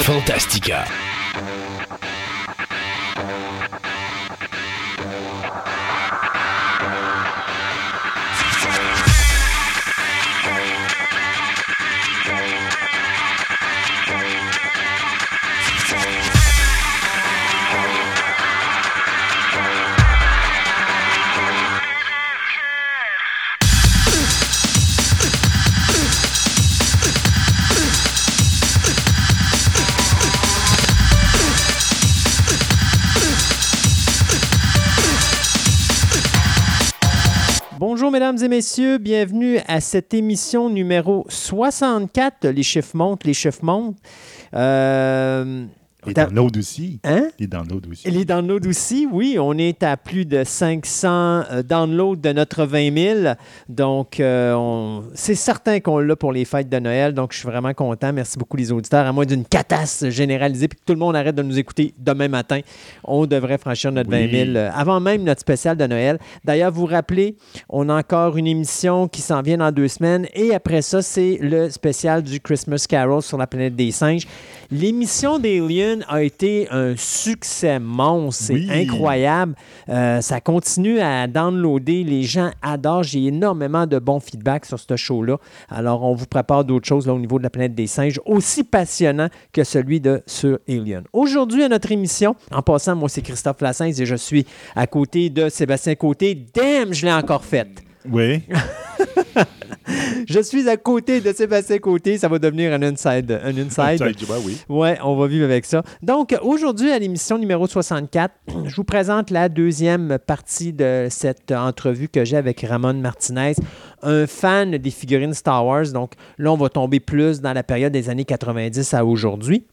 Fantastica. Mesdames et messieurs, bienvenue à cette émission numéro 64. Les chiffres montent, les chiffres montent. Euh, Les downloads aussi. Hein? Les downloads aussi. Les downloads aussi, oui. On est à plus de 500 euh, downloads de notre 20 000. Donc, euh, on- c'est certain qu'on l'a pour les fêtes de Noël. Donc, je suis vraiment content. Merci beaucoup, les auditeurs. À moins d'une catastrophe généralisée puis que tout le monde arrête de nous écouter demain matin, on devrait franchir notre Oui. 20 000 euh, avant même notre spécial de Noël. D'ailleurs, vous vous rappelez, on a encore une émission qui s'en vient dans deux semaines. Et après ça, c'est le spécial du Christmas Carol sur la planète des singes. L'émission d'Alien a été un succès monstre. C'est Oui. incroyable. Euh, ça continue à downloader. Les gens adorent. J'ai énormément de bons feedbacks sur ce show-là. Alors, on vous prépare d'autres choses là, au niveau de la planète des singes, aussi passionnant que celui de sur Alien. Aujourd'hui, à notre émission, en passant, moi, c'est Christophe Lassens et je suis à côté de Sébastien Côté. Damn, je l'ai encore faite. Oui. Je suis à côté de Sébastien Côté. Ça va devenir un inside. Un inside. Oui. Ouais, on va vivre avec ça. Donc, aujourd'hui, à l'émission numéro 64, je vous présente la deuxième partie de cette entrevue que j'ai avec Ramon Martinez, un fan des figurines Star Wars. Donc, là, on va tomber plus dans la période des années 90 à aujourd'hui.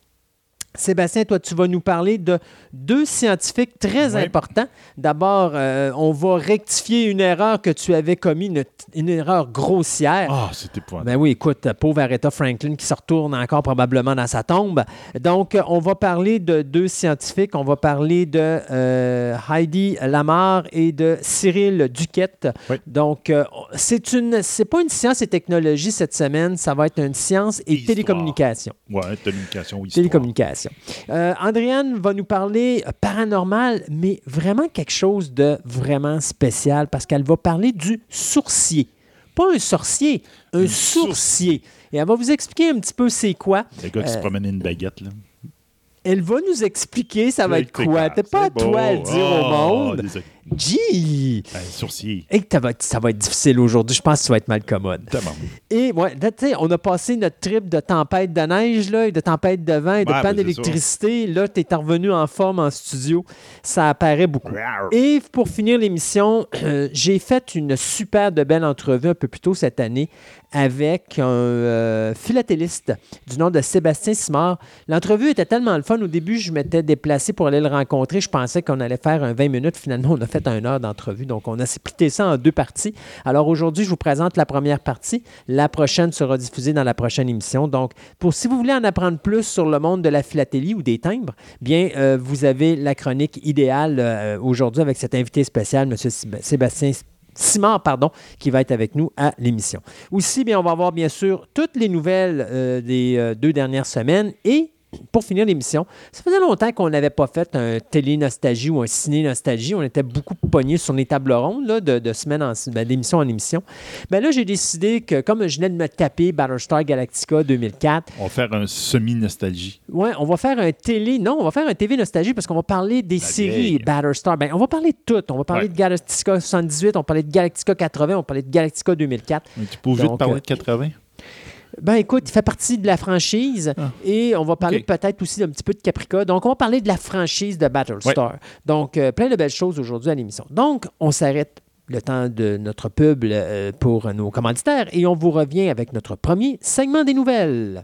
Sébastien, toi, tu vas nous parler de deux scientifiques très Oui. importants. D'abord, euh, on va rectifier une erreur que tu avais commise, une, une erreur grossière. Ah, c'était pas. Ben oui, écoute, pauvre Aretha Franklin qui se retourne encore probablement dans sa tombe. Donc, euh, on va parler de deux scientifiques. On va parler de euh, Heidi Lamar et de Cyril Duquette. Oui. Donc, euh, c'est une, c'est pas une science et technologie cette semaine, ça va être une science et télécommunication. Ouais, télécommunication, histoire. Télécommunication. Euh, Andréane va nous parler euh, paranormal, mais vraiment quelque chose de vraiment spécial parce qu'elle va parler du sourcier. Pas un sorcier, un Un sourcier. Et elle va vous expliquer un petit peu c'est quoi. Le gars qui se Euh, promenait une baguette, là. Elle va nous expliquer ça va être quoi. T'es pas à toi à le dire au Ah, monde. désolé. Gee! Ben, sourcier. Et que ça va, être, ça va être difficile aujourd'hui. Je pense que tu vas être mal commode. Et ouais, là, tu sais, on a passé notre trip de tempête de neige, là, et de tempête de vent et de Ouais, panne ben, d'électricité. Là, tu es revenu en forme en studio. Ça apparaît beaucoup. Et pour finir l'émission, euh, j'ai fait une super de belle entrevue un peu plus tôt cette année avec un euh, philatéliste du nom de Sébastien Simard. L'entrevue était tellement le fun. Au début, je m'étais déplacé pour aller le rencontrer. Je pensais qu'on allait faire un 20 minutes. Finalement, on a fait une heure d'entrevue. Donc, on a splitté ça en deux parties. Alors, aujourd'hui, je vous présente la première partie. La prochaine sera diffusée dans la prochaine émission. Donc, pour si vous voulez en apprendre plus sur le monde de la philatélie ou des timbres, bien, euh, vous avez la chronique idéale euh, aujourd'hui avec cet invité spécial, M. Sébastien Simard, pardon, qui va être avec nous à l'émission. Aussi, bien, on va avoir bien sûr toutes les nouvelles euh, des deux dernières semaines et pour finir l'émission, ça faisait longtemps qu'on n'avait pas fait un télé-nostalgie ou un ciné-nostalgie. On était beaucoup pognés sur les tables rondes là, de, de semaine en ben, d'émission en émission. Ben là, j'ai décidé que comme je venais de me taper Battlestar Galactica 2004, On va faire un semi-nostalgie. Ouais, on va faire un télé. Non, on va faire un TV nostalgie parce qu'on va parler des La séries vieille. Battlestar. Ben, on va parler de tout. On va parler Ouais. de Galactica 78, on va parler de Galactica 80, on va parler de Galactica 2004. Tu peux Donc, parler euh, de 80? Ben écoute, il fait partie de la franchise Ah. et on va parler peut-être aussi d'un petit peu de Caprica. Donc, on va parler de la franchise de Battlestar. Donc, euh, plein de belles choses aujourd'hui à l'émission. Donc, on s'arrête le temps de notre pub euh, pour nos commanditaires et on vous revient avec notre premier segment des nouvelles.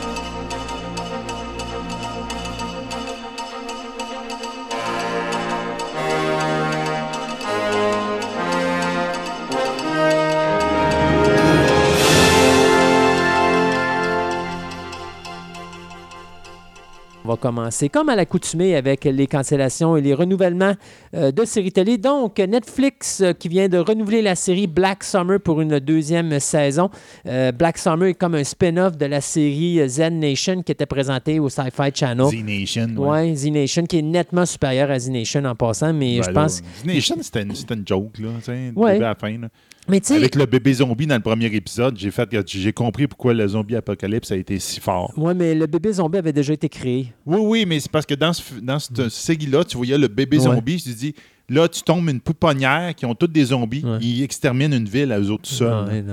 va commencer comme à l'accoutumée avec les cancellations et les renouvellements euh, de séries télé. Donc, Netflix euh, qui vient de renouveler la série Black Summer pour une deuxième saison. Euh, Black Summer est comme un spin-off de la série Z Nation qui était présentée au Sci-Fi Channel. Z Nation. Ouais, Z Nation qui est nettement supérieur à Z Nation en passant, mais Ben je pense. Z Nation, c'était une, une joke, là. tu sais, Ouais. début à la fin, là. Mais tu Avec le bébé zombie dans le premier épisode, j'ai fait j'ai compris pourquoi le zombie apocalypse a été si fort. ouais, mais le bébé zombie avait déjà été créé. Oui, oui, mais c'est parce que dans ce, dans ce série-là, tu voyais le bébé Ouais. zombie, je te dis, là, tu tombes une pouponnière qui ont toutes des zombies, Ouais. ils exterminent une ville à eux autres seuls. Ouais.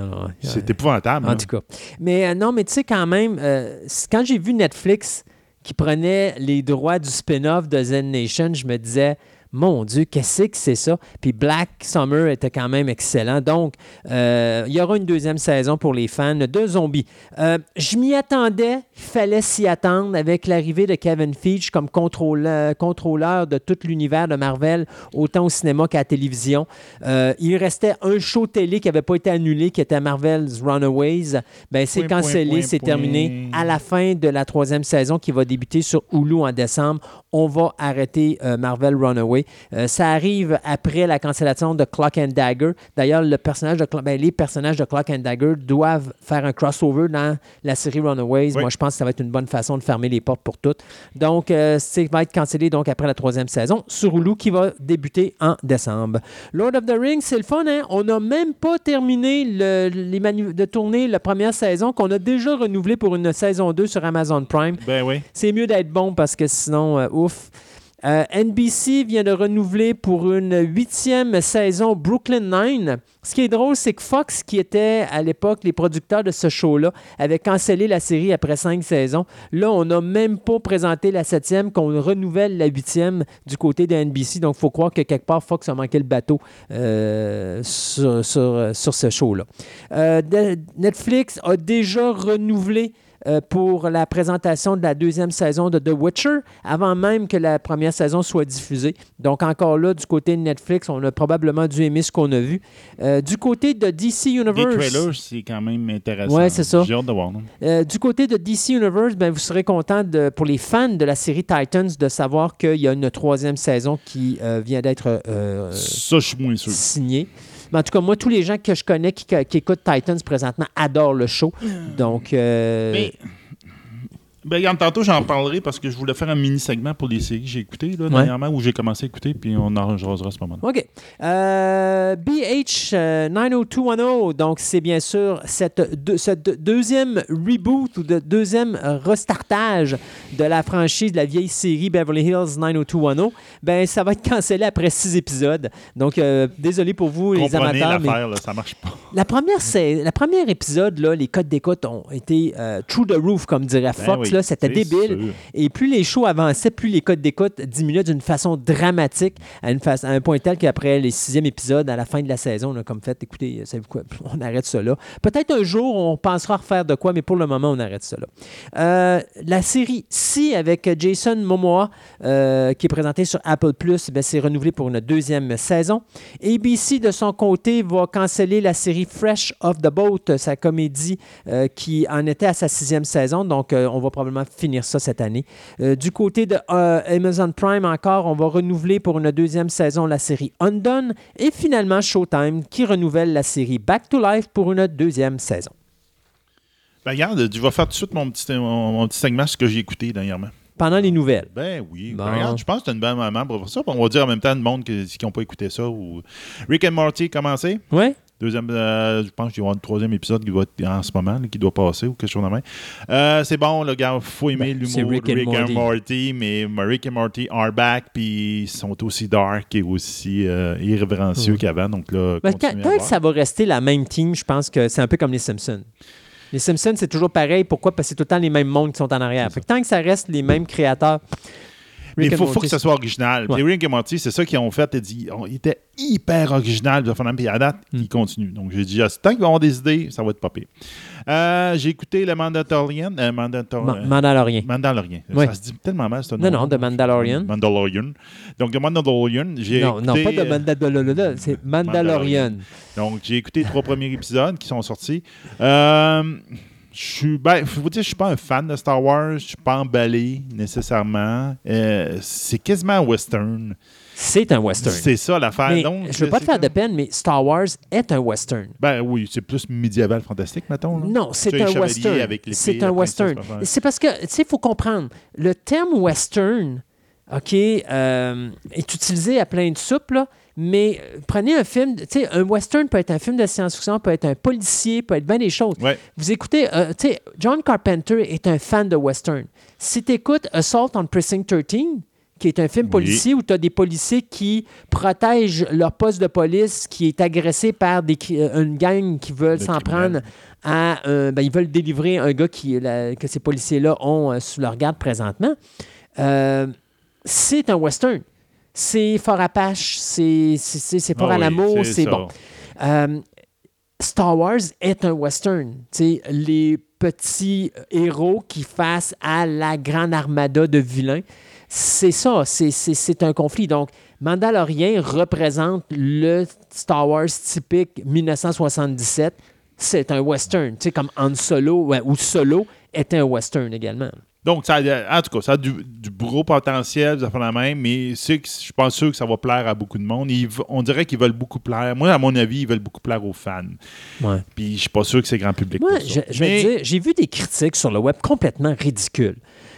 C'est épouvantable. En tout cas. Mais euh, non, mais tu sais, quand même, euh, quand j'ai vu Netflix qui prenait les droits du spin-off de Zen Nation, je me disais, mon Dieu, qu'est-ce que c'est ça? Puis Black Summer était quand même excellent. Donc, euh, il y aura une deuxième saison pour les fans de zombies. Euh, je m'y attendais, il fallait s'y attendre avec l'arrivée de Kevin Feige comme contrôleur, contrôleur de tout l'univers de Marvel, autant au cinéma qu'à la télévision. Euh, il restait un show télé qui n'avait pas été annulé, qui était Marvel's Runaways. Ben, c'est cancellé, c'est terminé. À la fin de la troisième saison qui va débuter sur Hulu en décembre, on va arrêter Marvel Euh, ça arrive après la cancellation de Clock and Dagger. D'ailleurs, le personnage de Clo- ben, les personnages de Clock and Dagger doivent faire un crossover dans la série Runaways. Oui. Moi, je pense que ça va être une bonne façon de fermer les portes pour toutes. Donc, euh, c'est va être cancellé donc après la troisième saison sur Hulu qui va débuter en décembre. Lord of the Rings, c'est le fun, hein? On n'a même pas terminé le- les manu- de tourner la première saison qu'on a déjà renouvelé pour une saison 2 sur Amazon Prime. Ben oui. C'est mieux d'être bon parce que sinon, euh, ouf. Euh, NBC vient de renouveler pour une huitième saison Brooklyn Nine. Ce qui est drôle, c'est que Fox, qui était à l'époque les producteurs de ce show-là, avait cancellé la série après cinq saisons. Là, on n'a même pas présenté la septième, qu'on renouvelle la huitième du côté de NBC. Donc, il faut croire que quelque part, Fox a manqué le bateau euh, sur, ce show-là. Euh, Netflix a déjà renouvelé euh, pour la présentation de la deuxième saison de The Witcher, avant même que la première saison soit diffusée. Donc encore là, du côté de Netflix, on a probablement dû aimer ce qu'on a vu. Euh, du côté de DC Les Universe, trailers, c'est quand même intéressant. Ouais, c'est ça. J'ai hâte de voir. euh, du côté de DC Universe, ben, vous serez content de, pour les fans de la série Titans de savoir qu'il y a une troisième saison qui vient d'être euh, Mais en tout cas, moi, tous les gens que je connais qui, qui écoutent Titans présentement adorent le show. Donc, euh, Mais. Ben, regarde, tantôt, j'en parlerai parce que je voulais faire un mini-segment pour les séries que j'ai écoutées, là, dernièrement, où j'ai commencé à écouter, puis on en jasera à ce moment-là. OK. Euh, BH euh, 90210, donc c'est bien sûr cette, ce deux- deuxième reboot ou de deuxième restartage de la franchise de la vieille série Beverly Hills 90210. Ben, ça va être cancellé après six épisodes. Donc, euh, désolé pour vous, les amateurs, mais là, ça marche pas. la première, c'est, la première épisode, là, les codes d'écoute ont été euh, through the roof, comme dirait Ben Fox. oui, là, c'était débile. sûr. Et plus les shows avançaient, plus les codes d'écoute diminuaient d'une façon dramatique, à, une à un point tel qu'après les sixième épisodes, à la fin de la saison, on a comme fait, écoutez, savez-vous quoi, on arrête là. Peut-être un jour, on pensera refaire de quoi, mais pour le moment, on arrête là. Euh, la série Si avec Jason Momoa, euh, qui est présentée sur Apple Plus, ben, c'est renouvelé pour une deuxième saison. ABC, de son côté, va canceller la série Fresh Off the Boat, sa comédie euh, qui en était à sa sixième saison. Donc, euh, on va probablement finir ça cette année. Euh, du côté de euh, Amazon Prime encore, on va renouveler pour une deuxième saison la série Undone. Et finalement, Showtime qui renouvelle la série Back to Life pour une deuxième saison. Ben, regarde, je vais faire tout de suite mon petit, mon, mon petit segment, ce que j'ai écouté dernièrement. Pendant les nouvelles. Ben oui. Bon. Ben, regarde, je pense que c'est une bonne moment pour faire ça. On va dire en même temps le monde qui n'ont pas écouté ça. Ou... Rick and Morty commencé. Ouais? Deuxième, euh, je pense qu'il y avoir un troisième épisode qui doit être en ce moment, là, qui doit passer ou quelque chose de même. Euh, c'est bon, le gars, faut aimer Ben, l'humour Rick Rick and Morty. Morty, mais Rick and Morty are back, puis ils sont aussi dark et aussi euh, irrévérencieux qu'avant. Donc là, Ben, quand, tant que ça va rester la même team, je pense que c'est un peu comme les Simpsons. Les Simpsons, c'est toujours pareil. Pourquoi? Parce que c'est tout le temps les mêmes mondes qui sont en arrière. Fait que tant que ça reste les mêmes créateurs. Mais il faut, faut que ce soit original. Puis Ouais. Rick et Morty, c'est ça qu'ils ont fait. Ils on- était hyper original. Puis à date, Mm. il continue. Donc j'ai dit, ah, tant qu'ils vont avoir des idées, ça va être popé. Euh, j'ai écouté le Mandalorian. Euh, Mandator- Ma- euh, Mandalorian. Mandalorian. Ouais. Ça se dit tellement mal, ce Non, nom. non, The Mandalorian. Mandalorian. Donc, The Mandalorian, j'ai Non, non, écouté, pas de euh, Mandalorian, c'est Mandalorian. Donc, j'ai écouté les trois premiers épisodes qui sont sortis. Euh, je suis, ben, faut vous dire, je suis pas un fan de Star Wars. Je suis pas emballé nécessairement. Euh, c'est quasiment un western. C'est un western. C'est ça l'affaire. Je veux pas te faire de peine, mais Star Wars est un western. Ben oui, c'est plus médiéval fantastique, mettons. là. Non, c'est un western. C'est un western. C'est parce que, tu sais, il faut comprendre, le terme western, OK, euh, est utilisé à plein de soupes, là, mais euh, prenez un film, tu sais, un western peut être un film de science-fiction, peut être un policier, peut être bien des choses. Ouais. Vous écoutez, euh, tu sais, John Carpenter est un fan de western. Si tu écoutes Assault on Precinct 13, qui est un film Oui. policier où tu as des policiers qui protègent leur poste de police qui est agressé par des, euh, une gang qui veulent s'en prendre à. euh, ben, ils veulent délivrer un gars qui, la- que ces policiers-là ont euh, sous leur garde présentement. Euh, c'est un western. C'est Fort Apache, c'est c'est- Fort Ah oui, Alamo, c'est bon. Euh, Star Wars est un western. Tu sais, les petits héros qui face à la grande armada de vilains, c'est ça, c'est- c'est c'est un conflit. Donc, Mandalorian représente le Star Wars typique 1977. C'est un western, comme Han Solo ouais, ou Solo était un western également. Donc, ça, a- en tout cas, ça a du, du gros potentiel, ça fait la même, mais c'est je suis pas sûr que ça va plaire à beaucoup de monde. Ils on dirait qu'ils veulent beaucoup plaire. Moi, à mon avis, ils veulent beaucoup plaire aux fans. Ouais. Puis je suis pas sûr que c'est grand public. Moi, je, Mais- dire, j'ai vu des critiques sur le web complètement ridicules.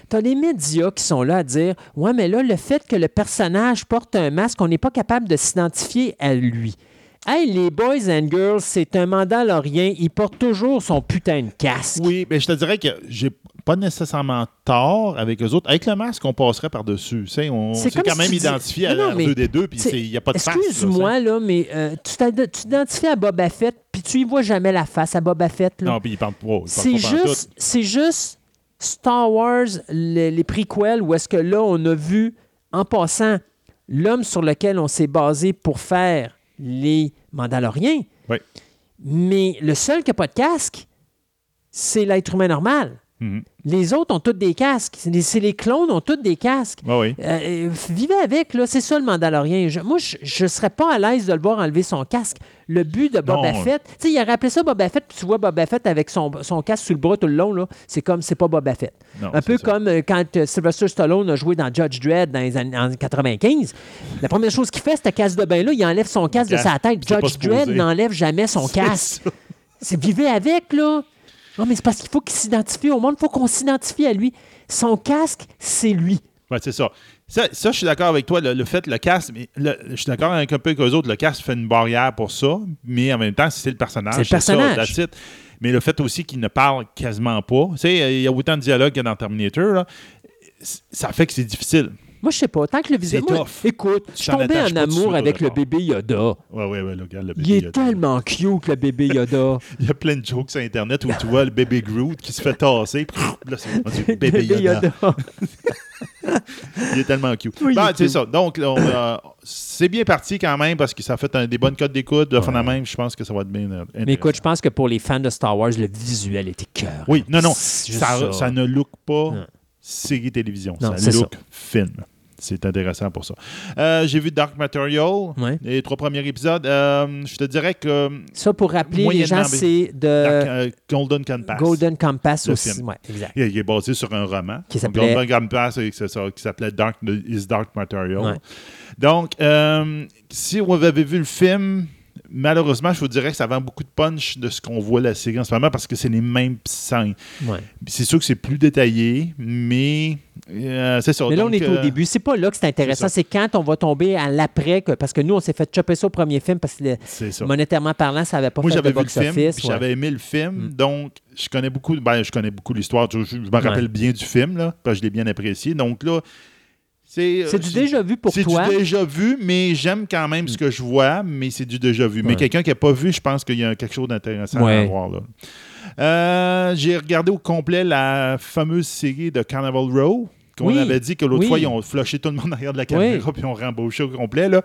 Tu as les médias qui sont là à dire Ouais, mais là, le fait que le personnage porte un masque, on n'est pas capable de s'identifier à lui. Hey, les boys and girls, c'est un mandalorien, il porte toujours son putain de casque. Oui, mais je te dirais que j'ai pas nécessairement tort avec eux autres. Avec le masque, on passerait par-dessus. On C'est s'est quand si même tu dis- identifié à non, mais R2D2, puis il n'y a pas de face. là, Excuse-moi, là, mais euh, tu t'identifies à Boba Fett, puis tu y vois jamais la face à Boba Fett. Là. Non, puis il parle pas. C'est juste, c'est juste Star Wars, les, les prequels, où est-ce que là, on a vu, en passant, l'homme sur lequel on s'est basé pour faire les Mandaloriens. Oui. Mais le seul qui n'a pas de casque, c'est l'être humain normal. Mhm. Les autres ont tous des casques. C'est les, clones ont tous des casques. Oui. Euh, euh, vivez avec, là, c'est ça le Mandalorien. Je- moi, je ne serais pas à l'aise de le voir enlever son casque. Le but de Boba Non. Fett, tu sais, il aurait appelé ça Boba Fett, puis tu vois Boba Fett avec son, son casque sur le bras tout le long, là, c'est comme, c'est pas Boba Fett. Non, Un peu ça. comme euh, quand Sylvester Stallone a joué dans Judge Dredd dans les années en 95. La première chose qu'il fait, c'est casque de bain-là, il enlève son casque de sa tête. Judge Dredd n'enlève jamais son casque. C'est vivez avec, là. Non, mais c'est parce qu'il faut qu'il s'identifie au monde, il faut qu'on s'identifie à lui. Son casque, c'est lui. Ouais, c'est ça. ça. ça, je suis d'accord avec toi. Le, le fait, le casque, le- je suis d'accord avec un peu avec eux autres. Le casque fait une barrière pour ça, mais en même temps, c'est le personnage. C'est le ça, personnage. it. Mais le fait aussi qu'il ne parle quasiment pas. Tu sais, il y a autant de dialogue que dans Terminator. Là. Ça fait que c'est difficile. Moi, je sais pas. Tant que le visuel. Moi. Écoute, je suis tombé en amour avec le bébé Yoda. Ouais, ouais, ouais, le gars, le bébé Il est Yoda. tellement cute, le bébé Yoda. Il y a plein de jokes sur Internet où tu vois le bébé Groot qui se fait tasser. Là, c'est bébé Yoda. Il est tellement cute. Oui, il Bon, est c'est ça. Donc, on, euh, c'est bien parti quand même parce que ça a fait un- des bonnes codes d'écoute. De fin de même, je pense que ça va être bien. euh, Mais écoute, je pense que pour les fans de Star Wars, le visuel était cœur. Oui, non, non. Ça, ça ne look pas Non. série télévision. Non, ça look film. C'est intéressant pour ça. Euh, J'ai vu Dark Material, Ouais. les trois premiers épisodes. Euh, je te dirais que Ça, pour rappeler les gens, c'est de Dark, euh, Golden Compass. Golden Compass aussi. Ouais, exact. Il il est basé sur un roman. Qui s'appelait- Golden Compass, c'est ça, qui s'appelait Dark is Dark Material. Ouais. Donc, si vous avez vu le film, malheureusement, je vous dirais que ça vend beaucoup de punch de ce qu'on voit la série en ce moment parce que c'est les mêmes scènes. Ouais. C'est sûr que c'est plus détaillé, mais euh, c'est ça. Mais là, on est au euh, début. C'est pas là que c'est intéressant. c'est quand on va tomber à l'après. Parce que nous, on s'est fait chopper ça au premier film parce que le- monétairement parlant, ça n'avait pas Moi, fait de j'avais vu le film, box-office. ouais. j'avais aimé le film, Mm. donc je connais beaucoup, ben, je connais beaucoup l'histoire. Je, je me rappelle bien du film, là, parce que je l'ai bien apprécié. Donc là, c'est C'est du déjà vu pour c'est toi. du déjà vu, mais j'aime quand même ce que je vois, mais c'est du déjà vu. Mais quelqu'un qui n'a pas vu, je pense qu'il y a quelque chose d'intéressant Ouais. à voir. là. Euh, J'ai regardé au complet la fameuse série de Carnival Row. qu'on Oui. avait dit que l'autre Oui. fois, ils ont flushé tout le monde derrière de la caméra puis ils ont rembauché au complet. Là.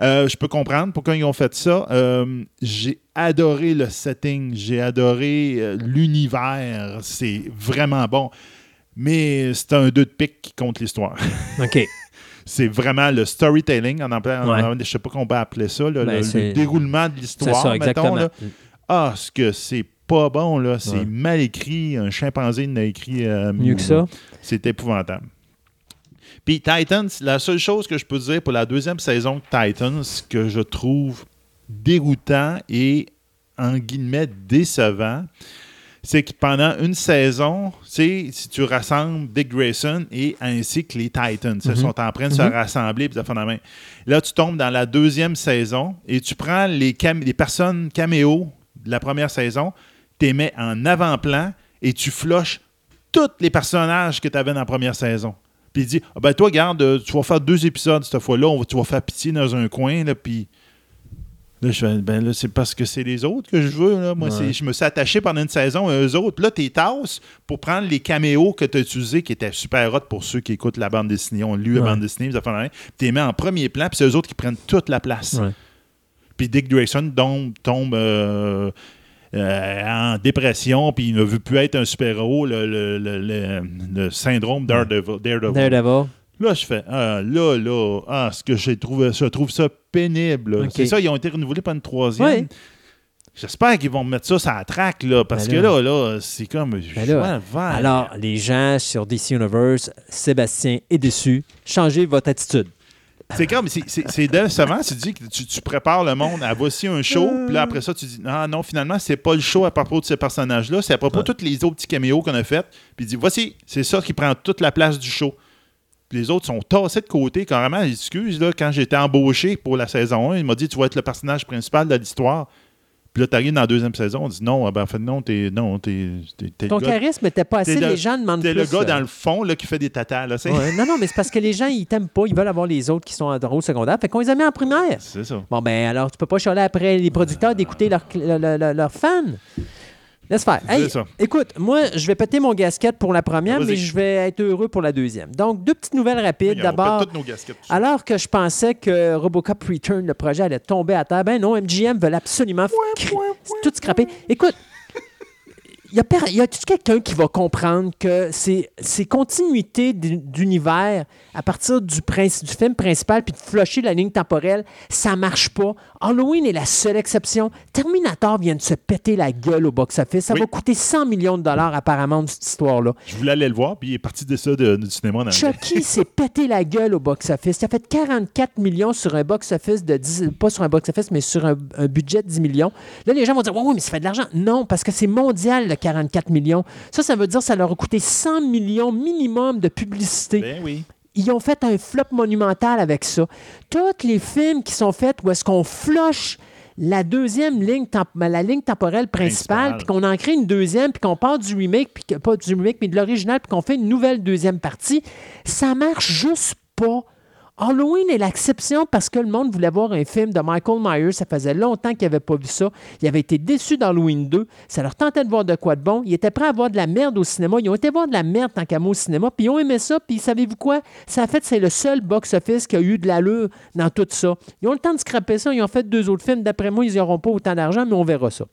Euh, je peux comprendre pourquoi ils ont fait ça. Euh, j'ai adoré le setting, j'ai adoré euh, l'univers. C'est vraiment bon. Mais c'est un deux de pique qui compte l'histoire. OK. c'est vraiment le storytelling, en Ouais. je sais pas qu'on peut appeler ça, là, Ben, le, déroulement de C'est l'histoire, ça, mettons. exactement. Là. Ah, ce que c'est pas bon, là. C'est Ouais. mal écrit. Un chimpanzé n'a écrit euh, Mieux que ça? C'est épouvantable. Puis Titans, la seule chose que je peux dire pour la deuxième saison de Titans que je trouve déroutant et en guillemets décevant, c'est que pendant une saison, tu sais, si tu rassembles Dick Grayson et ainsi que les Titans, ils Mhm. sont en train de se Mhm. rassembler puis de faire la main. Là, tu tombes dans la deuxième saison et tu prends les, cam- les personnes caméo de la première saison, tu les mets en avant-plan et tu flushes tous les personnages que tu avais dans la première saison. Puis il dit ah ben toi, garde, euh, tu vas faire deux épisodes cette fois-là, tu vas faire pitié dans un coin, là, puis. Là, je fais, ben là, c'est parce que c'est les autres que je veux. Là. Moi, Ouais. c'est- je me suis attaché pendant une saison à eux autres. Là, tes tasses pour prendre les caméos que tu as utilisés, qui étaient super hot pour ceux qui écoutent la bande dessinée, ont lu la bande dessinée, vous avez fait, tu les mets en premier plan, puis c'est eux autres qui prennent toute la place. Ouais. Puis Dick Grayson tombe, tombe euh, euh, en dépression, puis il ne veut plus être un super-héros, le, le- le- le- le syndrome Daredevil. Daredevil. Daredevil. Là, je fais, ah, là, là, ah, ce que j'ai trouvé, je trouve ça pénible. C'est ça, ils ont été renouvelés par une troisième. Ouais. J'espère qu'ils vont mettre ça sur la traque, là, parce Ben que là. là, c'est comme. Ben là. Alors, les gens sur DC Universe, Sébastien est déçu. Changez votre attitude. C'est comme, c'est- décevant, tu dis que tu, tu prépares le monde à voici un show, puis là après ça, tu dis, ah non, finalement, c'est pas le show à propos de ces personnages-là, c'est à propos de tous les autres petits caméos qu'on a fait, puis dit, voici, c'est ça qui prend toute la place du show. Les autres sont tassés de côté, carrément, excuse, là, quand été embauché pour la saison 1, il m'a dit, tu vas être le personnage principal de l'histoire. Puis là, t'arrives dans la deuxième saison, on dit, non, ben, en fait, non, t'es non, t'es t'es- t'es Ton gars, charisme n'était pas assez, t'es le- les gens demandent t'es plus. le gars euh, dans le fond là, qui fait des tatas, là, ouais. Non, non, mais c'est parce que les gens, ils t'aiment pas. Ils veulent avoir les autres qui sont en rôle secondaire. Fait qu'on les a mis en primaire. C'est ça. Bon, ben alors, tu peux pas chialer après les producteurs d'écouter leurs leur, leur- leur- leurs fans. Laisse faire. Hey, ça. écoute, moi, je vais péter mon gasket pour la première, mais je vais être heureux pour la deuxième. Donc, deux petites nouvelles rapides. D'abord, alors que je pensais que Robocop Return, le projet, allait tomber à terre, ben non, MGM veut absolument tout scraper. Écoute, y a, y a quelqu'un qui va comprendre que ces, ces continuités d'u- d'univers à partir du, du film principal puis de flusher la ligne temporelle, ça marche pas? Halloween est la seule exception. Terminator vient de se péter la gueule au box-office. Ça Oui. va coûter 100 millions de dollars apparemment, cette histoire-là. Je voulais aller le voir, puis il est parti de ça de- du cinéma. Dans Chucky s'est pété la gueule au box-office. Il a fait 44 millions sur un box-office de 10... Pas sur un box-office, mais sur un, un budget de 10 millions. Là, les gens vont dire, oui, oui, mais ça fait de l'argent. Non, parce que c'est mondial, le 44 millions. Ça, ça veut dire que ça leur a coûté 100 millions minimum de publicité. Ben oui. Ils ont fait un flop monumental avec ça. Tous les films qui sont faits où est-ce qu'on flush la deuxième ligne, ben, la ligne temporelle principale, puis qu'on en crée une deuxième, puis qu'on part du remake, puis pas du remake, mais de l'original, puis qu'on fait une nouvelle deuxième partie, ça marche juste pas. Halloween est l'exception parce que le monde voulait voir un film de Michael Myers. Ça faisait longtemps qu'ils n'avaient pas vu ça. Ils avaient été déçus d'Halloween 2. Ça leur tentait de voir de quoi de bon. Ils étaient prêts à voir de la merde au cinéma. Ils ont été voir de la merde tant qu'à au cinéma. Puis ils ont aimé ça. Puis savez-vous quoi? Ça a fait, c'est le seul box-office qui a eu de l'allure dans tout ça. Ils ont le temps de scraper ça. Ils ont fait deux autres films. D'après moi, ils n'auront pas autant d'argent, mais on verra ça.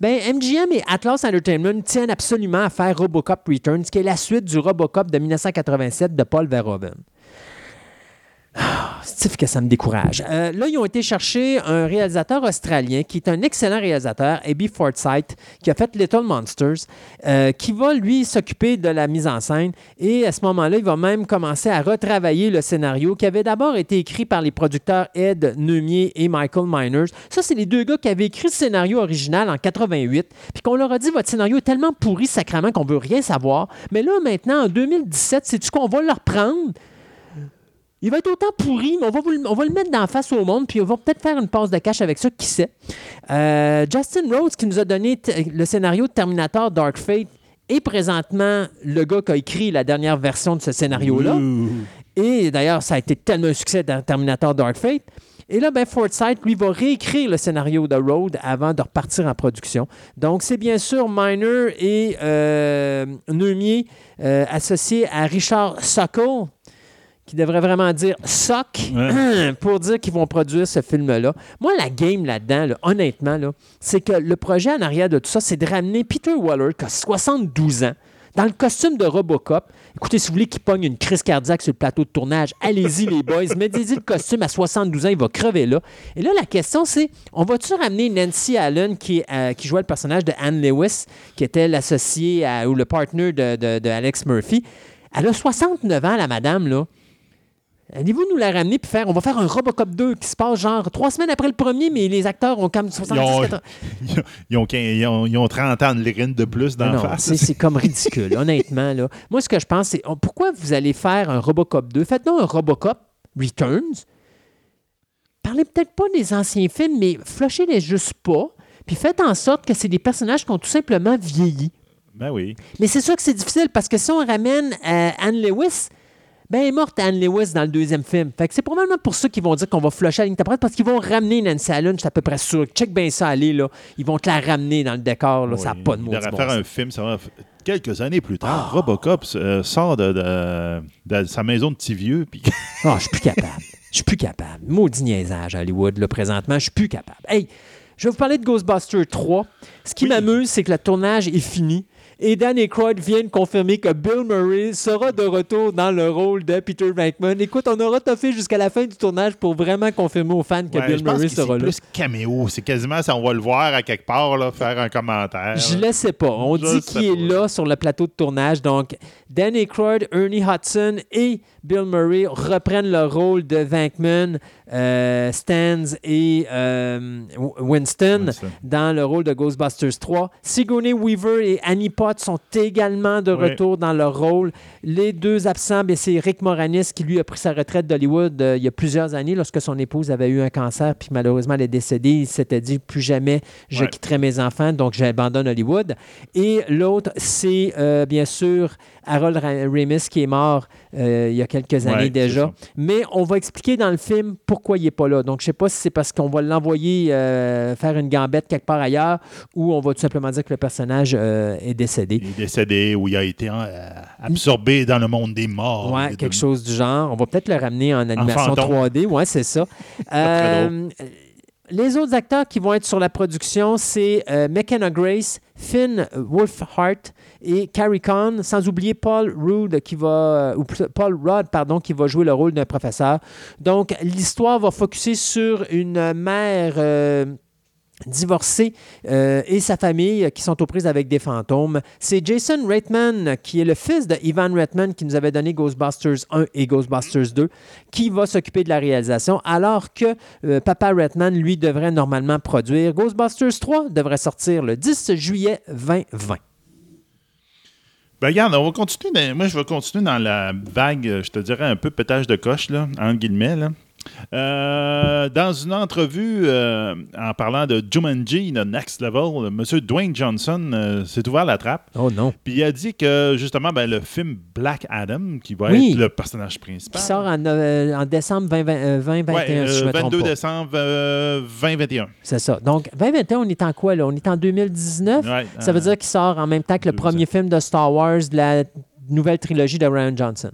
Ben, MGM et Atlas Entertainment tiennent absolument à faire Robocop Returns, qui est la suite du Robocop de 1987 de Paul Verhoeven. Ah, C'est que ça me décourage. Euh, là, ils ont été chercher un réalisateur australien qui est un excellent réalisateur, Abby Forsyth, qui a fait Little Monsters, euh, qui va, lui, s'occuper de la mise en scène. Et à ce moment-là, il va même commencer à retravailler le scénario qui avait d'abord été écrit par les producteurs Ed Neumier et Michael Miners. Ça, c'est les deux gars qui avaient écrit le scénario original en 88, puis qu'on leur a dit votre scénario est tellement pourri sacrément qu'on veut rien savoir. Mais là, maintenant, en 2017, c'est-tu qu'on va le reprendre? Il va être autant pourri, mais on va, vous le- on va le mettre d'en face au monde, puis on va peut-être faire une passe de cash avec ça, qui sait. Euh, Justin Rhodes, qui nous a donné le scénario de Terminator Dark Fate, est présentement le gars qui a écrit la dernière version de ce scénario-là. Et d'ailleurs, ça a été tellement un succès dans Terminator Dark Fate. Et là, ben, Forsythe, lui, va réécrire le scénario de Road avant de repartir en production. Donc, c'est bien sûr Miner et euh, Neumier euh, associés à Richard Sokol, qui devrait vraiment dire Sock, Ouais. pour dire qu'ils vont produire ce film-là. Moi, la game là-dedans, là, honnêtement, là, c'est que le projet en arrière de tout ça, c'est de ramener Peter Waller, qui a 72 ans, dans le costume de Robocop. Écoutez, si vous voulez qu'il pogne une crise cardiaque sur le plateau de tournage, allez-y, les boys. Mettez-y le costume à 72 ans, il va crever là. Et là, la question, c'est on va-tu ramener Nancy Allen, qui, euh, qui jouait le personnage de Anne Lewis, qui était l'associé à- ou le partner de, de- de Alex Murphy? Elle a 69 ans, la madame, là. Allez-vous nous la ramener puis faire. On va faire un Robocop 2 qui se passe genre trois semaines après le premier, mais les acteurs ont comme 70 Ils ont- 80. Ils ont, ils ont quin- ils ont- ils ont 30 ans de l'érine de plus dans Non, la face. c'est comme ridicule, honnêtement. Là. Moi, ce que je pense, c'est pourquoi vous allez faire un Robocop 2? Faites-nous un Robocop Returns. Parlez peut-être pas des anciens films, mais flushez-les juste pas. Puis faites en sorte que c'est des personnages qui ont tout simplement vieilli. Ben oui. Mais c'est sûr que c'est difficile parce que si on ramène euh, Anne Lewis, ben elle est morte Anne Lewis dans le deuxième film. Fait que c'est probablement pour ça qu'ils vont dire qu'on va flusher la ligne temporelle parce qu'ils vont ramener Nancy Allen, je suis à peu près sûr. Check bien ça aller, là. Ils vont te la ramener dans le décor, là. ça n'a pas de Il mots. devrait faire un film, ça va. Quelques années plus tard, Ah. Robocop euh, sort de, de- de sa maison de petit vieux, puis Ah, je suis plus capable. Je suis plus capable. Maudit niaisage, Hollywood, là, présentement. Je suis plus capable. Hey, je vais vous parler de Ghostbusters 3. Ce qui Oui. m'amuse, c'est que le tournage est fini. Et Dan Aykroyd vient de confirmer que Bill Murray sera de retour dans le rôle de Peter Venkman. Écoute, on aura toffé jusqu'à la fin du tournage pour vraiment confirmer aux fans que Ouais, Bill je pense Murray que sera c'est là. plus caméo. C'est quasiment ça, on va le voir à quelque part, là, faire un commentaire. Je le sais pas. On Je dit qu'il est là sur le plateau de tournage. Donc, Dan Aykroyd, Ernie Hudson et Bill Murray reprennent le rôle de Venkman, euh, Stans et euh, Winston Winston. dans le rôle de Ghostbusters 3. Sigourney Weaver et Annie Potts sont également de retour dans leur rôle. Les deux absents, ben, c'est Rick Moranis qui lui a pris sa retraite d'Hollywood euh, il y a plusieurs années lorsque son épouse avait eu un cancer puis malheureusement elle est décédée. Il s'était dit plus jamais je Ouais. quitterai mes enfants donc j'abandonne Hollywood. Et l'autre, c'est bien sûr Harold Ra- Ramis qui est mort euh, il y a quelques années déjà. Mais on va expliquer dans le film pourquoi il n'est pas là. Donc, je ne sais pas si c'est parce qu'on va l'envoyer euh, faire une gambette quelque part ailleurs ou on va tout simplement dire que le personnage euh, est décédé. Il est décédé ou il a été absorbé dans le monde des morts. Est quelque chose du genre. On va peut-être le ramener en animation fantôme. 3D. Ouais, c'est ça. Les autres acteurs qui vont être sur la production, c'est McKenna Grace, Finn Wolfhard et Carrie Conn, sans oublier Paul Rudd qui va euh, ou Paul Rudd pardon qui va jouer le rôle d'un professeur. Donc l'histoire va focuser sur une mère euh, divorcé euh, et sa famille euh, qui sont aux prises avec des fantômes. C'est Jason Reitman, qui est le fils de Ivan Reitman, qui nous avait donné Ghostbusters 1 et Ghostbusters 2, qui va s'occuper de la réalisation, alors que euh, Papa Reitman, lui, devrait normalement produire. Ghostbusters 3 devrait sortir le 10 juillet 2020. Ben, regarde, on va continuer. dans- moi, je vais continuer dans la vague, je te dirais, un peu pétage de coche, là, entre guillemets. Là. Euh, dans une entrevue euh, en parlant de Jumanji, The Next Level, M. Dwayne Johnson euh, s'est ouvert la trappe. Oh non. Puis il a dit que justement, ben, le film Black Adam, qui va Oui. être le personnage principal. Qui sort en, euh, en décembre 2020, euh, 2021, Ouais, euh, si je me trompe 22 pas. décembre euh, 2021. C'est ça. Donc, 2021, on est en quoi, là? On est en 2019? Ouais, Ça veut euh, dire qu'il sort en même temps que le premier film de Star Wars, de la nouvelle trilogie de Ryan Johnson.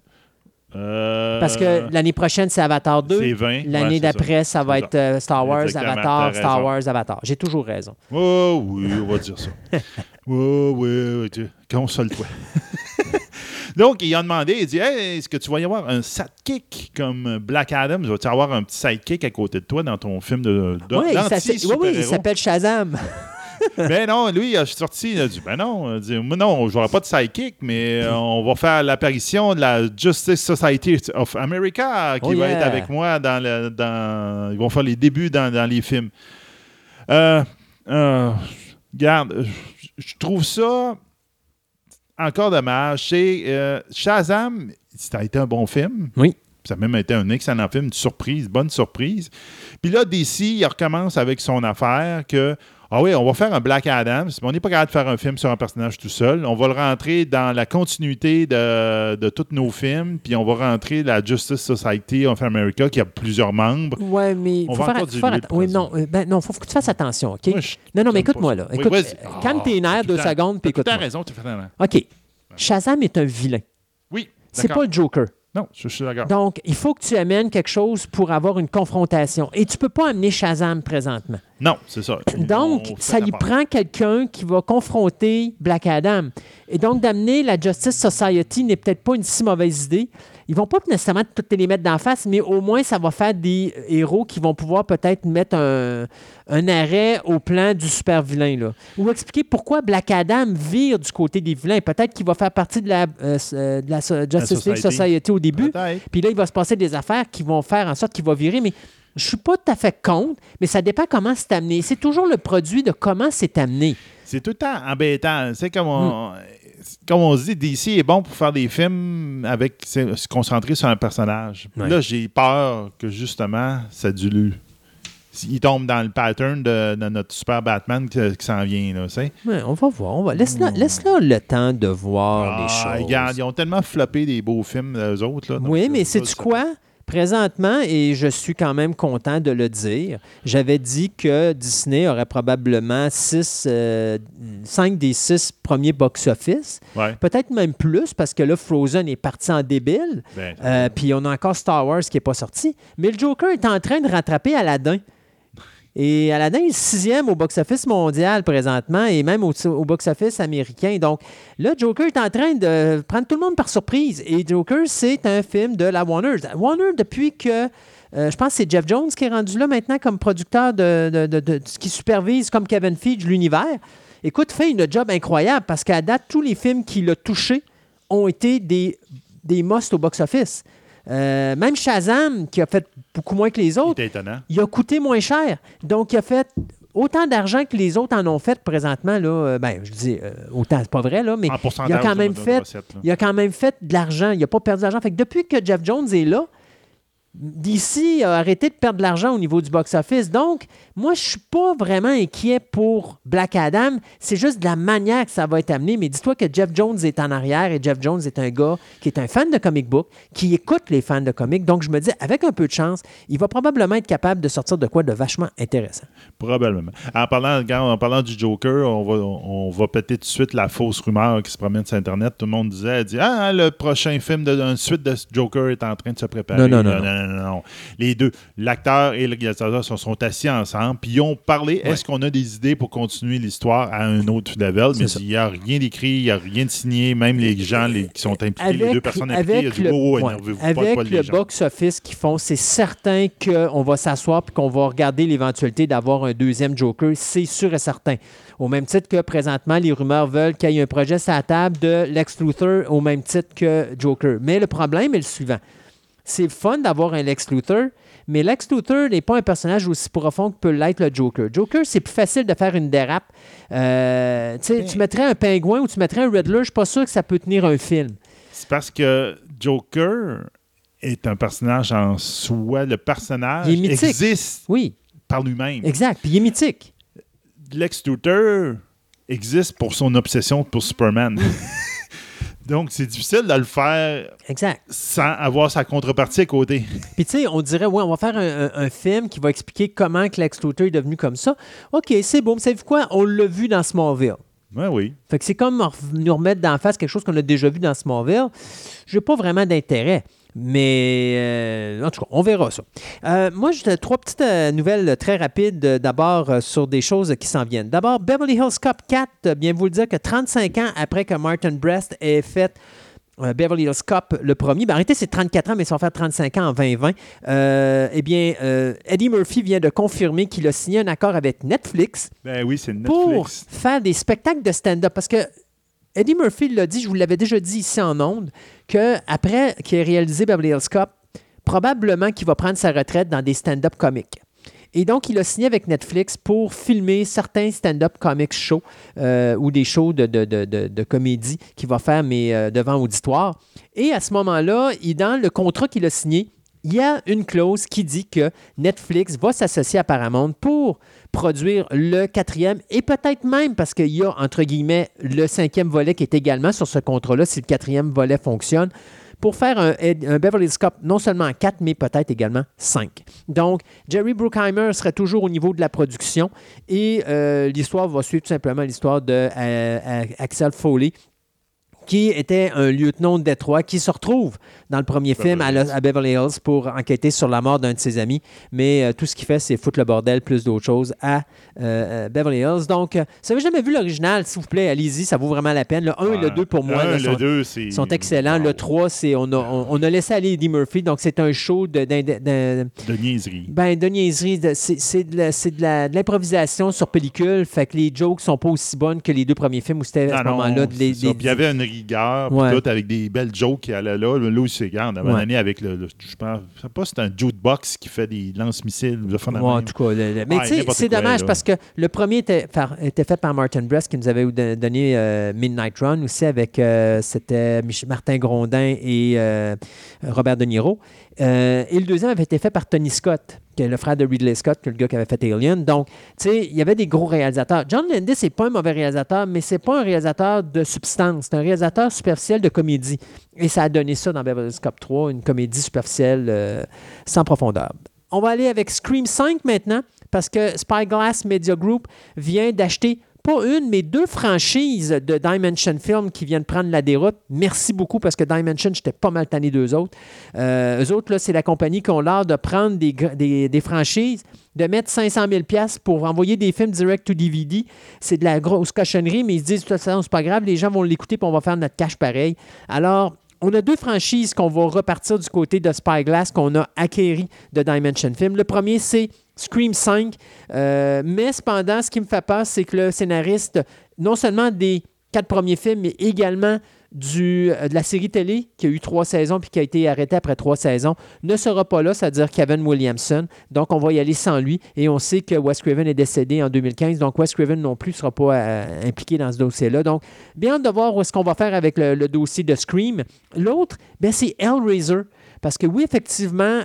Euh, Parce que l'année prochaine, c'est Avatar 2. c'est 20. L'année ouais, d'après, ça. va être euh, Star Wars, Exactement, Avatar, Star. Wars, Avatar. J'ai toujours raison. Oh oui, on va dire ça. oh oui, oui, console-toi. Donc, il a demandé, il dit Hey, est-ce que tu vas y avoir un sidekick comme Black Adam? Vas-tu avoir un petit sidekick à côté de toi dans ton film de, de Oui, il oui, oui, il s'appelle Shazam. Ben non, lui, il a sorti, il a dit Ben non, dit, non, je n'aurai pas de sidekick, mais euh, on va faire l'apparition de la Justice Society of America qui Oh, va yeah. être avec moi dans le. Dans, ils vont faire les débuts dans, dans les films. Euh, euh, regarde, je- je trouve ça encore dommage. C'est euh, Shazam, ça a été un bon film. Oui. Ça a même été un excellent film, une surprise, bonne surprise. Puis là, DC, il recommence avec son affaire que Ah oui, on va faire un Black Adam, mais on n'est pas capable de faire un film sur un personnage tout seul. On va le rentrer dans la continuité de, de tous nos films, puis on va rentrer la Justice Society of America qui a plusieurs membres. Ouais, mais On faut va faire, faut faire oui, non, euh, ben, non, faut que tu fasses attention, OK? Moi, je- non, non, mais écoute-moi, là. Oui, Écoute, euh, calme Ah, tes nerfs tout deux secondes, puis le temps écoute-moi. raison, tu fais. OK. Shazam est un vilain. Oui, C'est pas le Joker. Non, je, suis d'accord. Donc, il faut que tu amènes quelque chose pour avoir une confrontation. Et tu peux pas amener Shazam présentement. Non, c'est ça. Donc, ça lui prend quelqu'un qui va confronter Black Adam. Et donc, d'amener la Justice Society n'est peut-être pas une si mauvaise idée. Ils vont pas nécessairement toutes les mettre d'en face, mais au moins, ça va faire des héros qui vont pouvoir peut-être mettre un, un arrêt au plan du super vilain. Là. Ou expliquer pourquoi Black Adam vire du côté des vilains. Peut-être qu'il va faire partie de la, euh, euh, de la so- Justice League Society. Society au début. Puis là, il va se passer des affaires qui vont faire en sorte qu'il va virer. Mais je suis pas tout à fait contre, mais ça dépend comment c'est amené. C'est toujours le produit de comment c'est amené. C'est tout le temps embêtant. C'est comme on, Hmm. Comme on se dit, DC est bon pour faire des films avec se concentrer sur un personnage. Ouais. Là, j'ai peur que justement, ça dilue. Il tombe dans le pattern de, de notre super Batman qui, qui s'en vient. Là, tu. Ouais, on va voir. On va... Laisse-leur laisse-leur le temps de voir les Ah, choses. regarde, ils ont tellement floppé des beaux films, eux autres. Là, Oui, mais sais-tu ça- quoi? Présentement, et je suis quand même content de le dire, j'avais dit que Disney aurait probablement 5 des six premiers box-office. Ouais. Peut-être même plus, parce que là, Frozen est parti en débile. Ben, Euh, Puis on a encore Star Wars qui n'est pas sorti. Mais le Joker est en train de rattraper Aladdin. Et Aladdin est sixième au box-office mondial présentement et même au, box-office américain. Donc là, Joker est en train de prendre tout le monde par surprise. Et Joker, c'est un film de la Warner. Warner, depuis que. euh, je pense que c'est Jeff Jones qui est rendu là maintenant comme producteur de, de- de- de- qui supervise comme Kevin Feige l'univers. Écoute, fait une job incroyable parce qu'à date, tous les films qu'il a touchés ont été des, des musts au box-office. Euh, même Shazam, qui a fait beaucoup moins que les autres, il a coûté moins cher. Donc, il a fait autant d'argent que les autres en ont fait présentement. Là, euh, ben, je dis euh, autant, c'est pas vrai, là, mais il a quand même fait, recettes, il a quand même fait de l'argent. Il n'a pas perdu d'argent. Fait que depuis que Jeff Jones est là, DC a arrêté de perdre de l'argent au niveau du box-office. Donc, moi, je suis pas vraiment inquiet pour Black Adam. C'est juste de la manière que ça va être amené. Mais dis-toi que Jeff Jones est en arrière et Jeff Jones est un gars qui est un fan de comic book, qui écoute les fans de comics. Donc, je me dis, avec un peu de chance, il va probablement être capable de sortir de quoi de vachement intéressant. Probablement. En parlant, regarde, en parlant du Joker, on va, on va péter tout de suite la fausse rumeur qui se promène sur Internet. Tout le monde disait, elle dit, ah, le prochain film de une suite de Joker est en train de se préparer. Non, non, non, non, non, non. Les deux, l'acteur et le réalisateur se sont assis ensemble, puis ils ont parlé. Est-ce qu'on a des idées pour continuer l'histoire à un autre level? Mais il n'y a rien d'écrit, il n'y a rien de signé. Même les gens les- qui sont impliqués, les deux personnes impliquées, avec dit, le, oh, ouais, avec pas le box-office qu'ils font, c'est certain qu'on va s'asseoir et qu'on va regarder l'éventualité d'avoir un deuxième Joker. C'est sûr et certain. Au même titre que présentement, les rumeurs veulent qu'il y ait un projet sur la table de Lex Luthor au même titre que Joker. Mais le problème est le suivant. C'est fun d'avoir un Lex Luthor, mais Lex Luthor n'est pas un personnage aussi profond que peut l'être le Joker. Joker, c'est plus facile de faire une dérape. Euh, tu sais, tu mettrais un pingouin ou tu mettrais un Riddler, je suis pas sûr que ça peut tenir un film. C'est parce que Joker est un personnage en soi. Le personnage existe Oui, par lui-même. exact. Puis il est mythique. Lex Luthor existe pour son obsession pour Superman. Donc, c'est difficile de le faire Exact. sans avoir sa contrepartie à côté. Puis tu sais, on dirait, ouais, on va faire un, un- un film qui va expliquer comment que Lex Luthor est devenu comme ça. OK, c'est bon. Mais savez-vous quoi? On l'a vu dans Smallville. Oui, oui. Fait que c'est comme nous remettre d'en face quelque chose qu'on a déjà vu dans Smallville. J'ai pas vraiment d'intérêt. Mais euh, en tout cas, on verra ça. Euh, moi, j'ai trois petites euh, nouvelles très rapides. D'abord, sur des choses qui s'en viennent. D'abord, Beverly Hills Cop 4, euh, bien vous le dire que 35 ans après que Martin Brest ait fait Beverly Hills Cop le premier, ben, en réalité, c'est 34 ans, mais ça va faire 35 ans en 2020. Euh, eh bien, euh, Eddie Murphy vient de confirmer qu'il a signé un accord avec Netflix Ben oui, c'est pour faire des spectacles de stand-up. Parce que Eddie Murphy l'a dit, je vous l'avais déjà dit ici en ondes, qu'après qu'il ait réalisé Beverly Hills probablement qu'il va prendre sa retraite dans des stand-up comiques. Et donc, il a signé avec Netflix pour filmer certains stand-up comics shows euh, ou des shows de, de, comédie qu'il va faire, mais euh, devant auditoire. Et à ce moment-là, dans le contrat qu'il a signé, il y a une clause qui dit que Netflix va s'associer à Paramount pour produire le quatrième et peut-être même parce qu'il y a, entre guillemets, le cinquième volet qui est également sur ce contrat-là, si le quatrième volet fonctionne pour faire un, Beverly Hills Cop non seulement 4, mais peut-être également 5. Donc, Jerry Bruckheimer serait toujours au niveau de la production et euh, l'histoire va suivre tout simplement l'histoire de euh, Axel Foley, qui était un lieutenant de Détroit qui se retrouve dans le premier film à, Beverly Hills pour enquêter sur la mort d'un de ses amis. Mais euh, tout ce qu'il fait, c'est foutre le bordel plus d'autres choses à euh, euh, Beverly Hills. Donc, si vous n'avez jamais vu l'original, s'il vous plaît, allez-y, ça vaut vraiment la peine. Le 1 et le 2, pour moi, sont, excellents. Le 3, c'est on a, on, a laissé aller Eddie Murphy, donc c'est un show de, de, niaiserie. Ben, de niaiserie. C'est de l'improvisation sur pellicule, fait que les jokes sont pas aussi bonnes que les deux premiers films où c'était à ce moment-là. Il y avait une rigueur, tout avec des belles jokes qui allaient là. Là, aussi, regarde, on avait avec le, je pense, pas c'est un jukebox qui fait des lance-missiles. en tout cas, mais tu sais, c'est dommage parce que le premier était, était, fait par Martin Brest qui nous avait donné euh, Midnight Run aussi avec, euh, c'était Martin Grondin et euh, Robert De Niro. Et le deuxième avait été fait par Tony Scott le frère de Ridley Scott, le gars qui avait fait Alien. Donc, tu sais, il y avait des gros réalisateurs. John Landis n'est pas un mauvais réalisateur, mais c'est pas un réalisateur de substance. C'est un réalisateur superficiel de comédie. Et ça a donné ça dans Beverly Hills Cop 3, une comédie superficielle euh, sans profondeur. On va aller avec Scream 5 maintenant, parce que Spyglass Media Group vient d'acheter pas une, mais deux franchises de Dimension Film qui viennent prendre la déroute. Merci beaucoup parce que Dimension, j'étais pas mal tanné d'eux autres. Euh, eux autres, là, c'est la compagnie qui ont l'art de prendre des, des, franchises, de mettre 500 000 pour envoyer des films direct to DVD. C'est de la grosse cochonnerie, mais ils se disent, de toute c'est pas grave, les gens vont l'écouter et on va faire notre cash pareil. Alors, on a deux franchises qu'on va repartir du côté de Spyglass qu'on a acquéries de Dimension Film. Le premier, c'est Scream 5. Euh, mais cependant, ce qui me fait peur, c'est que le scénariste, non seulement des quatre premiers films, mais également euh, de la série télé qui a eu trois saisons puis qui a été arrêtée après trois saisons ne sera pas là, c'est-à-dire Kevin Williamson. Donc, on va y aller sans lui. Et on sait que Wes Craven est décédé en 2015. Donc, Wes Craven non plus ne sera pas euh, impliqué dans ce dossier-là. Donc, bien de voir ce qu'on va faire avec le, dossier de Scream. L'autre, ben, c'est Hellraiser. Parce que oui, effectivement,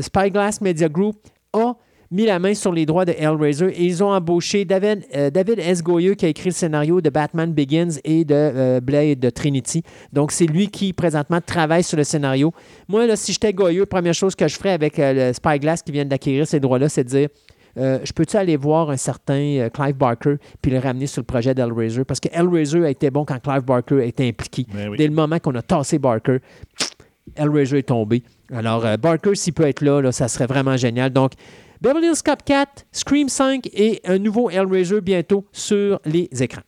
Spyglass Media Group a mis la main sur les droits de Hellraiser et ils ont embauché David, euh, David S. Goyeux qui a écrit le scénario de Batman Begins et de euh, Blade de Trinity. Donc, c'est lui qui présentement travaille sur le scénario. Moi, là, si j'étais Goyeux, première chose que je ferais avec euh, le Spyglass qui vient d'acquérir ces droits-là, c'est de dire je peux-tu aller voir un certain Clive Barker puis le ramener sur le projet d'Hellraiser? Parce que Hellraiser a été bon quand Clive Barker a été impliqué. Ben Dès le moment qu'on a tassé Barker, Hellraiser est tombé. Alors, Barker, s'il peut être là, là, ça serait vraiment génial. Donc, Beverly Hills Cop 4, Scream 5 et un nouveau Hellraiser bientôt sur les écrans.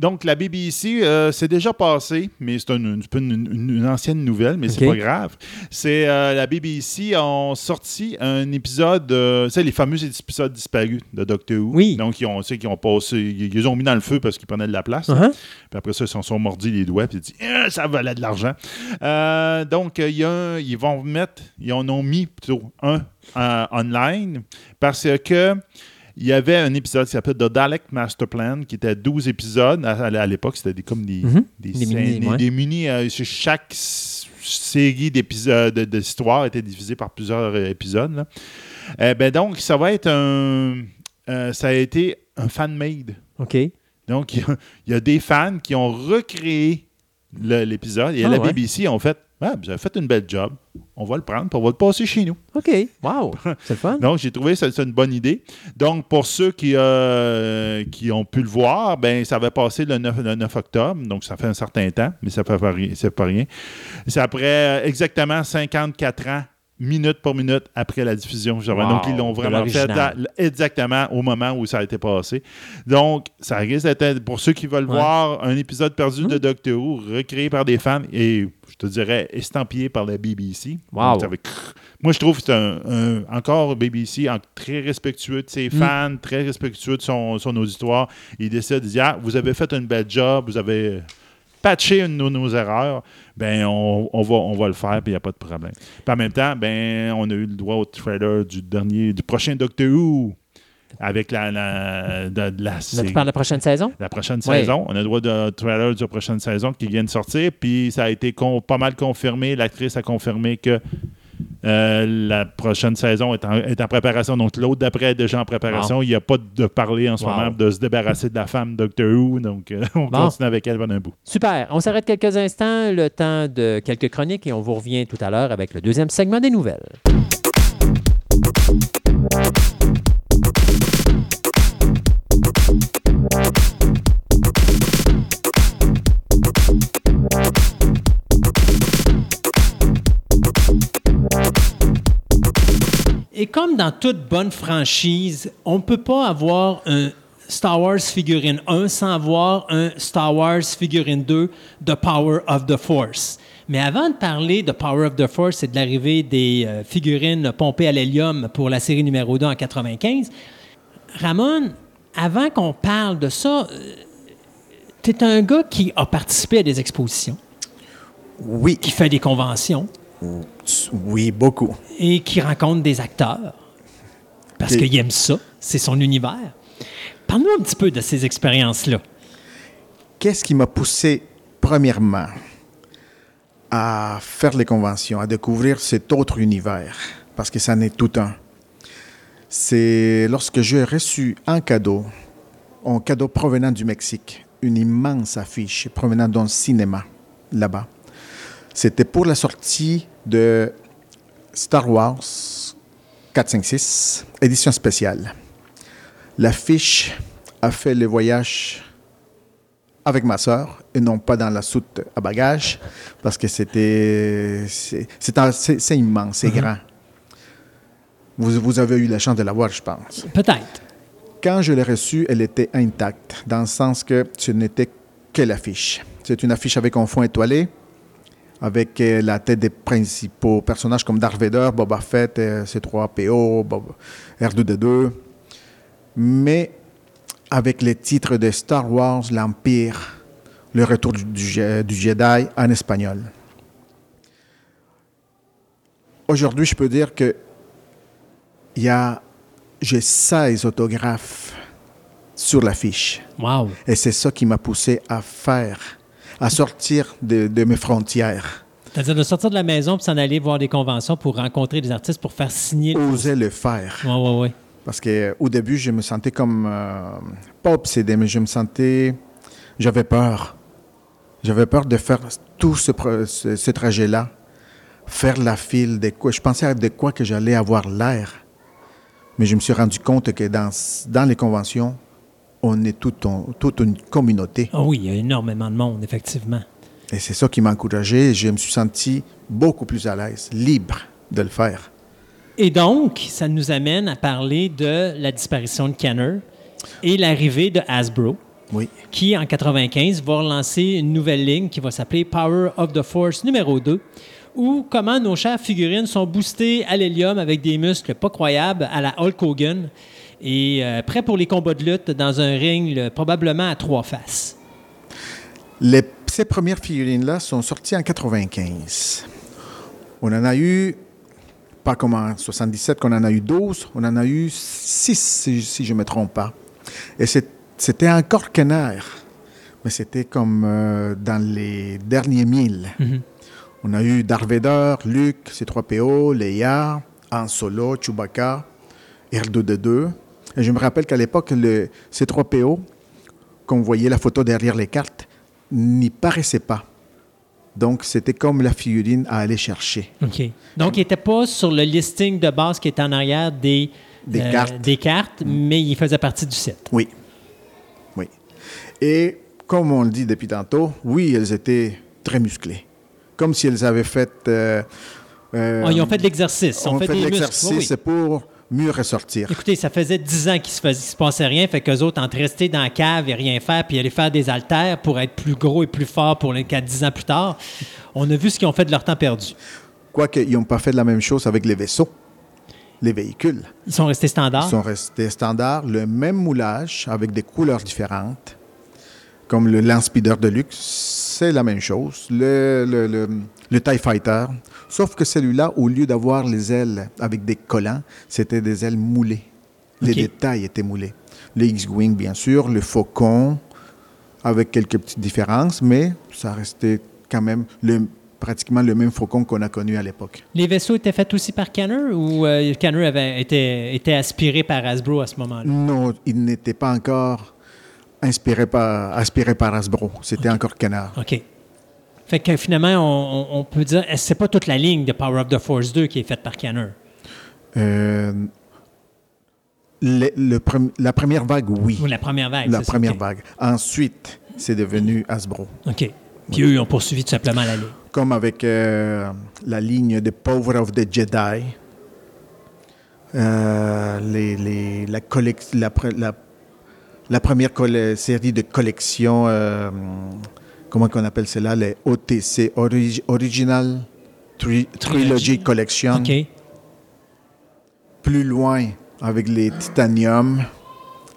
Donc, la BBC, euh, c'est déjà passé, mais c'est une, une, ancienne nouvelle, mais c'est pas grave. C'est euh, la BBC ont sorti un épisode, euh, les fameux épisodes disparus de Doctor Who. Oui. Donc, ils ont, qu'ils ont passé, ils les ont mis dans le feu parce qu'ils prenaient de la place. Uh-huh. Puis après ça, ils se sont mordis les doigts, puis ils ont dit, eh, ça valait de l'argent. Euh, donc, y a ils vont mettre, ils en ont mis plutôt un online parce que il y avait un épisode qui s'appelait The Dalek Master Plan, qui était 12 épisodes. À, l'époque, c'était des, comme des, mhm. des, des, mini. Euh, chaque série d'épisodes d'histoire était divisée par plusieurs euh, épisodes. Eh ben donc, ça va être un. Euh, ça a été un fan-made. OK. Donc, il y, a des fans qui ont recréé l'épisode et ah, la BBC ont fait ah, vous avez fait une belle job. On va le prendre pour on va le passer chez nous. OK. Wow. C'est fun. Donc, j'ai trouvé ça, une bonne idée. Donc, pour ceux qui, euh, qui ont pu le voir, ben ça va passer le 9, le 9 octobre. Donc, ça fait un certain temps, mais ça ne fait pas rien. C'est pas rien. C'est après euh, exactement 54 ans minute pour minute après la diffusion. donc, ils l'ont vraiment fait exactement au moment où ça a été passé. Donc, ça risque d'être, pour ceux qui veulent voir un épisode perdu de hum. Doctor Who, recréé par des fans et, je te dirais, estampillé par la BBC. Wow. moi, je trouve que c'est un, encore BBC très respectueux de ses hum. fans, très respectueux de son, son auditoire. Il décide de dire ah, vous avez fait un bel job, vous avez patcher une de nos, erreurs, ben on, va, on va le faire, puis il n'y a pas de problème. Puis en même temps, ben on a eu le droit au trailer du dernier, du prochain Doctor Who avec la, la, de, la Tu parles de la prochaine saison? La prochaine saison. On a le droit de trailer de la prochaine saison qui vient de sortir. Puis ça a été pas mal confirmé. L'actrice a confirmé que Euh, la prochaine saison est en, est en préparation. Donc, l'autre d'après est déjà en préparation. Il n'y a pas de parler en ce Wow. moment de se débarrasser de la femme Doctor Who. Donc, euh, on Bon. continue avec elle pendant un bout. Super. On s'arrête quelques instants, le temps de quelques chroniques, et on vous revient tout à l'heure avec le deuxième segment des nouvelles. Et comme dans toute bonne franchise, on ne peut pas avoir un Star Wars figurine 1 sans avoir un Star Wars figurine 2 de Power of the Force. Mais avant de parler de Power of the Force et de l'arrivée des euh, figurines pompées à l'hélium pour la série numéro 2 en 95, Ramon, avant qu'on parle de ça, tu es un gars qui a participé à des expositions, Oui, qui fait des conventions oui, beaucoup. et qui rencontre des acteurs parce qu'il aime ça, c'est son univers. Parle-nous un petit peu de ces expériences-là. Qu'est-ce qui m'a poussé, premièrement, à faire les conventions, à découvrir cet autre univers? Parce que ça n'est tout un. C'est lorsque j'ai reçu un cadeau, un cadeau provenant du Mexique, une immense affiche provenant d'un cinéma là-bas. C'était pour la sortie de Star Wars 456, édition spéciale. L'affiche a fait le voyage avec ma sœur et non pas dans la soute à bagages parce que c'était c'est immense, c'est grand. Vous, vous avez eu la chance de la voir, je pense. Peut-être. Quand je l'ai reçue, elle était intacte, dans le sens que ce n'était que l'affiche. C'est une affiche avec un fond étoilé, avec euh, la tête des principaux personnages comme Darth Vader, Boba Fett, euh, C3PO, Bob- R2D2, mais avec les titres de Star Wars, l'Empire, le retour du, du Je- du Jedi en espagnol. Aujourd'hui, je peux dire que il y a, j'ai 16 autographes sur l'affiche. Wow. Et c'est ça qui m'a poussé à faire, à sortir de, de mes frontières, C'est-à-dire de sortir de la maison puis s'en aller voir des conventions pour rencontrer des artistes pour faire signer. oser le faire. Ouais, ouais, ouais. Parce qu'au début, je me sentais comme, euh, pas obsédé, mais je me sentais, j'avais peur. J'avais peur de faire tout ce, ce, ce trajet-là, faire la file, de quoi, je pensais à de quoi que j'allais avoir l'air. Mais je me suis rendu compte que dans, dans les conventions, on est tout un- toute une communauté. Ah oui, il y a énormément de monde, effectivement. Et c'est ça qui m'a encouragé. et Je me suis senti beaucoup plus à l'aise, libre de le faire. Et donc, ça nous amène à parler de la disparition de Kenner et l'arrivée de Hasbro, Oui. qui, en 95, va relancer une nouvelle ligne qui va s'appeler Power of the Force numéro 2, où comment nos chères figurines sont boostées à l'hélium avec des muscles pas croyables à la Hulk Hogan et euh, prêts pour les combats de lutte dans un ring le- probablement à trois faces. Les, ces premières figurines-là sont sorties en 95. On en a eu, pas comme en 77 qu'on en a eu 12, on en a eu 6 si, si je ne me trompe pas. Et c'était encore Kenner, mais c'était comme euh, dans les derniers mille. On a eu Darth Vader, Luke, C3PO, Leia, Han Solo, Chewbacca, R2D2. Je me rappelle qu'à l'époque, le C3PO, quand on voyait la photo derrière les cartes, n'y paraissait pas. Donc, c'était comme la figurine à aller chercher. OK. Donc, il n'était pas sur le listing de base qui est en arrière des, Des cartes. des cartes, mais il faisait partie du set. Oui. Oui. Et comme on le dit depuis tantôt, oui, elles étaient très musclées. Comme si elles avaient fait. euh, euh, Ah, ils ont fait de l'exercice. Ils ont on fait, de l'exercice oui. pour mieux ressortir. Écoutez, ça faisait 10 ans qu'il se, faisait- se passait rien, fait qu'eux autres, entre rester dans la cave et rien faire, puis aller faire des haltères pour être plus gros et plus fort pour les 4 10 ans plus tard, on a vu ce qu'ils ont fait de leur temps perdu. Quoique, ils n'ont pas fait la même chose avec les vaisseaux, les véhicules. Ils sont restés standards. Ils sont restés standards, le même moulage avec des couleurs différentes, comme le Land Speeder de luxe, c'est la même chose. Le, le, le, le TIE Fighter, sauf que celui-là, au lieu d'avoir les ailes avec des collants, c'était des ailes moulées. Les détails étaient moulés. Le X-Wing, bien sûr, le Faucon, avec quelques petites différences, mais ça restait quand même le pratiquement le même faucon qu'on a connu à l'époque. Les vaisseaux étaient faits aussi par Kenner ou euh, Kenner avait été, était aspiré par Hasbro à ce moment-là? Non, il n'était pas encore inspiré par, aspiré par Hasbro. C'était encore Canard. OK. Fait que finalement, on, peut dire, c'est pas toute la ligne de Power of the Force 2 qui est faite par Kenner? Euh, le- la première vague, oui. Ou la première vague? La ça? première vague. Ensuite, c'est devenu Hasbro. OK. Puis eux, ils ont poursuivi tout simplement la ligne. Comme avec euh, la ligne de Power of the Jedi. Euh, les, les- la, la, pre- la- la première série de collections, euh, comment qu'on appelle cela, les OTC, Orig- Original Tri- Trilogy Collection. Plus loin, avec les titanium.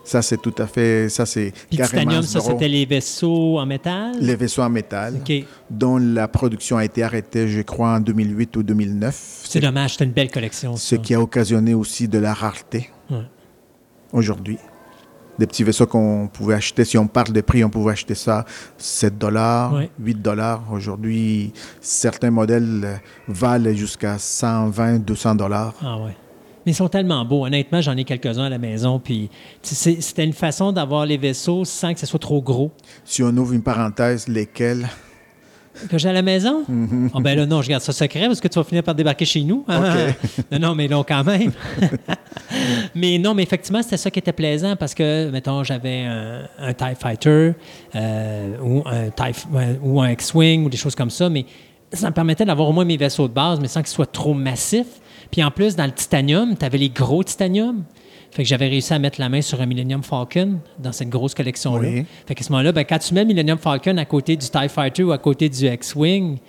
Ça, c'est tout à fait. Ça, c'est carrément Titanium, ça, c'était les vaisseaux en métal? Les vaisseaux en métal, dont la production a été arrêtée, je crois, en 2008 ou 2009. C'est dommage, c'était une belle collection. Ce ça. qui a occasionné aussi de la rareté Ouais. aujourd'hui. Des petits vaisseaux qu'on pouvait acheter, si on parle de prix, on pouvait acheter ça 7 dollars, Ouais. 8 dollars. Aujourd'hui, certains modèles valent jusqu'à 120, 200 dollars. Ah ouais. Mais ils sont tellement beaux. Honnêtement, j'en ai quelques-uns à la maison. Puis c'était une façon d'avoir les vaisseaux sans que ce soit trop gros. Si on ouvre une parenthèse, lesquels? Que j'ai à la maison? Mm-hmm. Ah ben là, non, je garde ça secret parce que tu vas finir par débarquer chez nous. non, non, mais non, quand même. mais non, mais effectivement, c'était ça qui était plaisant parce que, mettons, j'avais un, un TIE Fighter euh, ou, un TIE, ouais, ou un X-Wing ou des choses comme ça, mais ça me permettait d'avoir au moins mes vaisseaux de base, mais sans qu'ils soient trop massifs. Puis en plus, dans le titanium, tu avais les gros titanium. Fait que j'avais réussi à mettre la main sur un Millennium Falcon dans cette grosse collection-là. Oui. Fait qu'à ce moment-là, ben, quand tu mets le Millennium Falcon à côté du TIE Fighter ou à côté du X-Wing,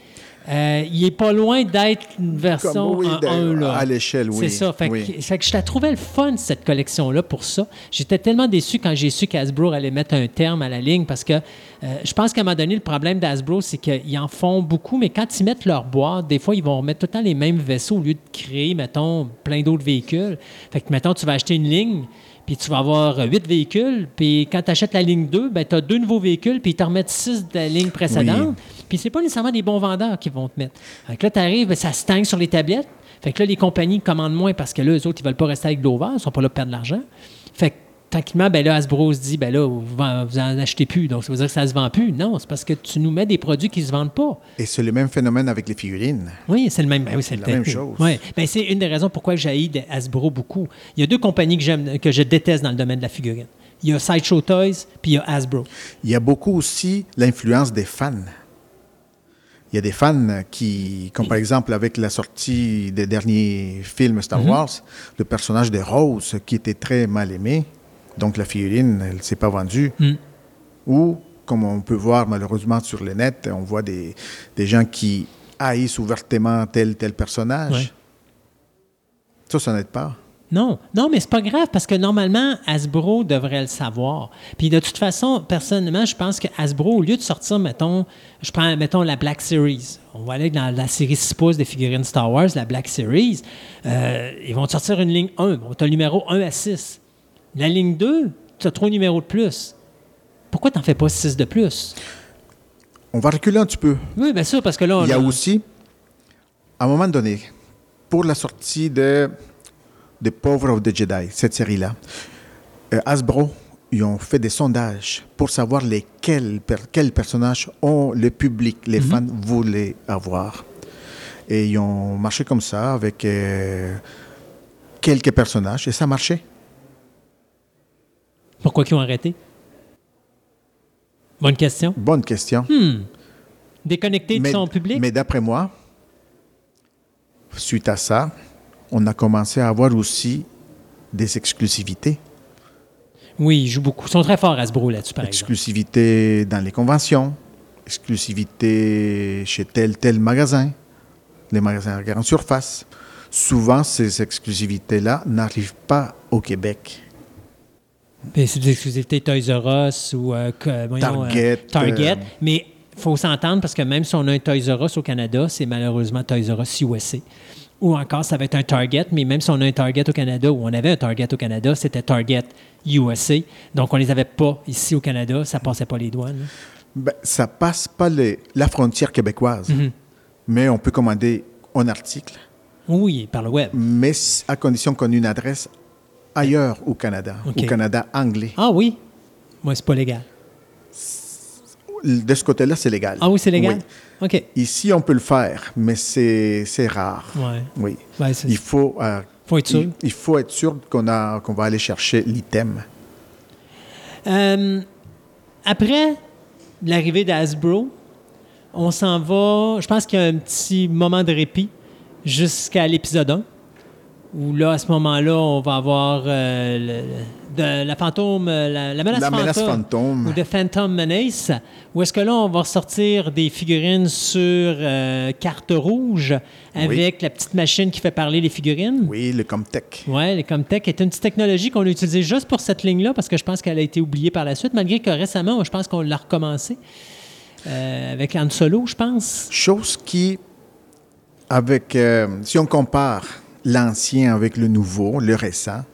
euh, il est pas loin d'être une version Comme- oui, en de- un, là. à l'échelle, oui. C'est ça. Fait, Oui. que, fait que je la trouvais le fun, cette collection-là, pour ça. J'étais tellement déçu quand j'ai su qu'Hasbro allait mettre un terme à la ligne parce que euh, je pense qu'à un moment donné, le problème d'Hasbro, c'est qu'ils en font beaucoup, mais quand ils mettent leur boîte, des fois, ils vont remettre tout le temps les mêmes vaisseaux au lieu de créer, mettons, plein d'autres véhicules. Fait que, mettons, tu vas acheter une ligne, puis tu vas avoir huit véhicules, puis quand tu achètes la ligne 2, ben, tu as deux nouveaux véhicules, puis ils te remettent six de la ligne précédente. Puis c'est pas nécessairement des bons vendeurs qui vont te mettre. Fait que là, tu arrives, ça stagne sur les tablettes. Fait que là, les compagnies commandent moins parce que là, eux autres, ils veulent pas rester avec de verte, ils sont pas là pour perdre de l'argent. Tranquillement, ben là, Hasbro se dit, ben là, vous, vend- vous en achetez plus, donc ça veut dire que ça se vend plus. Non, c'est parce que tu nous mets des produits qui se vendent pas. Et c'est le même phénomène avec les figurines. Oui, c'est le même. ben oui, c'est La même chose. Oui, ben c'est une des raisons pourquoi j'ai Hasbro beaucoup. Il y a deux compagnies que j'aime, que je déteste dans le domaine de la figurine. Il y a Sideshow Toys, puis il y a Hasbro. Il y a beaucoup aussi l'influence des fans. Il y a des fans qui, comme par exemple avec la sortie des derniers films Star Mhm. Wars, le personnage de Rose qui était très mal aimé, donc la figurine, elle ne s'est pas vendue. Mm. Ou, comme on peut voir malheureusement sur le net, on voit des, des gens qui haïssent ouvertement tel tel personnage. Ouais. Ça, ça n'aide pas. Non, non, mais c'est pas grave parce que normalement, Hasbro devrait le savoir. Puis de toute façon, personnellement, je pense que Hasbro, au lieu de sortir, mettons, je prends, mettons, la Black Series. On va aller dans la série 6 pouces des figurines Star Wars, la Black Series. Euh, ils vont te sortir une ligne 1. Tu as le numéro 1 à 6. La ligne 2, tu as trois numéros de plus. Pourquoi tu n'en fais pas 6 de plus? On va reculer un petit peu. Oui, bien sûr, parce que là, on Il y a aussi, à un moment donné, pour la sortie de, de Power of the Jedi, cette série-là, euh, Hasbro, ils ont fait des sondages pour savoir lesquels, per- quels personnages ont le public, les Mhm. fans voulaient avoir. Et ils ont marché comme ça avec euh, quelques personnages et ça marchait. Pourquoi ils ont arrêté? Bonne question. Bonne question. Déconnecté de mais son public? mais d'après moi, suite à ça, on a commencé à avoir aussi des exclusivités. Oui, ils jouent beaucoup. Ils sont très forts Hasbro là-dessus, par exemple. Exclusivité dans les conventions, exclusivité chez tel tel magasin, les magasins à grande surface. Souvent, ces exclusivités-là n'arrivent pas au Québec. Puis C'est des exclusivités Toys R Us ou euh, voyons, Target, euh, Target. euh, Mais il faut s'entendre parce que même si on a un Toys R Us au Canada, c'est malheureusement Toys R Us USA. Ou encore, ça va être un Target, mais même si on a un Target au Canada ou on avait un Target au Canada, c'était Target USA. Donc, on les avait pas ici au Canada, ça passait pas les douanes. Ben, ça passe pas les- la frontière québécoise. Mhm. mais on peut commander un article, Oui, par le web. mais à condition qu'on ait une adresse ailleurs au Canada, au Canada anglais. Ah oui? Moi, c'est pas légal. De ce côté-là, c'est légal. Ah oui, c'est légal? Oui. OK. Ici, on peut le faire, mais c'est rare. Ouais. Oui. Ouais, Il faut, euh, Faut être sûr. il, il faut être sûr qu'on a qu'on va aller chercher l'item. Euh, après l'arrivée d'Asbro, on s'en va. Je pense qu'il y a un petit moment de répit jusqu'à l'épisode 1. Où là, à ce moment-là, on va avoir euh, le- de, la fantôme, euh, la, la menace La fantôme. menace fantôme. Ou de Phantom Menace. Où est-ce que là, on va ressortir des figurines sur euh, carte rouge avec la petite machine qui fait parler les figurines. Oui, le Comtech. Oui, le Comtech est une petite technologie qu'on a utilisée juste pour cette ligne-là parce que je pense qu'elle a été oubliée par la suite, malgré que récemment, je pense qu'on l'a recommencé euh, avec Han Solo, je pense. Chose qui, avec, si on compare l'ancien avec le nouveau, le récent,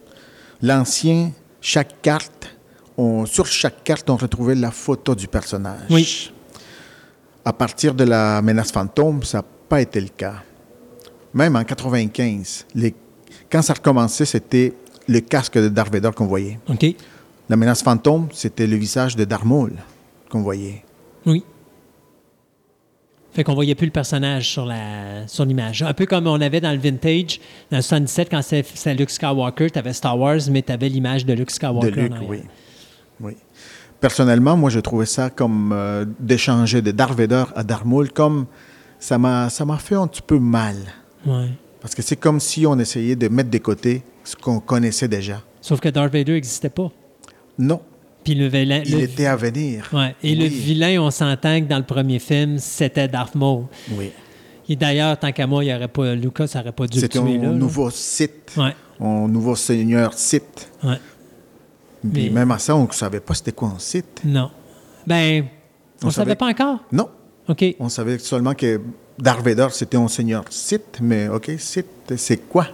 l'ancien, chaque carte, on, sur chaque carte, on retrouvait la photo du personnage. Oui. À partir de la menace fantôme, ça n'a pas été le cas. Même en 95, les, quand ça recommençait, c'était le casque de Darth Vader qu'on voyait. OK. La menace fantôme, c'était le visage de Darth Maul qu'on voyait. Oui. Fait qu'on voyait plus le personnage sur la sur l'image. Un peu comme on avait dans le vintage, dans le 77, quand c'est- c'était Luke Skywalker, tu avais Star Wars, mais tu avais l'image de Luke De Skywalker. Luke, en arrière. oui. oui. Personnellement, moi, je trouvais ça comme euh, d'échanger de Darth Vader à Darth Maul, comme ça m'a ça m'a fait un petit peu mal. Ouais. Parce que c'est comme si on essayait de mettre de côté ce qu'on connaissait déjà. Sauf que Darth Vader n'existait pas. Non, Puis le vilain. il le- était à venir. Ouais. Et le vilain, on s'entend que dans le premier film, c'était Darth Maul. Oui. Et d'ailleurs, tant qu'à moi, il y aurait pas, Lucas n'aurait pas dû le C'était tuer un là. là. nouveau site, Ouais. un nouveau seigneur site. Ouais. Puis Mais- même à ça, on ne savait pas c'était quoi un site. Non. Ben, on ne savait savait- pas encore? Non, OK. on savait seulement que Darth Vader, c'était un seigneur site, mais OK, site, c'est quoi?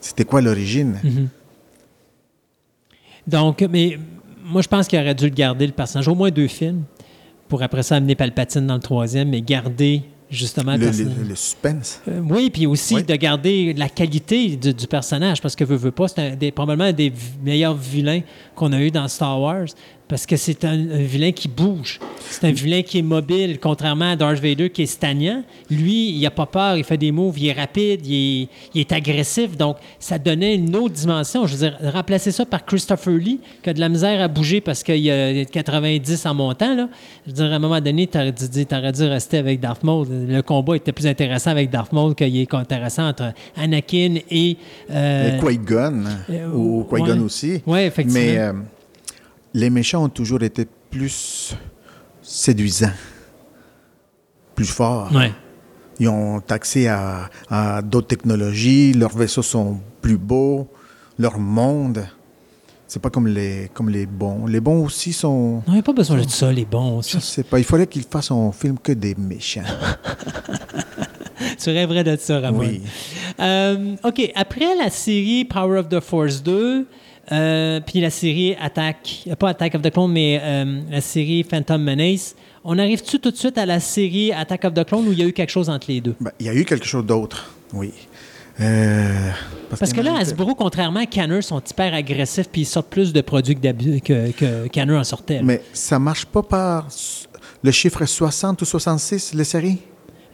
C'était quoi l'origine? Mhm. Donc, mais moi, je pense qu'il aurait dû le garder, le personnage, au moins deux films, pour après ça amener Palpatine dans le troisième, mais garder justement le, suspense. Euh, oui, puis aussi Oui. de garder la qualité du, du personnage, parce que veut, veut pas, c'est probablement un des meilleurs vilains qu'on a eu dans Star Wars, parce que c'est un, un vilain qui bouge. C'est un vilain qui est mobile, contrairement à Darth Vader qui est stagnant. Lui, il a pas peur, il fait des moves, il est rapide, il est, il est agressif, donc ça donnait une autre dimension. Je veux dire, remplacer ça par Christopher Lee, qui a de la misère à bouger parce qu'il y a 90 en montant, là. Je veux dire, à un moment donné, tu aurais, dû rester avec Darth Maul. Le combat était plus intéressant avec Darth Maul qu'il est intéressant entre Anakin et... euh, Qui-Gon, euh, ou Qui-Gon ouais. aussi. Ouais, effectivement. Mais euh, les méchants ont toujours été plus séduisants, plus forts. ouais. Ils ont accès à, à d'autres technologies, leurs vaisseaux sont plus beaux, leur monde. C'est pas comme les, comme les bons. Les bons aussi sont. On n'a pas besoin de ça, les bons. Je Ça. sais pas. Il fallait qu'ils fassent un film que des méchants. Tu rêverais de ça, Ramon. Oui. Euh, OK, après la série Power of the Force 2, euh, puis la série Attack, euh, pas Attack of the Clone, mais euh, la série Phantom Menace, on arrive-tu tout de suite à la série Attack of the Clone où il y a eu quelque chose entre les deux? Ben, il y a eu quelque chose d'autre. Oui. Euh, Parce que là, Hasbro, contrairement à Canner, sont hyper agressifs puis ils sortent plus de produits que, que, que Canner en sortait. là. Mais ça marche pas par le chiffre 60 ou 66, les séries?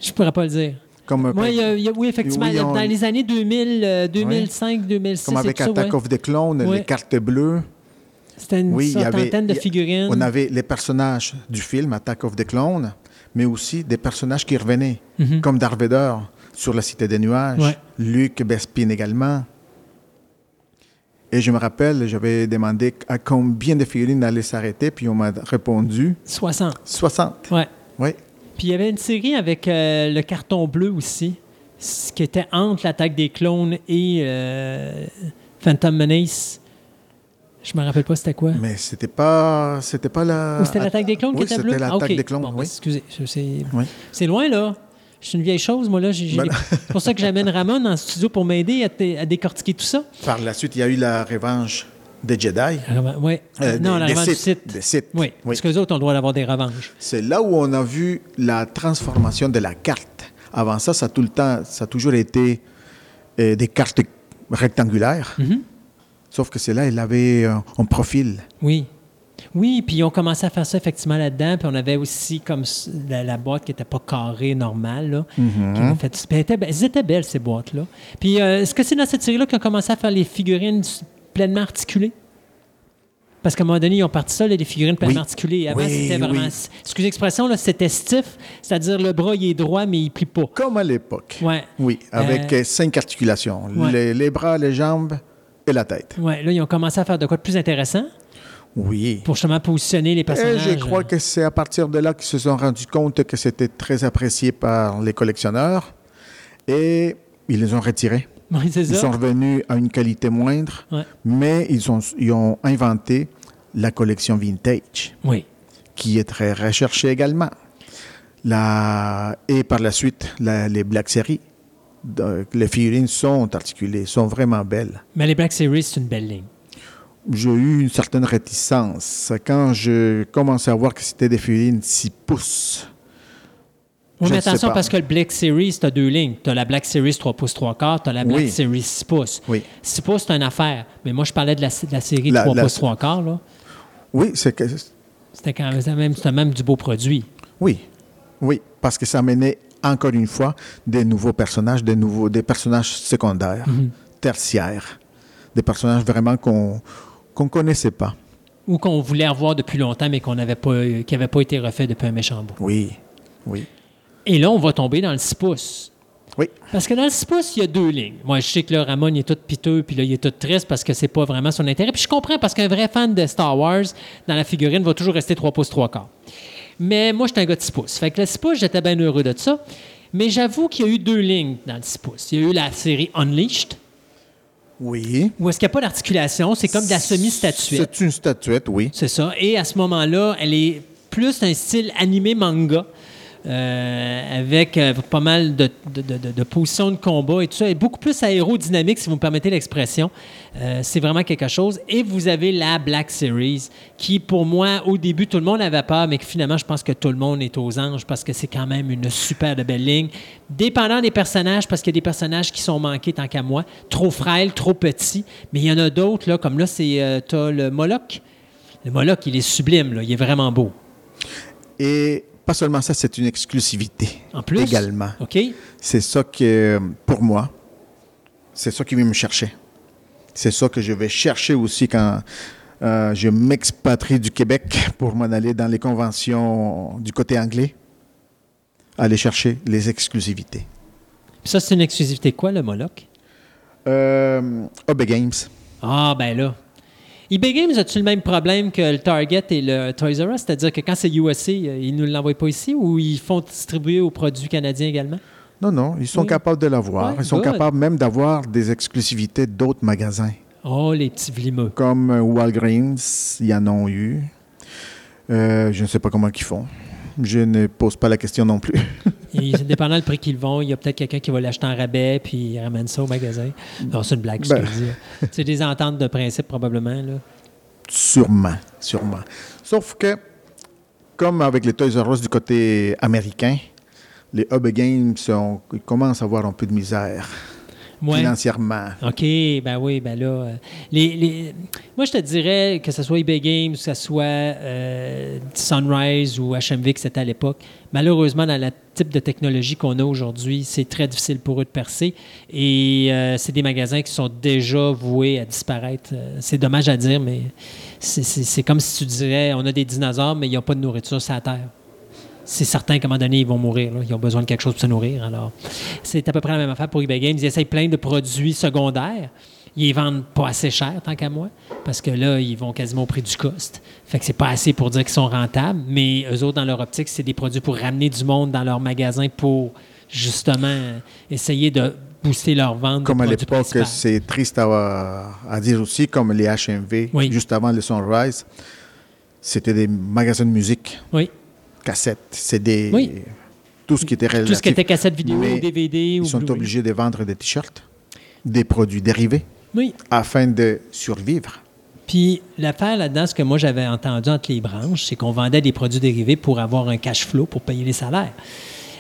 Je pourrais pas le dire. Comme, Moi, il y a- il y a- oui, effectivement, Oui, on- dans les années 2000, euh, 2005, 2006, comme avec Attack ouais. of the Clone, Ouais. les cartes bleues. C'était une Oui, il y avait- centaine de figurines. On avait les personnages du film Attack of the Clone, mais aussi des personnages qui revenaient, Mhm. comme Darth Vader sur la Cité des Nuages, Ouais. Luke Bespin également. Et je me rappelle, j'avais demandé à combien de figurines allaient s'arrêter, puis on m'a répondu 60. 60. Ouais. Oui. Puis il y avait une série avec euh, le carton bleu aussi, ce qui était entre l'attaque des clones et euh, Phantom Menace. Je me rappelle pas c'était quoi. Mais c'était pas, c'était pas la. Ou c'était l'attaque des clones oui, qui était bleue? c'était Ah, l'attaque des clones, Bon, ben, oui. excusez, c'est Oui. loin là. Je suis une vieille chose, moi là. Ben- C'est pour ça que j'amène Ramon en studio pour m'aider à, à décortiquer tout ça. Par la suite, il y a eu la revanche des Jedi. Oui. Euh, non, des- la des Sith, des Sith, Oui, oui. parce qu'eux autres ont le droit d'avoir des revanches. C'est là où on a vu la transformation de la carte Avant ça, ça a, tout le temps, ça a toujours été euh, des cartes rectangulaires. Mhm. Sauf que celle-là, elle avait euh, un profil. Oui. Oui, puis on commençait à faire ça effectivement là-dedans. Puis on avait aussi comme la, la boîte qui n'était pas carrée normale. Là, qui m'a fait- elles, étaient, elles étaient belles, ces boîtes-là. Puis euh, est-ce que c'est dans cette série-là qu'on a commencé à faire les figurines pleinement articulées? Parce qu'à un moment donné, ils ont parti ça, là, les figurines pleinement Oui. articulées. Avant, Oui, c'était vraiment. oui. Excusez l'expression, c'était stiff, c'est-à-dire le bras, il est droit, mais il plie pas. Comme à l'époque. Ouais. Oui, avec Euh, euh, cinq articulations. ouais. Les, les bras, les jambes et la tête. Ouais, là, ils ont commencé à faire de quoi de plus intéressant? Oui. pour justement positionner les Et personnages. je crois que c'est à partir de là qu'ils se sont rendus compte que c'était très apprécié par les collectionneurs et ils les ont retirés. Ils sont revenus à une qualité moindre, Ouais. mais ils ont, ils ont inventé la collection vintage, Oui. qui est très recherchée également. La, et par la suite, la- les Black Series. Donc, les figurines sont articulées, sont vraiment belles. Mais les Black Series, c'est une belle ligne. J'ai eu une certaine réticence quand je commençais à voir que c'était des figurines 6 pouces. Oui, mais ne attention, parce que le Black Series, tu as deux lignes. Tu as la Black Series 3 pouces 3 quarts, tu as la Black Oui. Series 6 pouces. Oui. 6 pouces, c'est une affaire. Mais moi, je parlais de la, de la série La- 3 la- pouces 3 quarts. Là. Oui, c'est que C'était quand même, même, du beau produit. Oui, oui, parce que ça amenait encore une fois des nouveaux personnages, des nouveaux, des personnages secondaires, Mhm. tertiaires, des personnages vraiment qu'on qu'on connaissait pas. Ou qu'on voulait revoir depuis longtemps, mais qu'on n'avait pas, euh, qui n'avait pas été refait depuis un méchant bout. Oui, oui, Et là, on va tomber dans le 6 pouces. oui, Parce que dans le 6 pouces, il y a deux lignes. Moi, je sais que là, Ramon, il est tout piteux, puis là, il est tout triste parce que c'est pas vraiment son intérêt. Puis je comprends parce qu'un vrai fan de Star Wars, dans la figurine, va toujours rester 3 pouces 3 quarts. Mais moi, j'étais un gars de 6 pouces. Fait que le 6 pouces, j'étais bien heureux de ça. Mais j'avoue qu'il y a eu deux lignes dans le 6 pouces. Il y a eu la série Unleashed, oui. où est-ce qu'il n'y a pas d'articulation, c'est comme de la semi-statuette. C'est une statuette, oui. C'est ça. Et à ce moment-là, elle est plus un style animé manga. Euh, avec euh, pas mal de, de, de- positions de combat et tout ça, et beaucoup plus aérodynamique, si vous me permettez l'expression. Euh, c'est vraiment quelque chose. Et vous avez la Black Series, qui pour moi, au début, tout le monde avait peur, mais que finalement, je pense que tout le monde est aux anges parce que c'est quand même une super belle ligne. Dépendant des personnages, parce qu'il y a des personnages qui sont manqués tant qu'à moi, trop frêles, trop petits, mais il y en a d'autres, là, comme là, c'est t'as le Moloch. Le Moloch, il est sublime, là. il est vraiment beau. Et pas seulement ça, c'est une exclusivité En plus? également. OK? C'est ça que, pour moi, c'est ça qui vient me chercher. C'est ça que je vais chercher aussi quand euh, je m'expatrie du Québec pour m'en aller dans les conventions du côté anglais. Aller chercher les exclusivités. Puis ça, c'est une exclusivité quoi, le Moloch? Euh, Games. Ah, ben là. eBay Games, as-tu le même problème que le Target et le Toys R Us? C'est-à-dire que quand c'est USA, ils ne l'envoient pas ici ou ils font distribuer aux produits canadiens également? Non, non, ils sont Oui. capables de l'avoir. Ouais, ils sont good. capables même d'avoir des exclusivités d'autres magasins. Oh, les petits vlimeux. Comme euh, Walgreens, ils en ont eu. Euh, je ne sais pas comment ils font. Je ne pose pas la question non plus. Et dépendant du prix qu'ils vont, il y a peut-être quelqu'un qui va l'acheter en rabais puis il ramène ça au magasin. Non, c'est une blague, je Ben. te le dis. C'est des ententes de principe, probablement. Là. Sûrement, sûrement. Sauf que, comme avec les Toys R Us du côté américain, les Hub Games sont- commencent à avoir un peu de misère Ouais. financièrement. OK, ben oui, ben là. euh, les, les- moi, je te dirais que ce soit eBay Games, que ce soit euh, Sunrise ou HMV que c'était à l'époque, malheureusement, dans le type de technologie qu'on a aujourd'hui, c'est très difficile pour eux de percer. Et euh, c'est des magasins qui sont déjà voués à disparaître. C'est dommage à dire, mais c'est- comme si tu dirais on a des dinosaures, mais ils n'ont pas de nourriture sur la Terre c'est certain qu'à un moment donné, ils vont mourir. là. Ils ont besoin de quelque chose pour se nourrir. Alors, c'est à peu près la même affaire pour eBay Games. Ils essayent plein de produits secondaires. Ils les vendent pas assez cher, tant qu'à moi, parce que là, ils vont quasiment au prix du cost. Fait que c'est pas assez pour dire qu'ils sont rentables, mais eux autres, dans leur optique, c'est des produits pour ramener du monde dans leur magasin pour justement essayer de booster leur vente. Comme à l'époque, c'est triste à, à dire aussi, comme les HMV, Oui. juste avant le Sunrise, c'était des magasins de musique, Oui. Cassettes, CD, Oui. tout ce qui était relatif. Tout ce qui était cassette vidéo, Mais DVD ou Ils sont Blu-ray. obligés de vendre des t-shirts, des produits dérivés, Oui. afin de survivre. Puis l'affaire là-dedans, ce que moi j'avais entendu entre les branches, c'est qu'on vendait des produits dérivés pour avoir un cash flow pour payer les salaires.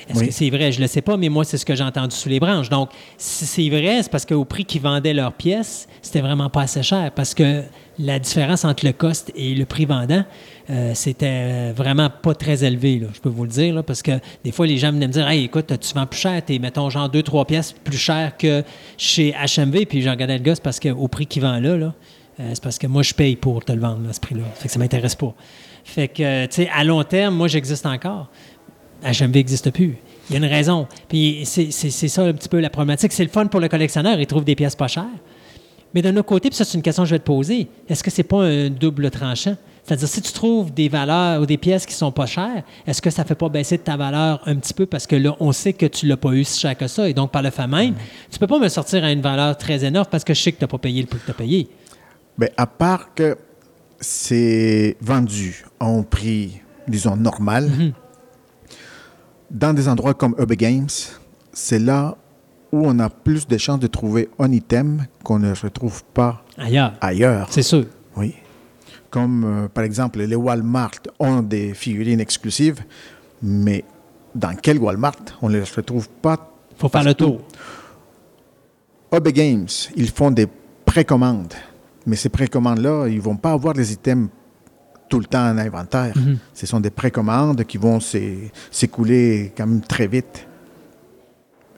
Est-ce Oui. que c'est vrai? Je ne le sais pas, mais moi, c'est ce que j'ai entendu sous les branches. Donc, si c'est vrai, c'est parce qu'au prix qu'ils vendaient leurs pièces, c'était vraiment pas assez cher. Parce que la différence entre le cost et le prix vendant, euh, c'était vraiment pas très élevé, je peux vous le dire. parce que des fois, les gens venaient me dire Hey, écoute, tu vends plus cher, t'es, mettons, genre 2-3 pièces plus cher que chez HMV. Puis j'en regardais le c'est parce qu'au prix qu'il vend là, euh, c'est parce que moi, je paye pour te le vendre, là, ce prix-là. Fait que ça m'intéresse pas. Fait que, tu sais, à long terme, moi, j'existe encore. HMV n'existe plus. Il y a une raison. Puis c'est ça un petit peu la problématique. C'est le fun pour le collectionneur. Il trouve des pièces pas chères. Mais d'un autre côté, puis ça, c'est une question que je vais te poser. Est-ce que c'est pas un double tranchant? C'est-à-dire, si tu trouves des valeurs ou des pièces qui sont pas chères, est-ce que ça fait pas baisser ta valeur un petit peu? Parce que là, on sait que tu l'as pas eu si cher que ça et donc par le fait même, tu peux pas me sortir à une valeur très énorme parce que je sais que tu n'as pas payé le prix que tu as payé. Ben, à part que c'est vendu à un prix, disons, normal, dans des endroits comme Urban Games, c'est là où on a plus de chances de trouver un item qu'on ne retrouve pas Ailleurs. ailleurs. C'est sûr. Oui. Comme, euh, par exemple, les Walmart ont des figurines exclusives, mais dans quel Walmart On ne les retrouve pas. faut faire le tour. Urban Games, ils font des précommandes. Mais ces précommandes-là, ils ne vont pas avoir les items tout le temps en inventaire. Ce sont des précommandes qui vont s'é- s'écouler quand même très vite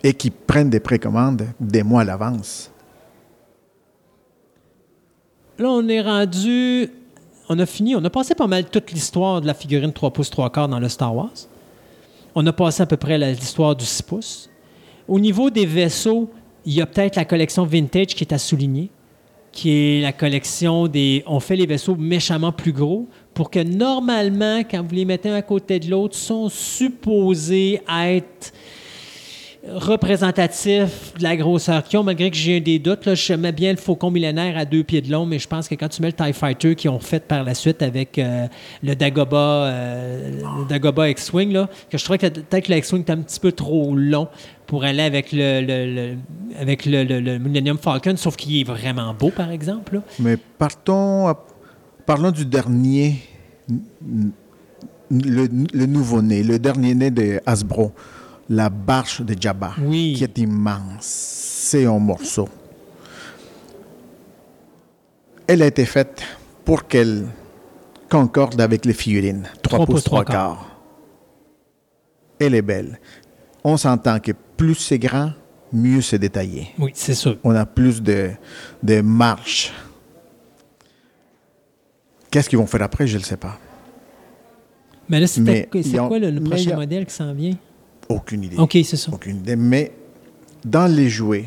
et qui prennent des précommandes des mois à l'avance. Là, on est rendu. On a fini. On a passé pas mal toute l'histoire de la figurine 3 pouces 3 quarts dans le Star Wars. On a passé à peu près l'histoire du 6 pouces. Au niveau des vaisseaux, il y a peut-être la collection vintage qui est à souligner, qui est la collection des. On fait les vaisseaux méchamment plus gros pour que normalement, quand vous les mettez un à côté de l'autre, sont supposés être représentatifs de la grosseur qu'ils ont, malgré que j'ai des doutes. Là, je mets bien le faucon millénaire à deux pieds de long, mais je pense que quand tu mets le TIE Fighter qu'ils ont fait par la suite avec euh, le Dagoba, euh, X-Wing, là, que je trouvais que peut-être le X-Wing était un petit peu trop long pour aller avec le, le- avec le, le- le Millennium Falcon, sauf qu'il est vraiment beau, par exemple. Mais partons, parlons du dernier, le nouveau-né, le dernier-né de Hasbro, la barche de Jabba, Oui. qui est immense. C'est un morceau. Elle a été faite pour qu'elle concorde avec les figurines. 3 Trois pouces, pouces, 3 trois quarts. quarts. Elle est belle. On s'entend que plus c'est grand, mieux c'est détaillé Oui, c'est sûr. on a plus de, de marche. Qu'est-ce qu'ils vont faire après, je ne le sais pas. Mais là, c'est quoi le, prochain a- modèle qui s'en vient? Aucune idée. OK, c'est ça. Aucune idée. Mais dans les jouets,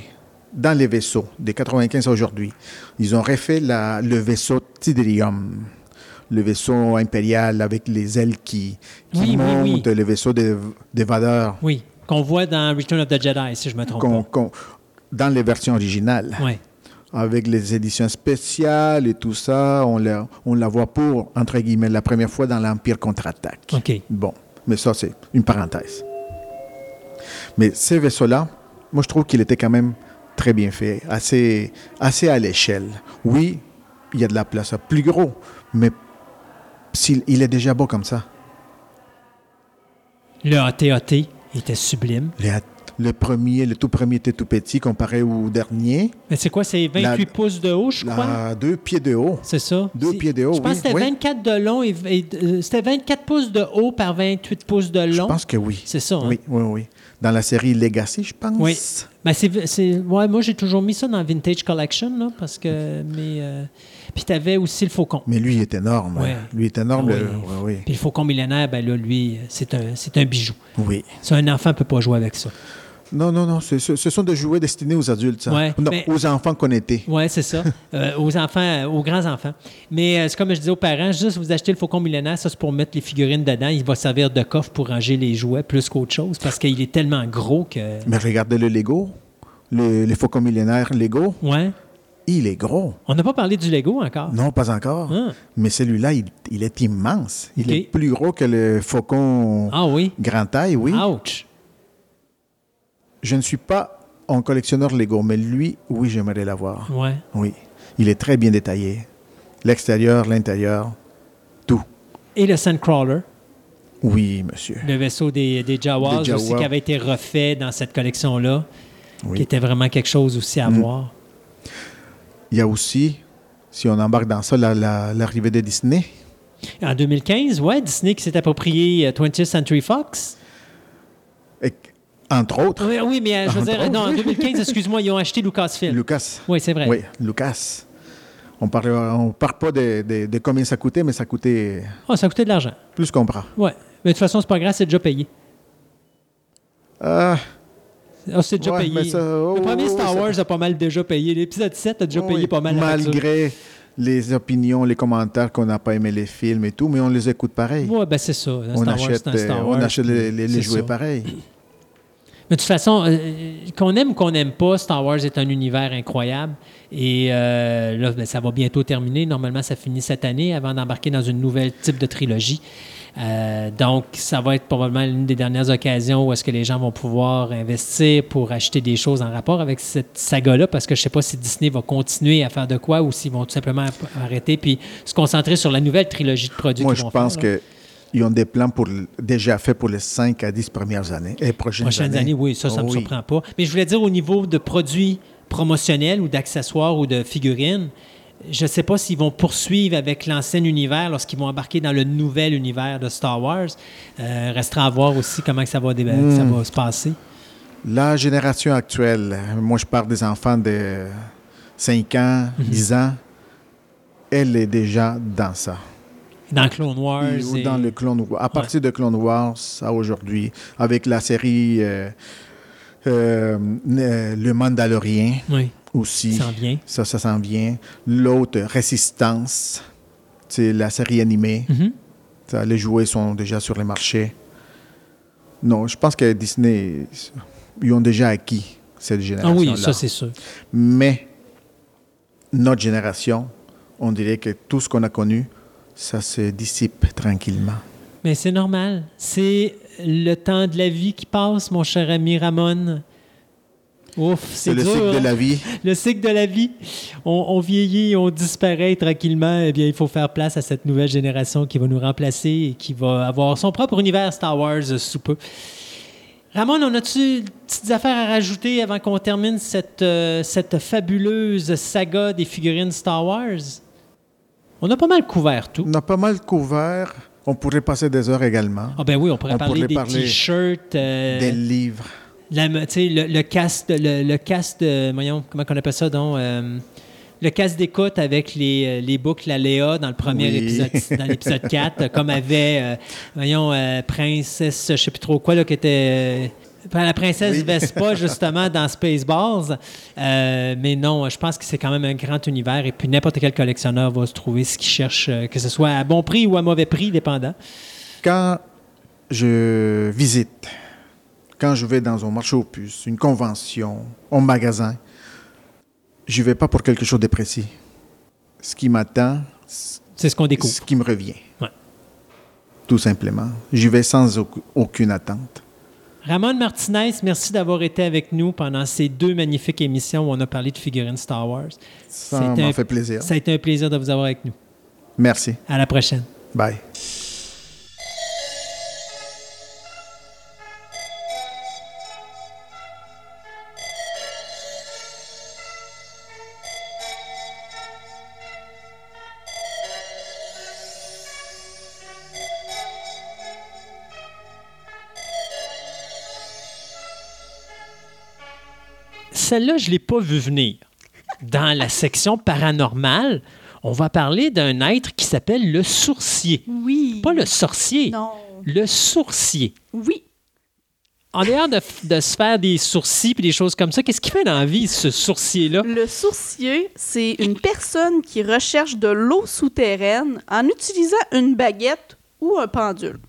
dans les vaisseaux, des 95 à aujourd'hui, ils ont refait la- le vaisseau Tidrium. Le vaisseau impérial avec les ailes qui, qui Oui, oui, montent, oui. le vaisseau des, des Vadeurs Oui, qu'on voit dans Return of the Jedi, si je me trompe qu'on- dans les versions originales. Ouais. avec les éditions spéciales et tout ça, on la, on la voit pour, entre guillemets, la première fois dans l'Empire contre-attaque. OK. Bon, mais ça, c'est une parenthèse. Mais ces vaisseaux-là, moi, je trouve qu'il était quand même très bien fait, assez, assez à l'échelle. Oui, il y a de la place à plus gros, mais s'il- il est déjà beau comme ça. Le AT-AT était sublime. Le, le premier, le tout premier était tout petit comparé au dernier. Mais c'est quoi? C'est 28 La- pouces de haut, je crois? Là, deux pieds de haut. C'est ça? Deux pieds de haut, Je pense que c'était oui. 24 de long et, et, euh, c'était 24 pouces de haut par 28 pouces de Je long. pense que oui. C'est ça, hein? Oui, oui, oui. Dans la série Legacy, je pense. Oui. Ben c'est, c'est- ouais, moi, j'ai toujours mis ça dans Vintage Collection, là, parce que. Mais, euh, puis tu avais aussi le faucon. Mais lui, il est énorme. Ouais. Lui, il est énorme. Oui. le-. Puis le faucon millénaire, ben là, lui, c'est un, c'est un bijou. Oui. Ça, un enfant ne peut pas jouer avec ça. Non, non, non. Ce, ce sont des jouets destinés aux adultes. Ouais, non, mais- aux enfants qu'on était. Oui, c'est ça. Euh, aux enfants, euh, aux grands-enfants. Mais euh, c'est comme je disais aux parents, juste vous achetez le faucon millénaire, ça c'est pour mettre les figurines dedans. Il va servir de coffre pour ranger les jouets plus qu'autre chose parce qu'il est tellement gros que. Mais regardez le Lego, le, les faucons millénaires Lego, Ouais. il est gros. On n'a pas parlé du Lego encore? Non, pas encore. Ah. Mais celui-là, il, il est immense. Il est plus gros que le faucon Ah oui. grand taille, oui. Ouch. Je ne suis pas un collectionneur Lego, mais lui, oui, j'aimerais l'avoir. Ouais. Oui. Il est très bien détaillé. L'extérieur, l'intérieur, tout. Et le Sandcrawler. Oui, monsieur. Le vaisseau des, des Jawas, Des aussi, qui avait été refait dans cette collection-là, Oui. qui était vraiment quelque chose aussi à Mm. voir. Il y a aussi, si on embarque dans ça, la- la- l'arrivée de Disney. En 2015, ouais, Disney qui s'est approprié euh, 20th Century Fox. Entre autres, Oui, oui, mais euh, je veux dire, autres, non, en oui. 2015, excuse-moi, ils ont acheté Lucasfilm. Lucas. oui, c'est vrai. Oui, Lucas. On parle, on parle pas de, de- de combien ça coûtait, mais ça coûtait Oh, ça coûté de l'argent. plus qu'on prend. Ouais. Mais de toute façon, c'est pas grave, c'est déjà payé. Ah, Ah, c'est déjà Ouais, payé. ça- oh, le premier oh, Star ça- Wars a pas mal déjà payé. L'épisode 7 a déjà payé oui, pas mal. Malgré les opinions, les commentaires qu'on n'a pas aimé les films et tout, mais on les écoute pareil. Ouais, ben c'est ça. On, Star achète, Star euh, Wars, on achète les, les- les jouets ça. pareil. Mais de toute façon, euh, qu'on aime ou qu'on n'aime pas, Star Wars est un univers incroyable. Et euh, là, ben, ça va bientôt terminer. Normalement, ça finit cette année avant d'embarquer dans une nouvelle type de trilogie. Euh, donc, ça va être probablement l'une des dernières occasions où est-ce que les gens vont pouvoir investir pour acheter des choses en rapport avec cette saga-là, parce que je ne sais pas si Disney va continuer à faire de quoi ou s'ils vont tout simplement arrêter puis se concentrer sur la nouvelle trilogie de produits Moi, je vont pense faire, là. Qu'ils ont des plans pour, déjà faits pour les 5 à 10 premières années. Et prochaines, prochaines années, oui, ça, ça ne me surprend pas. Mais je voulais dire au niveau de produits promotionnels ou d'accessoires ou de figurines, je ne sais pas s'ils vont poursuivre avec l'ancien univers lorsqu'ils vont embarquer dans le nouvel univers de Star Wars. Euh, restera à voir aussi comment que ça, va, dé- Hmm. ça va se passer. La génération actuelle, moi je parle des enfants de 5 ans, Mhm. 10 ans, elle est déjà dans ça. Dans Clone Wars. Ou et- dans le Clone Wars. À partir de Clone Wars à aujourd'hui, avec la série euh, euh, euh, Le Mandalorien Oui, aussi. ça en vient. Ça, ça s'en vient. L'autre, Résistance, c'est la série animée. Mhm. Ça, les jouets sont déjà sur les marchés. Non, je pense que Disney, ils ont déjà acquis cette Ah génération. oui, ça c'est sûr. Mais notre génération, on dirait que tout ce qu'on a connu, ça se dissipe tranquillement. Mais c'est normal. C'est le temps de la vie qui passe, mon cher ami Ramon. Ouf, c'est C'est le dur, cycle hein? de la vie. Le cycle de la vie, on, on vieillit, on disparaît tranquillement. Eh bien, il faut faire place à cette nouvelle génération qui va nous remplacer et qui va avoir son propre univers Star Wars sous peu. Ramon, on a-tu des petites affaires à rajouter avant qu'on termine cette, euh, cette fabuleuse saga des figurines Star Wars? On a pas mal couvert tout. On a pas mal couvert. On pourrait passer des heures également. Ah ben oui, on pourrait On parler pourrait des parler t-shirts, euh, Des livres. la- le, le casque, le, de, voyons, comment on appelle ça, donc, euh, le casque d'écoute avec les, euh, les boucles à Léa dans le premier Oui. épisode, dans l'épisode 4, euh, comme avait, voyons, Princesse, je sais plus trop quoi, là, qui était... la princesse Oui. Vespa, justement, dans Spaceballs. Euh, mais non, je pense que c'est quand même un grand univers et puis n'importe quel collectionneur va se trouver ce qu'il cherche, euh, que ce soit à bon prix ou à mauvais prix, dépendant. Quand je visite, quand je vais dans un marché aux puces, une convention, un magasin, je ne vais pas pour quelque chose de précis. Ce qui m'attend, C'est ce qu'on découvre. ce qui me revient. Ouais. Tout simplement. J'y vais sans auc- aucune attente. Ramon Martinez, merci d'avoir été avec nous pendant ces deux magnifiques émissions où on a parlé de figurines Star Wars. Ça m'a un- fait plaisir. Ça a été un plaisir de vous avoir avec nous. Merci. À la prochaine. Bye. Celle-là, je ne l'ai pas vue venir. Dans la section paranormale, on va parler d'un être qui s'appelle le sourcier. Oui. Pas le sorcier, Non. le sourcier. Oui. En dehors de, de se faire des sourcils et des choses comme ça, qu'est-ce qu'il fait dans la vie, ce sourcier-là? Le sourcier, c'est une personne qui recherche de l'eau souterraine en utilisant une baguette ou un pendule.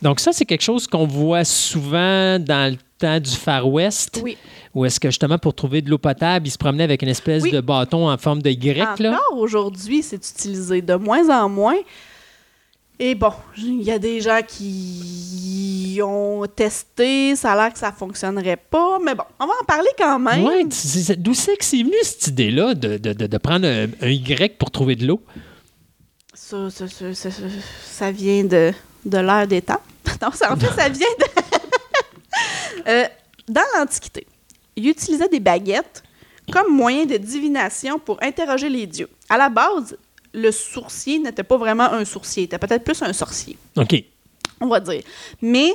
Donc ça, c'est quelque chose qu'on voit souvent dans le temps du Far West, Oui. Où est-ce que justement, pour trouver de l'eau potable, il se promenait avec une espèce Oui. de bâton en forme de Y. Là? Encore aujourd'hui, c'est utilisé de moins en moins. Et bon, il y a des gens qui ont testé, ça a l'air que ça fonctionnerait pas, mais bon, on va en parler quand même. C'est- d'où c'est que c'est venu cette idée-là de, de- de- prendre un, un Y pour trouver de l'eau? Ça, ça, ça, ça- ça- ça vient de, de l'ère des temps. non, ça, en fait, ça vient de... Euh, dans l'Antiquité, ils utilisaient des baguettes comme moyen de divination pour interroger les dieux. À la base, le sourcier n'était pas vraiment un sourcier, était peut-être plus un sorcier, OK. on va dire. Mais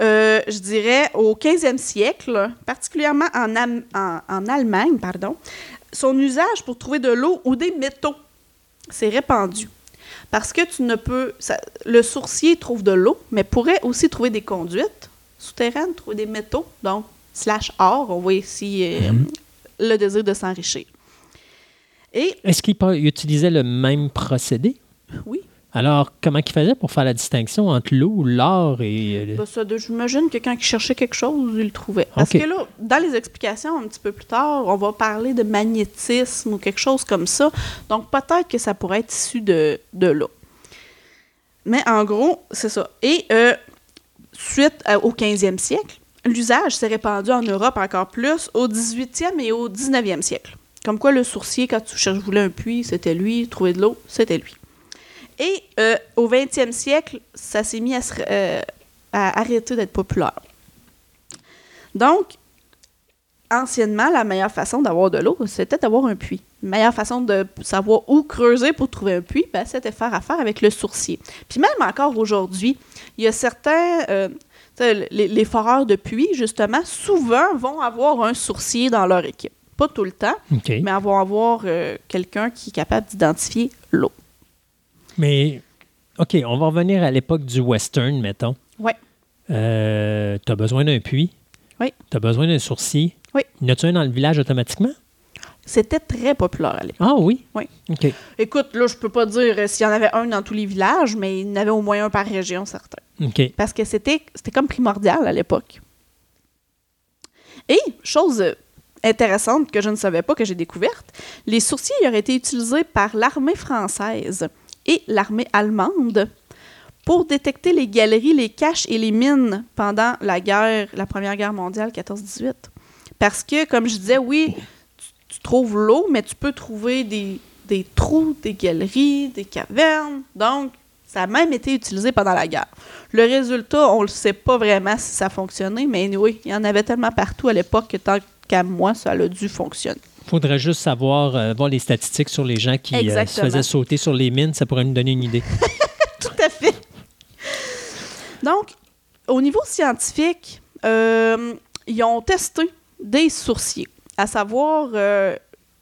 euh, je dirais au 15e siècle, particulièrement en, Am- en- en Allemagne, pardon, son usage pour trouver de l'eau ou des métaux s'est répandu. Parce que tu ne peux. ça- le sourcier trouve de l'eau, mais pourrait aussi trouver des conduites souterraines, trouver des métaux, donc slash or. On voit ici euh, le désir de s'enrichir. Et Est-ce qu'il utilisait le même procédé? oui, Alors, comment il faisait pour faire la distinction entre l'eau, l'or et... euh, Ben, j'imagine que quand il cherchait quelque chose, il le trouvait. Parce que là, dans les explications, un petit peu plus tard, on va parler de magnétisme ou quelque chose comme ça. Donc, peut-être que ça pourrait être issu de, de là. Mais en gros, c'est ça. Et euh, suite à- au 15e siècle, l'usage s'est répandu en Europe encore plus au 18e et au 19e siècle. Comme quoi, le sourcier, quand tu cherches, voulais un puits, c'était lui. Trouver de l'eau, c'était lui. Et euh, au 20e siècle, ça s'est mis euh, à arrêter d'être populaire. Donc, anciennement, la meilleure façon d'avoir de l'eau, c'était d'avoir un puits. La meilleure façon de savoir où creuser pour trouver un puits, ben, c'était faire affaire avec le sourcier. Puis même encore aujourd'hui, il y a certains... euh, les, les foreurs de puits, justement, souvent vont avoir un sourcier dans leur équipe. Pas tout le temps, mais vont avoir euh, quelqu'un qui est capable d'identifier l'eau. Mais, OK, on va revenir à l'époque du western, mettons. Ouais. Euh, tu as besoin d'un puits. Oui. Tu as besoin d'un sourcier. Oui. Y en a-tu un dans le village automatiquement? C'était très populaire à l'époque. Ah oui? Oui. OK. Écoute, là, je peux pas dire euh, s'il y en avait un dans tous les villages, mais il y en avait au moins un par région, certains. OK. Parce que c'était c'était comme primordial à l'époque. Et, chose euh, intéressante que je ne savais pas, que j'ai découverte, les sourciers auraient été utilisés par l'armée française et l'armée allemande pour détecter les galeries, les caches et les mines pendant la guerre, la Première Guerre mondiale 14-18. Parce que, comme je disais, oui, trouves l'eau, mais tu peux trouver des, des trous, des galeries, des cavernes. Donc, ça a même été utilisé pendant la guerre. Le résultat, on ne le sait pas vraiment si ça a fonctionné, mais oui, il y en avait tellement partout à l'époque que tant qu'à moi, ça a dû fonctionner. faudrait juste savoir, euh, voir les statistiques sur les gens qui euh, se faisaient sauter sur les mines. Ça pourrait nous donner une idée. Tout à fait. Donc, au niveau scientifique, euh, ils ont testé des sourciers, à savoir, euh,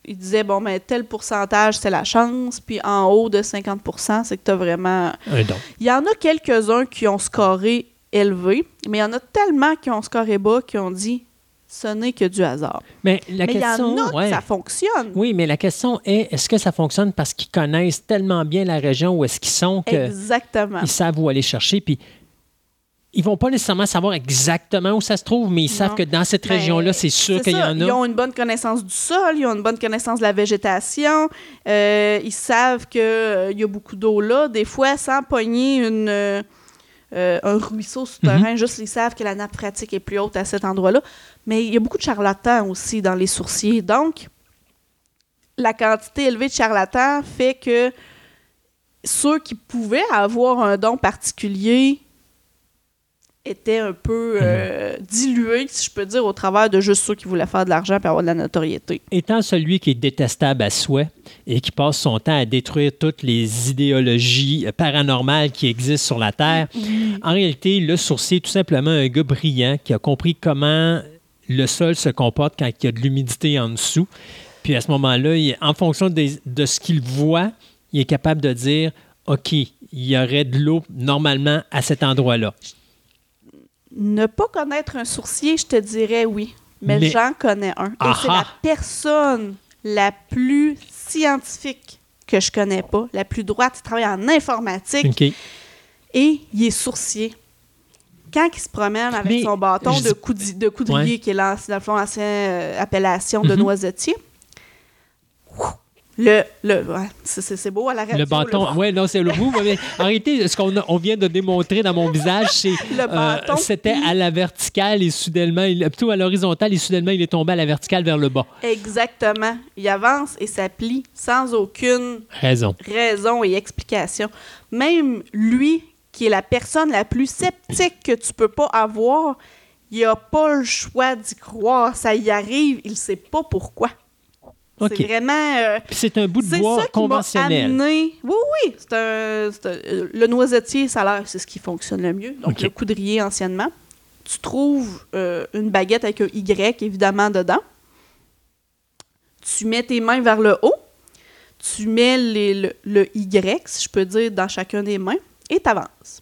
ils disaient, bon, mais tel pourcentage, c'est la chance, puis en haut de 50% c'est que tu as vraiment... Un don. Il y en a quelques-uns qui ont scoré élevé, mais il y en a tellement qui ont scoré bas qui ont dit, ce n'est que du hasard. Mais la mais il y question... en a ouais. que ça fonctionne. Oui, mais la question est, est-ce que ça fonctionne parce qu'ils connaissent tellement bien la région où est-ce qu'ils sont qu'ils Exactement. savent où aller chercher, puis ils vont pas nécessairement savoir exactement où ça se trouve, mais ils savent que dans cette Ben, région-là, c'est sûr qu'il y en Ils a. ont une bonne connaissance du sol, ils ont une bonne connaissance de la végétation, euh, ils savent qu'il y a beaucoup d'eau là. Des fois, sans pogner une, euh, euh, un ruisseau souterrain, juste ils savent que la nappe phréatique est plus haute à cet endroit-là. Mais il y a beaucoup de charlatans aussi dans les sourciers. Donc, la quantité élevée de charlatans fait que ceux qui pouvaient avoir un don particulier étaient un peu euh, dilués, si je peux dire, au travers de juste ceux qui voulaient faire de l'argent et avoir de la notoriété. Étant celui qui est détestable à souhait et qui passe son temps à détruire toutes les idéologies euh, paranormales qui existent sur la Terre, en réalité, le sourcier est tout simplement un gars brillant qui a compris comment le sol se comporte quand il y a de l'humidité en dessous. Puis à ce moment-là, en fonction des- de ce qu'il voit, il est capable de dire OK, il y aurait de l'eau normalement à cet endroit-là. Ne pas connaître un sourcier, je te dirais oui, mais, Mais- j'en connais un. Et c'est la personne la plus scientifique que je connais pas, la plus droite, il travaille en informatique et il est sourcier. Quand il se promène avec Mais son bâton de, coudrier, Ouais. qui est l'ancienne euh, appellation de Mhm. noisetier, le, le ouais, c'est- beau à la radio. Le bâton, oui, non, c'est le bout. mais en réalité, ce qu'on on vient de démontrer dans mon visage, c'est Le euh, bâton c'était à la verticale et soudainement, il, plutôt à l'horizontale et soudainement, il est tombé à la verticale vers le bas. Exactement. Il avance et ça plie sans aucune Raison. raison et explication. Même lui, qui est la personne la plus sceptique que tu peux pas avoir, il a pas le choix d'y croire. Ça y arrive, il sait pas pourquoi. C'est vraiment... euh, Puis c'est un bout de bois ça qui conventionnel. amené. Oui, oui. C'est un, c'est un- euh, le noisetier, ça a l'air, c'est ce qui fonctionne le mieux. Donc, le coudrier anciennement. Tu trouves euh, une baguette avec un Y, évidemment, dedans. Tu mets tes mains vers le haut. Tu mets les- le, le Y, si je peux dire, dans chacun des mains. Et tu avances.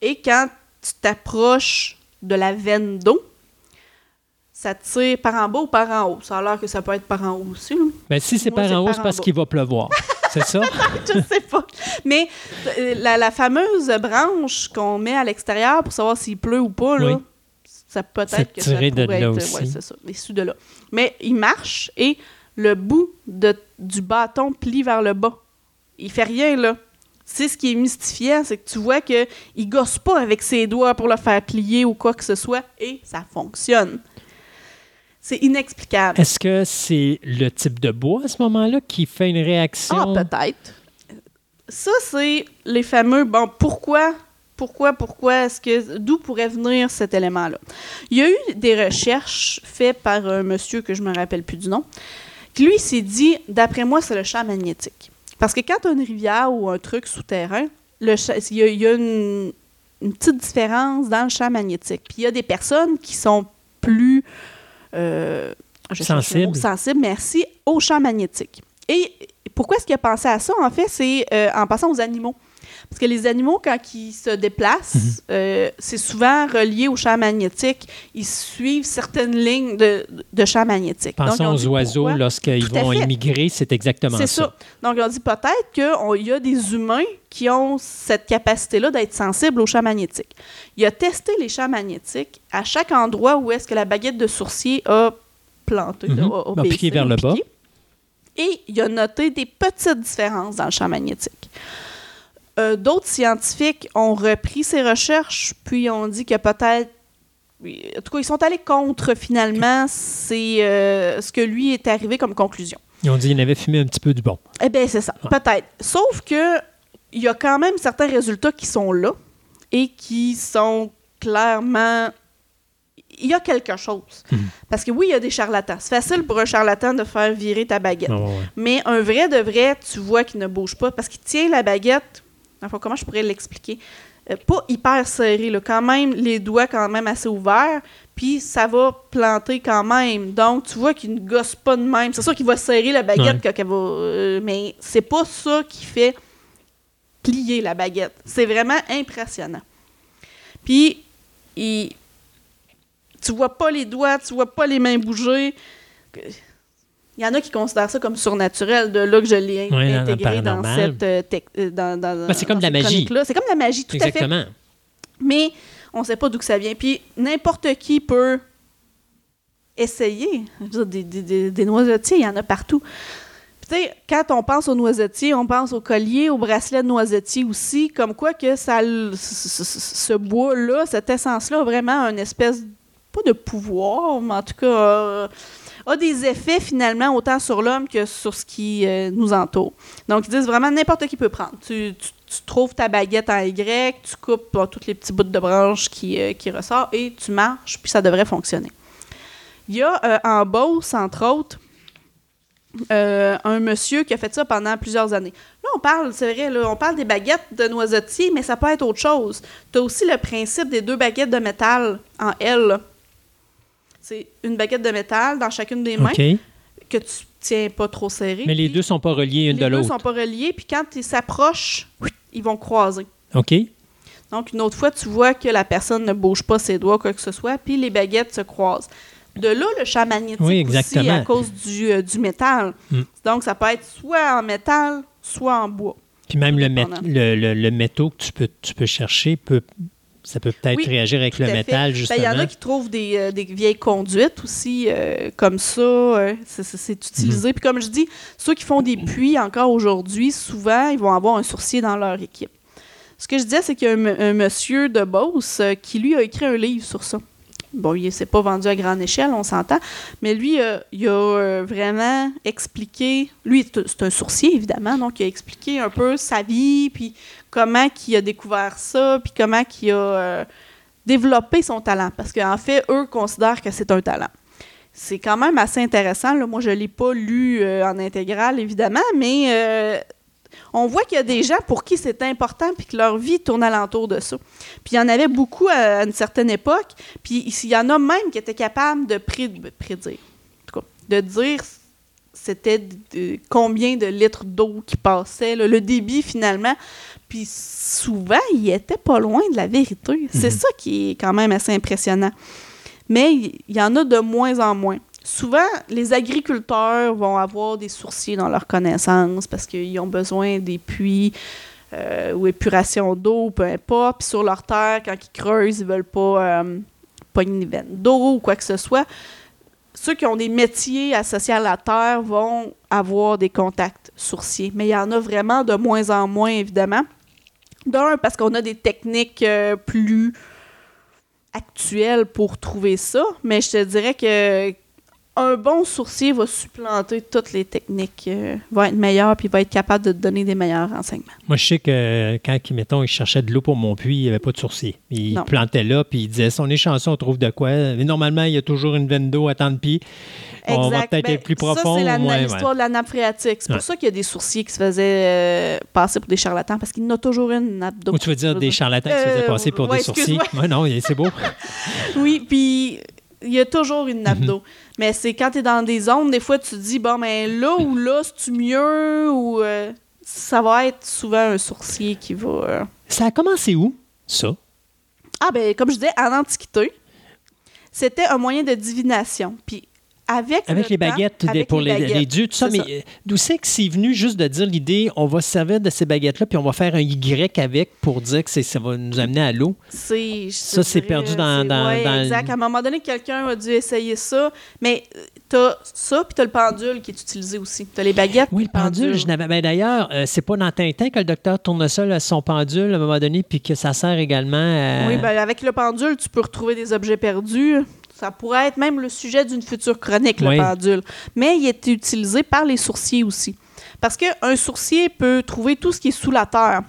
Et quand tu t'approches de la veine d'eau, ça tire par en bas ou par en haut? Ça a l'air que ça peut être par en haut aussi. là. Ben, si c'est par en haut, c'est parce qu'il va pleuvoir. c'est ça? je sais pas. Mais euh, la, la fameuse branche qu'on met à l'extérieur pour savoir s'il pleut ou pas, là, Oui. ça peut être que ça tiré de pourrait là être, aussi. ouais, c'est ça, issu de là. Mais il marche et le bout de, du bâton plie vers le bas. Il fait rien, là. C'est ce qui est mystifiant, c'est que tu vois qu'il gosse pas avec ses doigts pour le faire plier ou quoi que ce soit, et ça fonctionne. C'est inexplicable. Est-ce que c'est le type de bois à ce moment-là qui fait une réaction? Ah, peut-être. Ça, c'est les fameux. Bon, pourquoi, pourquoi, pourquoi est-ce que. D'où pourrait venir cet élément-là? Il y a eu des recherches faites par un monsieur que je me rappelle plus du nom, qui lui s'est dit d'après moi, c'est le champ magnétique. Parce que quand tu as une rivière ou un truc souterrain, le il y a, il y a une, une petite différence dans le champ magnétique. Puis il y a des personnes qui sont plus. Euh, je cherche le mot, Sensibles. sensibles, merci, au champ magnétique. Et pourquoi est-ce qu'il a pensé à ça, en fait, c'est euh, en passant aux animaux. Parce que les animaux, quand ils se déplacent, Mhm. euh, c'est souvent relié au champ magnétique. Ils suivent certaines lignes de, de champ magnétique. Pensons aux oiseaux lorsqu'ils vont immigrer, c'est exactement ça. C'est ça. Donc, on dit peut-être qu'il y a des humains qui ont cette capacité-là d'être sensibles au champ magnétique. Il a testé les champs magnétiques à chaque endroit où est-ce que la baguette de sourcier a planté, Mhm. là, a- a A piqué vers le bas. piqué. Et il a noté des petites différences dans le champ magnétique. Euh, D'autres scientifiques ont repris ces recherches, puis ont dit que peut-être En tout cas, ils sont allés contre, finalement, c'est euh, ce que lui est arrivé comme conclusion. Ils ont dit qu'ils avaient fumé un petit peu du bon. Eh bien, c'est ça, peut-être. Sauf que il y a quand même certains résultats qui sont là et qui sont clairement. Il y a quelque chose. Mhm. Parce que oui, il y a des charlatans. C'est facile pour un charlatan de faire virer ta baguette. Ouais. Mais un vrai de vrai, tu vois qu'il ne bouge pas parce qu'il tient la baguette. Enfin, comment je pourrais l'expliquer? Euh, pas hyper serré, là, quand même, les doigts quand même assez ouverts, puis ça va planter quand même. Donc, tu vois qu'il ne gosse pas de même. C'est sûr qu'il va serrer la baguette Ouais. quand elle va. euh, mais c'est pas ça qui fait plier la baguette. C'est vraiment impressionnant. Puis, il- tu vois pas les doigts, tu vois pas les mains bouger. Il y en a qui considèrent ça comme surnaturel, de là que je l'ai Ouais, dans intégré dans, cette euh, euh, dans, dans- Ben, c'est comme de la magie. C'est comme de la magie, tout à fait. Exactement. Mais on ne sait pas d'où que ça vient. Puis n'importe qui peut essayer. Des, des- des- des noisetiers, il y en a partout. Puis, tu sais, quand on pense aux noisetiers, on pense aux colliers, aux bracelets de noisetiers aussi, comme quoi que ça, ce bois-là, cette essence-là, a vraiment une espèce, pas de pouvoir, mais en tout cas, euh, a des effets finalement autant sur l'homme que sur ce qui euh, nous entoure. Donc, ils disent vraiment n'importe qui peut prendre. Tu, trouves ta baguette en Y, tu coupes tous les petits bouts de branches qui, euh, qui ressortent et tu marches, puis ça devrait fonctionner. Il y a euh, en Beauce, entre autres, un monsieur qui a fait ça pendant plusieurs années. Là, on parle, c'est vrai, on parle des baguettes de noisetier, mais ça peut être autre chose. Tu as aussi le principe des deux baguettes de métal en L. C'est une baguette de métal dans chacune des mains que tu tiens pas trop serré. Mais les deux sont pas reliés une les de deux l'autre. sont pas reliés, puis quand ils s'approchent, ils vont croiser. OK. Donc, une autre fois, tu vois que la personne ne bouge pas ses doigts, quoi que ce soit, puis les baguettes se croisent. De là, le champ magnétique Oui, aussi, à cause du, euh, du métal. Mm. Donc, ça peut être soit en métal, soit en bois. Puis même le, le, le, le métaux que tu peux, tu peux chercher, peut, ça peut peut-être Oui, réagir avec le fait. métal, Ben, justement. Il y en a qui trouvent des, euh, des vieilles conduites aussi, euh, comme ça. euh, c'est- utilisé. Mhm. Puis comme je dis, ceux qui font des puits encore aujourd'hui, souvent, ils vont avoir un sourcier dans leur équipe. Ce que je disais, c'est qu'il y a un, monsieur de Beauce qui, lui, a écrit un livre sur ça. bon, il s'est pas vendu à grande échelle, on s'entend, mais lui, il a vraiment expliqué, lui, c'est un sourcier, évidemment, donc il a expliqué un peu sa vie, puis comment il a découvert ça, puis comment il a euh, développé son talent, parce qu'en fait, eux considèrent que c'est un talent. C'est quand même assez intéressant. Moi, je ne l'ai pas lu euh, en intégrale, évidemment, mais euh, on voit qu'il y a des gens pour qui c'est important puis que leur vie tourne alentour de ça. Puis il y en avait beaucoup à une certaine époque. Puis il y en a même qui étaient capables de pré- prédire, de dire c'était de- combien de litres d'eau qui passaient, là, le débit finalement. Puis souvent, il était pas loin de la vérité. C'est ça qui est quand même assez impressionnant. Mais il y en a de moins en moins. Souvent, les agriculteurs vont avoir des sourciers dans leurs connaissances parce qu'ils ont besoin des puits euh, ou épuration d'eau, peu importe. Puis sur leur terre, quand ils creusent, ils veulent pas euh, pogner une veine d'eau ou quoi que ce soit. Ceux qui ont des métiers associés à la terre vont avoir des contacts sourciers. Mais il y en a vraiment de moins en moins, évidemment. D'un, parce qu'on a des techniques euh, plus actuelles pour trouver ça. Mais je te dirais que un bon sourcier va supplanter toutes les techniques, euh, va être meilleur puis va être capable de te donner des meilleurs renseignements. Moi, je sais que quand, mettons, il cherchait de l'eau pour mon puits, il n'y avait pas de sourcier. Il Non. plantait là, puis il disait son échanson, on trouve de quoi. Mais normalement, il y a toujours une veine d'eau à tant de pieds. On va peut-être Ben, être plus Ça, profond. c'est moins, ouais. l'histoire de la nappe phréatique. C'est pour Ouais. ça qu'il y a des sourciers qui se faisaient euh, passer pour des charlatans parce qu'il y en a toujours une nappe d'eau. Ou tu veux dire des charlatans qui se faisaient Euh, passer pour ouais, des sourciers? non, c'est beau. Oui, puis il y a toujours une Mhm. nappe d'eau. Mais c'est quand tu es dans des zones, des fois, tu te dis, bon, mais là ou là, c'est-tu mieux ou. euh, ça va être souvent un sourcier qui va. euh, Ça a commencé où, ça? Ah, ben, comme je disais, en Antiquité, c'était un moyen de divination. Puis avec. Avec le les temps, baguettes avec pour les, baguettes, les dieux, tout ça. Mais euh, d'où c'est que c'est venu juste de dire l'idée, on va se servir de ces baguettes-là, puis on va faire un Y avec pour dire que ça va nous amener à l'eau? Ça, c'est perdu dans- dans- ouais, dans exact. À un moment donné, quelqu'un a dû essayer ça. Mais euh, t'as ça, puis t'as le pendule qui est utilisé aussi. T'as les baguettes. Oui, le pendule, je n'avais. Ben, D'ailleurs, euh, c'est pas dans Tintin que le docteur tourne ça, là, son pendule, à un moment donné, puis que ça sert également à. Oui, ben, avec le pendule, tu peux retrouver des objets perdus. Ça pourrait être même le sujet d'une future chronique, le pendule. Mais il est utilisé par les sourciers aussi. Parce qu'un sourcier peut trouver tout ce qui est sous la terre.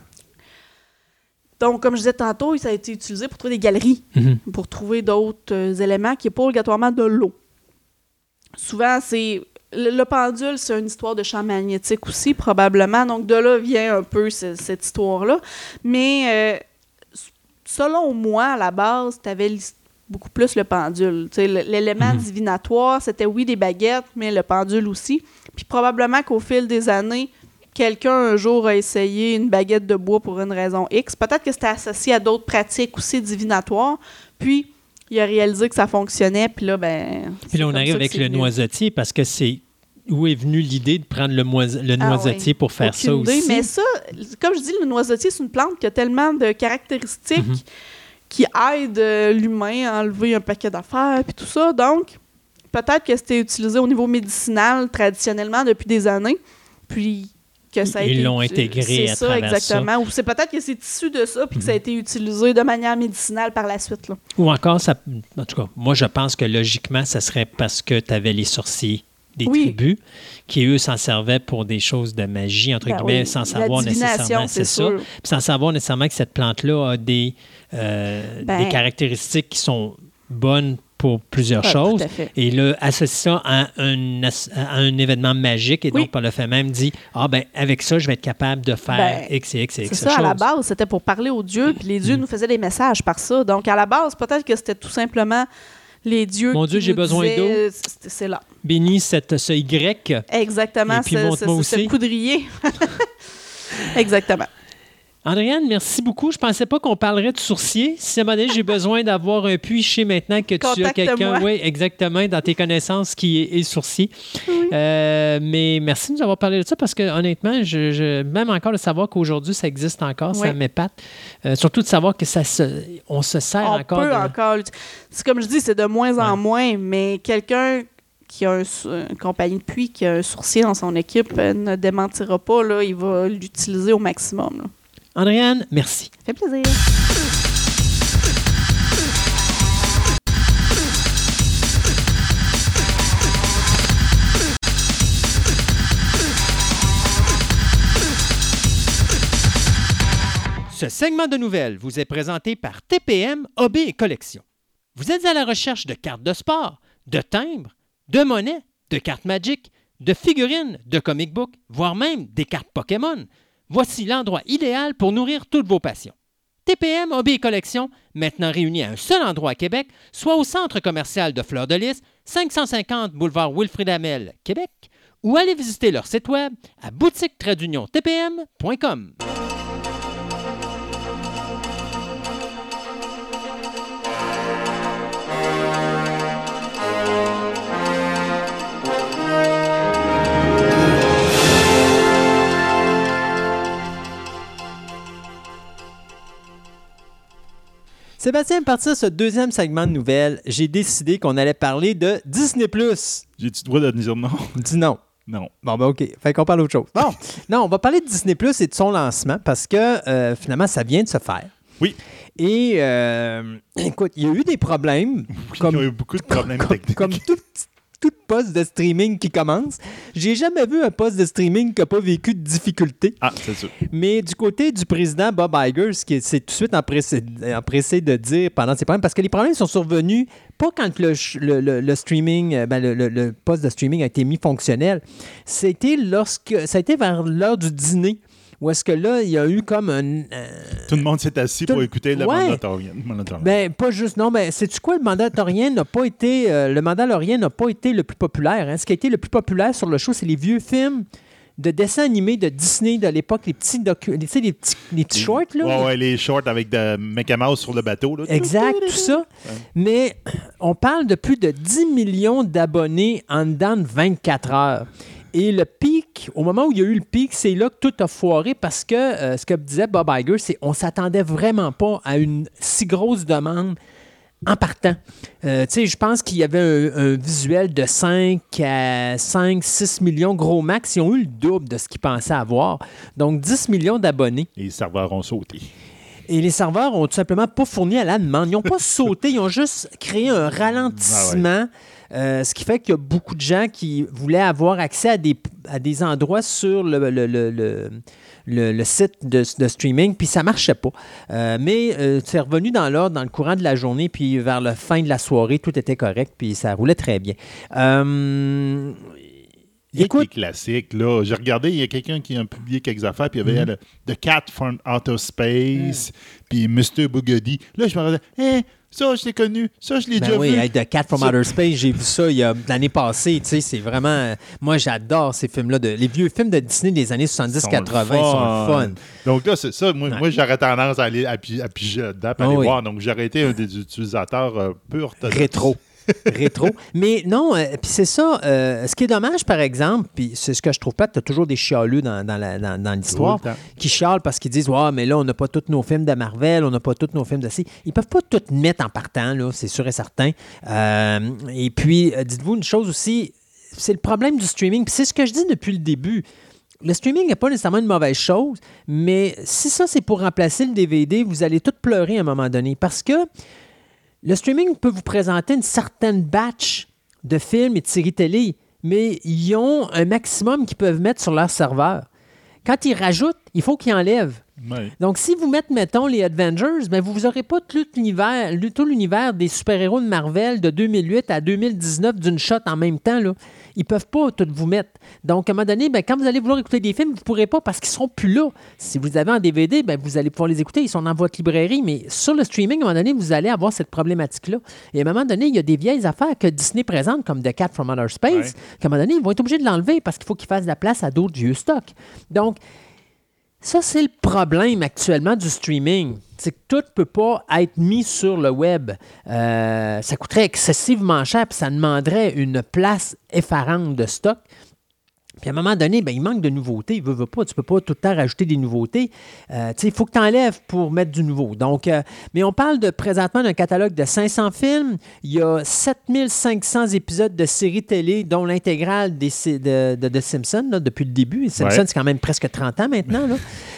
Donc, comme je disais tantôt, ça a été utilisé pour trouver des galeries, Mhm. pour trouver d'autres euh, éléments qui n'est pas obligatoirement de l'eau. Souvent, c'est. Le, le pendule, c'est une histoire de champ magnétique aussi, probablement. Donc, de là vient un peu ce- cette histoire-là. Mais euh, selon moi, à la base, tu avais beaucoup plus le pendule. L'élément Mhm. divinatoire, c'était oui des baguettes, mais le pendule aussi. Puis probablement qu'au fil des années, quelqu'un un jour a essayé une baguette de bois pour une raison X. Peut-être que c'était associé à d'autres pratiques aussi divinatoires. Puis il a réalisé que ça fonctionnait. Puis là, ben. Puis là, on arrive ça avec le venu. noisetier parce que c'est où est venue l'idée de prendre le, Ah noisetier pour faire ça Aucune idée, aussi? Mais ça, comme je dis, le noisetier, c'est une plante qui a tellement de caractéristiques Mhm. Qui aident euh, l'humain à enlever un paquet d'affaires puis tout ça. Donc, peut-être que c'était utilisé au niveau médicinal traditionnellement depuis des années. Puis que ça a Ils été l'ont intégré c'est à ça, travers ça. exactement. Ou c'est peut-être que c'est issu de ça puis que ça a été utilisé de manière médicinale par la suite. Là. Ou encore, ça, en tout cas, moi, je pense que logiquement, ça serait parce que tu avais les sorciers des Oui. tribus qui, eux, s'en servaient pour des choses de magie, entre Ben guillemets, oui, sans savoir nécessairement, c'est c'est ça. Puis sans savoir nécessairement que cette plante-là a des, euh, Ben- des caractéristiques qui sont bonnes pour plusieurs Ah, choses. Tout à fait. Et là, associe ça à un, as- à un événement magique. Et Oui. donc, par le fait même, dit Ah, ben avec ça, je vais être capable de faire Ben, X et X et C'est X ça, à la choses. base, c'était pour parler aux dieux, puis les dieux Mm. nous faisaient des messages par ça. Donc, à la base, peut-être que c'était tout simplement les dieux Mon qui Dieu, j'ai besoin d'eau. C'est là. Bénis cette, ce Y. Exactement, Et puis, ce, ce- ce aussi. poudrier. Exactement. Andréane, merci beaucoup. Je pensais pas qu'on parlerait de sourcier. Si à un moment donné, j'ai besoin d'avoir un puits, je sais maintenant que tu as quelqu'un, oui, exactement, dans tes connaissances qui est, est sourcier. Euh, mais merci de nous avoir parlé de ça parce que honnêtement, je, je- même encore de savoir qu'aujourd'hui ça existe encore, ça m'épate. Euh, surtout de savoir que ça se, on se sert On encore. peut de- encore. C'est comme je dis, c'est de moins en Ouais. moins, mais quelqu'un qui a un une compagnie de puits, qui a un sourcier dans son équipe, euh, ne démentira pas. Là, il va l'utiliser au maximum. là. Andréane, merci. Ça fait plaisir. Ce segment de nouvelles vous est présenté par TPM Hobby et Collection. Vous êtes à la recherche de cartes de sport, de timbres, de monnaies, de cartes magiques, de figurines, de comic books, voire même des cartes Pokémon. Voici l'endroit idéal pour nourrir toutes vos passions. TPM Hobby et Collection, maintenant réunis à un seul endroit à Québec, soit au centre commercial de Fleur de Lys, 550 boulevard Wilfrid Amel, Québec, ou allez visiter leur site web à boutique-tpm.com. Sébastien, à partir de ce deuxième segment de nouvelles, j'ai décidé qu'on allait parler de Disney+. J'ai-tu le droit de dire non? Dis non. Non. Bon, ben OK. Fait qu'on parle d'autre chose. Bon, non, on va parler de Disney Plus et de son lancement parce que euh, finalement, ça vient de se faire. Oui. Et euh, écoute, il y a eu des problèmes. Comme, il y a eu beaucoup de problèmes comme, techniques. comme tout, tout poste de streaming qui commence. J'ai jamais vu un poste de streaming qui n'a pas vécu de difficultés. Ah, c'est sûr. Mais du côté du président Bob Iger, ce qui s'est tout de suite empressé, empressé de dire pendant ces problèmes, parce que les problèmes sont survenus pas quand le, ch- le- le- le streaming, euh, ben, le, poste de streaming a été mis fonctionnel. C'était lorsque, ça a été vers l'heure du dîner. Où est-ce que là, il y a eu comme un. euh, Tout le monde s'est assis Tout- pour écouter le Ouais. Mandalorian. Mandalorian. ben, pas juste. Non, mais sais-tu quoi? Le Mandalorian n'a pas été. euh, le n'a pas été le plus populaire. hein. Ce qui a été le plus populaire sur le show, c'est les vieux films de dessins animés de Disney de l'époque, les petits docu- tu sais, les petits, les petits shorts, là. Ouais, ouais, les shorts avec de Mickey Mouse sur le bateau. Là. Exact, tout ça. Mais on parle de plus de 10 millions d'abonnés en dedans de 24 heures. Et le pic, au moment où il y a eu le pic, c'est là que tout a foiré parce que euh, ce que disait Bob Iger, c'est qu'on s'attendait vraiment pas à une si grosse demande en partant. Euh, tu sais, je pense qu'il y avait un, un visuel de 5 à 5, 6 millions gros max. Ils ont eu le double de ce qu'ils pensaient avoir. Donc 10 millions d'abonnés. Les serveurs ont sauté. Et les serveurs ont tout simplement pas fourni à la demande. Ils n'ont pas sauté, ils ont juste créé un ralentissement. Euh, ce qui fait qu'il y a beaucoup de gens qui voulaient avoir accès à des, à des endroits sur le, le- le- le- site de, de streaming, puis ça marchait pas. Euh, mais euh, c'est revenu dans l'ordre dans le courant de la journée, puis vers la fin de la soirée, tout était correct, puis ça roulait très bien. Il y a écoute, des classiques, là. J'ai regardé, il y a quelqu'un qui a publié quelques affaires, puis il y avait Mhm. le, The Cat from Outer Space, puis Mr. Bugatti. Là, je me disais, hein, ça, je l'ai connu, ça, je l'ai Ben déjà oui, vu. hey, The Cat from Ça- Outer Space, j'ai vu ça il y a l'année passée. Tu sais, c'est vraiment. moi, j'adore ces films-là. De, les vieux films de Disney des années 70-80 sont le fun. Donc là, c'est ça. Moi, Ouais. moi j'aurais tendance à aller à, pi- à dedans, puis Ah aller oui. voir. Donc, j'aurais été un des utilisateurs euh, orthodoxes. Rétro. Rétro. Mais non, euh, puis c'est ça. euh, ce qui est dommage, par exemple, puis c'est ce que je trouve pas, tu as toujours des chialeux dans, dans la- dans- dans l'histoire Tout le temps. qui chialent parce qu'ils disent Ouais, mais là, on n'a pas tous nos films de Marvel, on n'a pas tous nos films de C. Ils peuvent pas tout mettre en partant, là, c'est sûr et certain. Euh, et puis, euh, dites-vous une chose aussi c'est le problème du streaming. Puis c'est ce que je dis depuis le début. Le streaming n'est pas nécessairement une mauvaise chose, mais si ça, c'est pour remplacer le DVD, vous allez tout pleurer à un moment donné. Parce que le streaming peut vous présenter une certaine batch de films et de séries télé, mais ils ont un maximum qu'ils peuvent mettre sur leur serveur. Quand ils rajoutent, il faut qu'ils enlèvent. Donc, si vous mettez, mettons, les Avengers, ben, vous n'aurez pas tout l'univers, tout l'univers des super-héros de Marvel de 2008 à 2019 d'une shot en même temps. Là. Ils peuvent pas tout vous mettre. Donc, à un moment donné, ben, quand vous allez vouloir écouter des films, vous ne pourrez pas parce qu'ils seront plus là. Si vous avez en DVD, ben, vous allez pouvoir les écouter. Ils sont dans votre librairie. Mais sur le streaming, à un moment donné, vous allez avoir cette problématique-là. Et à un moment donné, il y a des vieilles affaires que Disney présente, comme The Cat from Outer Space, Ouais. qu'à un moment donné, ils vont être obligés de l'enlever parce qu'il faut qu'ils fassent de la place à d'autres vieux stocks. Donc, ça, c'est le problème actuellement du streaming. C'est que tout ne peut pas être mis sur le web. Euh, ça coûterait excessivement cher, puis ça demanderait une place effarante de stock. Puis à un moment donné, ben, il manque de nouveautés. Veut, veut pas. Tu ne peux pas tout le temps rajouter des nouveautés. Euh, il faut que tu enlèves pour mettre du nouveau. Donc, euh, mais on parle de présentement d'un catalogue de 500 films. Il y a 7500 épisodes de séries télé, dont l'intégrale des, de, de, de Simpsons là, depuis le début. Simpsons, Ouais. c'est quand même presque 30 ans maintenant. là.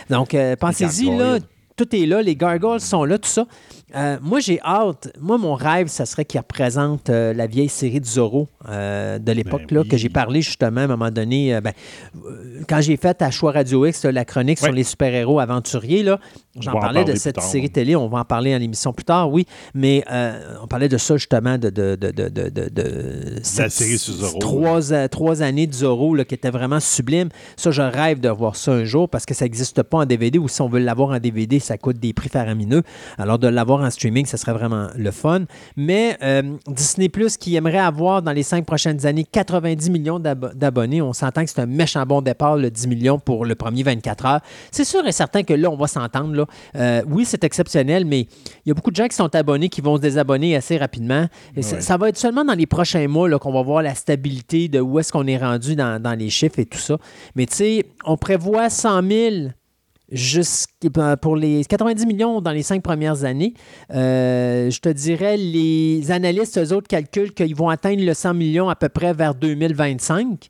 Donc, euh, pensez-y, là. Tout est là, les gargoyles sont là, tout ça. Euh, moi, j'ai hâte. Moi, mon rêve, ça serait qu'il représente euh, la vieille série de Zorro euh, de l'époque, Ben oui. que j'ai parlé justement à un moment donné. ben, quand j'ai fait à Choix Radio X, la chronique sur les super-héros aventuriers, là, j'en parlais de cette tard. série télé. On va en parler en émission plus tard, oui. Mais on parlait de ça justement, de, de, de, de, cette- série sur Zorro. Trois, trois années de Zorro là, qui était vraiment sublime. Ça, je rêve de voir ça un jour parce que ça n'existe pas en DVD ou si on veut l'avoir en DVD, ça coûte des prix faramineux. Alors, de l'avoir en streaming, ça serait vraiment le fun. Mais euh, Disney Plus qui aimerait avoir dans les cinq prochaines années 90 millions d'abo- d'abonnés, on s'entend que c'est un méchant bon départ, le 10 millions pour le premier 24 heures. C'est sûr et certain que là, on va s'entendre. Euh, oui, c'est exceptionnel, mais il y a beaucoup de gens qui sont abonnés qui vont se désabonner assez rapidement. Et ça, Ouais. ça va être seulement dans les prochains mois là, qu'on va voir la stabilité de où est-ce qu'on est rendu dans, dans les chiffres et tout ça. Mais tu sais, on prévoit 100 000 jusqu'- ben, pour les 90 millions dans les cinq premières années. Euh, je te dirais, les analystes, eux autres, calculent qu'ils vont atteindre le 100 millions à peu près vers 2025.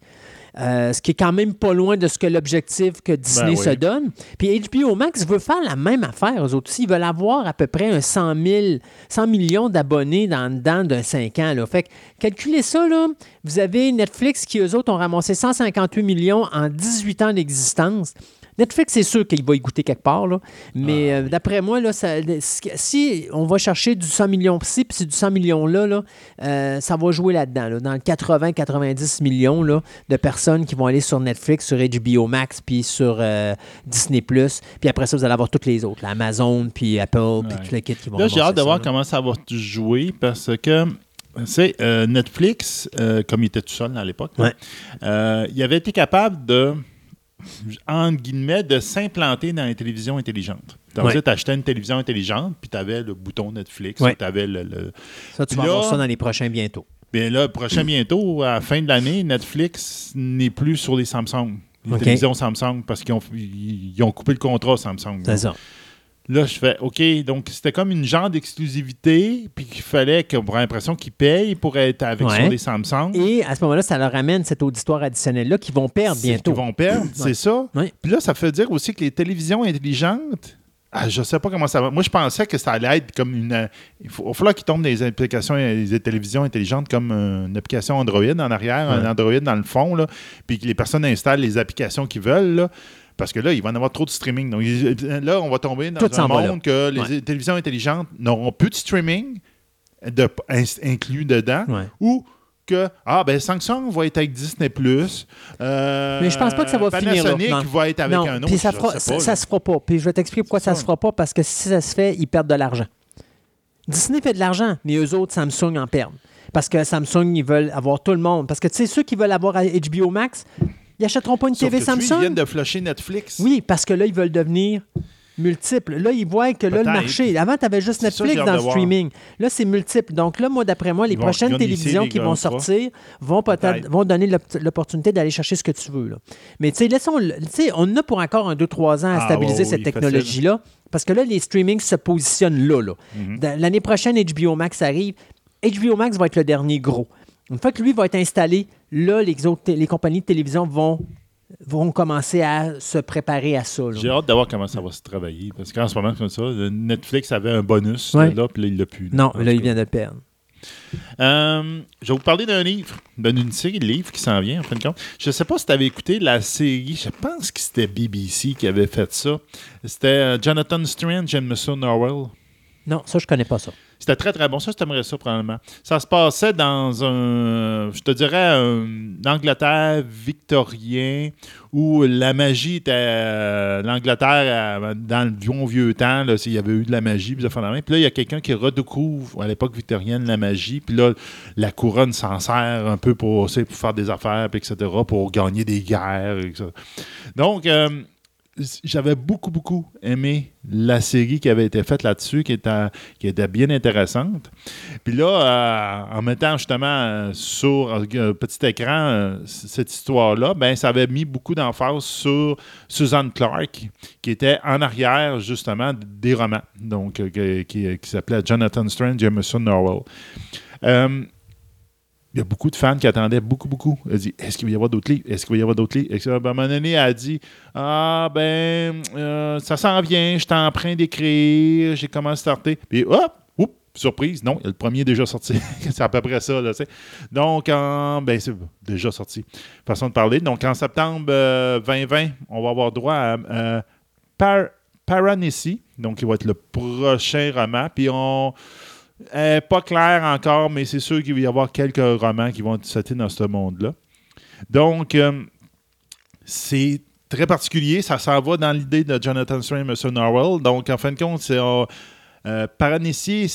Euh, ce qui est quand même pas loin de ce que l'objectif que Disney Ben oui. se donne. Puis HBO Max veut faire la même affaire, eux autres aussi. Ils veulent avoir à peu près un 100, 000, 100 millions d'abonnés dans dedans d'un 5 ans. Là. Fait que calculez ça, là. Vous avez Netflix qui, eux autres, ont ramassé 158 millions en 18 ans d'existence. Netflix, c'est sûr qu'il va y goûter quelque part, là. mais Ah, euh, d'après moi, là, ça- si on va chercher du 100 millions-ci, puis c'est du 100 millions-là, là, euh, ça va jouer là-dedans, là, dans le 80-90 millions là, de personnes qui vont aller sur Netflix, sur HBO Max, puis sur euh, Disney+. Puis après ça, vous allez avoir toutes les autres, là, Amazon, puis Apple, puis tout le kit qui vont Là, j'ai hâte de voir comment ça va jouer parce que, tu sais, euh, Netflix, comme il était tout seul à l'époque, Ouais. il avait été capable de, entre guillemets, de s'implanter dans les télévisions intelligentes. Donc, Ouais. tu achetais une télévision intelligente, puis tu avais le bouton Netflix, Ouais. tu avais le, le- Ça, tu vas là- avoir ça dans les prochains bientôt. Bien là, prochain bientôt, à la fin de l'année, Netflix n'est plus sur les Samsung. Les télévisions Samsung, parce qu'ils ont, ils ont coupé le contrat Samsung. C'est ça. Là, je fais OK, donc c'était comme une genre d'exclusivité, puis qu'il fallait qu'on ait l'impression qu'ils payent pour être avec Ouais. sur des Samsung. Et à ce moment-là, ça leur amène cet auditoire additionnel-là qu'ils vont perdre bientôt. qu'ils vont perdre, c'est ça. Ouais. Puis là, ça fait dire aussi que les télévisions intelligentes, ah, je sais pas comment ça va. Moi, je pensais que ça allait être comme une. Il faut, falloir qu'ils tombent des applications, des télévisions intelligentes comme une application Android en arrière, un. Android dans le fond, là, puis que les personnes installent les applications qu'ils veulent. Là, parce que là, il va en avoir trop de streaming. Donc, là, on va tomber dans Tout un là. monde que les Ouais. télévisions intelligentes n'auront plus de streaming de, in- inclus dedans Ouais. ou que ah ben Samsung va être avec Disney euh, Mais je pense pas que ça va finir là. Panasonic Non. va être avec non, un autre. puis ça, fera- ça, pas, ça là. se fera pas. Puis je vais t'expliquer pourquoi ça, ça. se fera pas. Parce que si ça se fait, ils perdent de l'argent. Disney fait de l'argent, mais eux autres, Samsung en perdent. Parce que Samsung, ils veulent avoir tout le monde. Parce que tu sais, ceux qui veulent avoir HBO Max, ils achèteront pas une Sauf TV que Samsung. Ils viennent de flusher Netflix. Oui, parce que là, ils veulent devenir multiples. Là, ils voient que là, le marché. Avant, tu avais juste Netflix dans le streaming. Là, c'est multiple. Donc là, moi, d'après moi, les vont- prochaines ils vont lisser télévisions les qui vont sortir vont peut-être Peut-être. vont donner l'op- l'opportunité d'aller chercher ce que tu veux. là. Mais tu sais, laissons. le- Tu sais, on a pour encore un 2-3 ans à Ah, stabiliser ouais, cette oui, technologie-là. Parce que là, les streamings se positionnent là. là. Mhm. Dans- L'année prochaine, HBO Max arrive. HBO Max va être le dernier gros. Une fois que lui va être installé, là, les, autres, les compagnies de télévision vont, vont commencer à se préparer à ça. J'ai hâte de voir comment ça va se travailler. Parce qu'en ce moment, comme ça, Netflix avait un bonus Ouais. là, puis là, il l'a plus. Non, là, il cas. vient de perdre. Euh, je vais vous parler d'un livre, d'une série de livres qui s'en vient, en fin de compte. Je ne sais pas si tu avais écouté la série, je pense que c'était BBC qui avait fait ça. C'était euh, Jonathan Strange et Monsieur Norwell. Non, ça, je connais pas ça. C'était très, très bon. Ça, je t'aimerais ça, probablement. Ça se passait dans un, je te dirais, un Angleterre victorien où la magie était euh, l'Angleterre euh, dans le bon vieux temps. Là, s'il y avait eu de la magie, puis, ça. Puis là, il y a quelqu'un qui redécouvre, à l'époque victorienne, la magie. Puis là, la couronne s'en sert un peu pour, pour faire des affaires, etc., pour gagner des guerres. Donc, euh, j'avais beaucoup, beaucoup aimé la série qui avait été faite là-dessus, qui était, qui était bien intéressante. Puis là, euh, en mettant justement euh, sur un petit écran euh, cette histoire-là, ben, ça avait mis beaucoup d'emphase sur Suzanne Clark, qui était en arrière justement des romans, donc euh, qui, s'appelait Jonathan Strange et Emerson Norwell. Euh, il y a beaucoup de fans qui attendaient beaucoup, beaucoup. Elle dit Est-ce qu'il va y avoir d'autres livres? Est-ce qu'il va y avoir d'autres livres? Est-ce À un moment a dit Ah, ben, euh, ça s'en vient, je suis en train d'écrire, j'ai commencé à starter. Puis, hop, oups, surprise, non, le premier est déjà sorti. c'est à peu près ça, là, tu sais. Donc, en, ben, c'est déjà sorti. Façon de parler. Donc, en septembre euh, 2020, on va avoir droit à euh, Par- Paranesi, donc qui va être le prochain roman. Puis, on. Euh, pas clair encore, mais c'est sûr qu'il va y avoir quelques romans qui vont sauter dans ce monde-là. Donc, euh, c'est très particulier. Ça s'en va dans l'idée de Jonathan Strange et M. Norwell. Donc, en fin de compte, c'est. euh, euh, c'est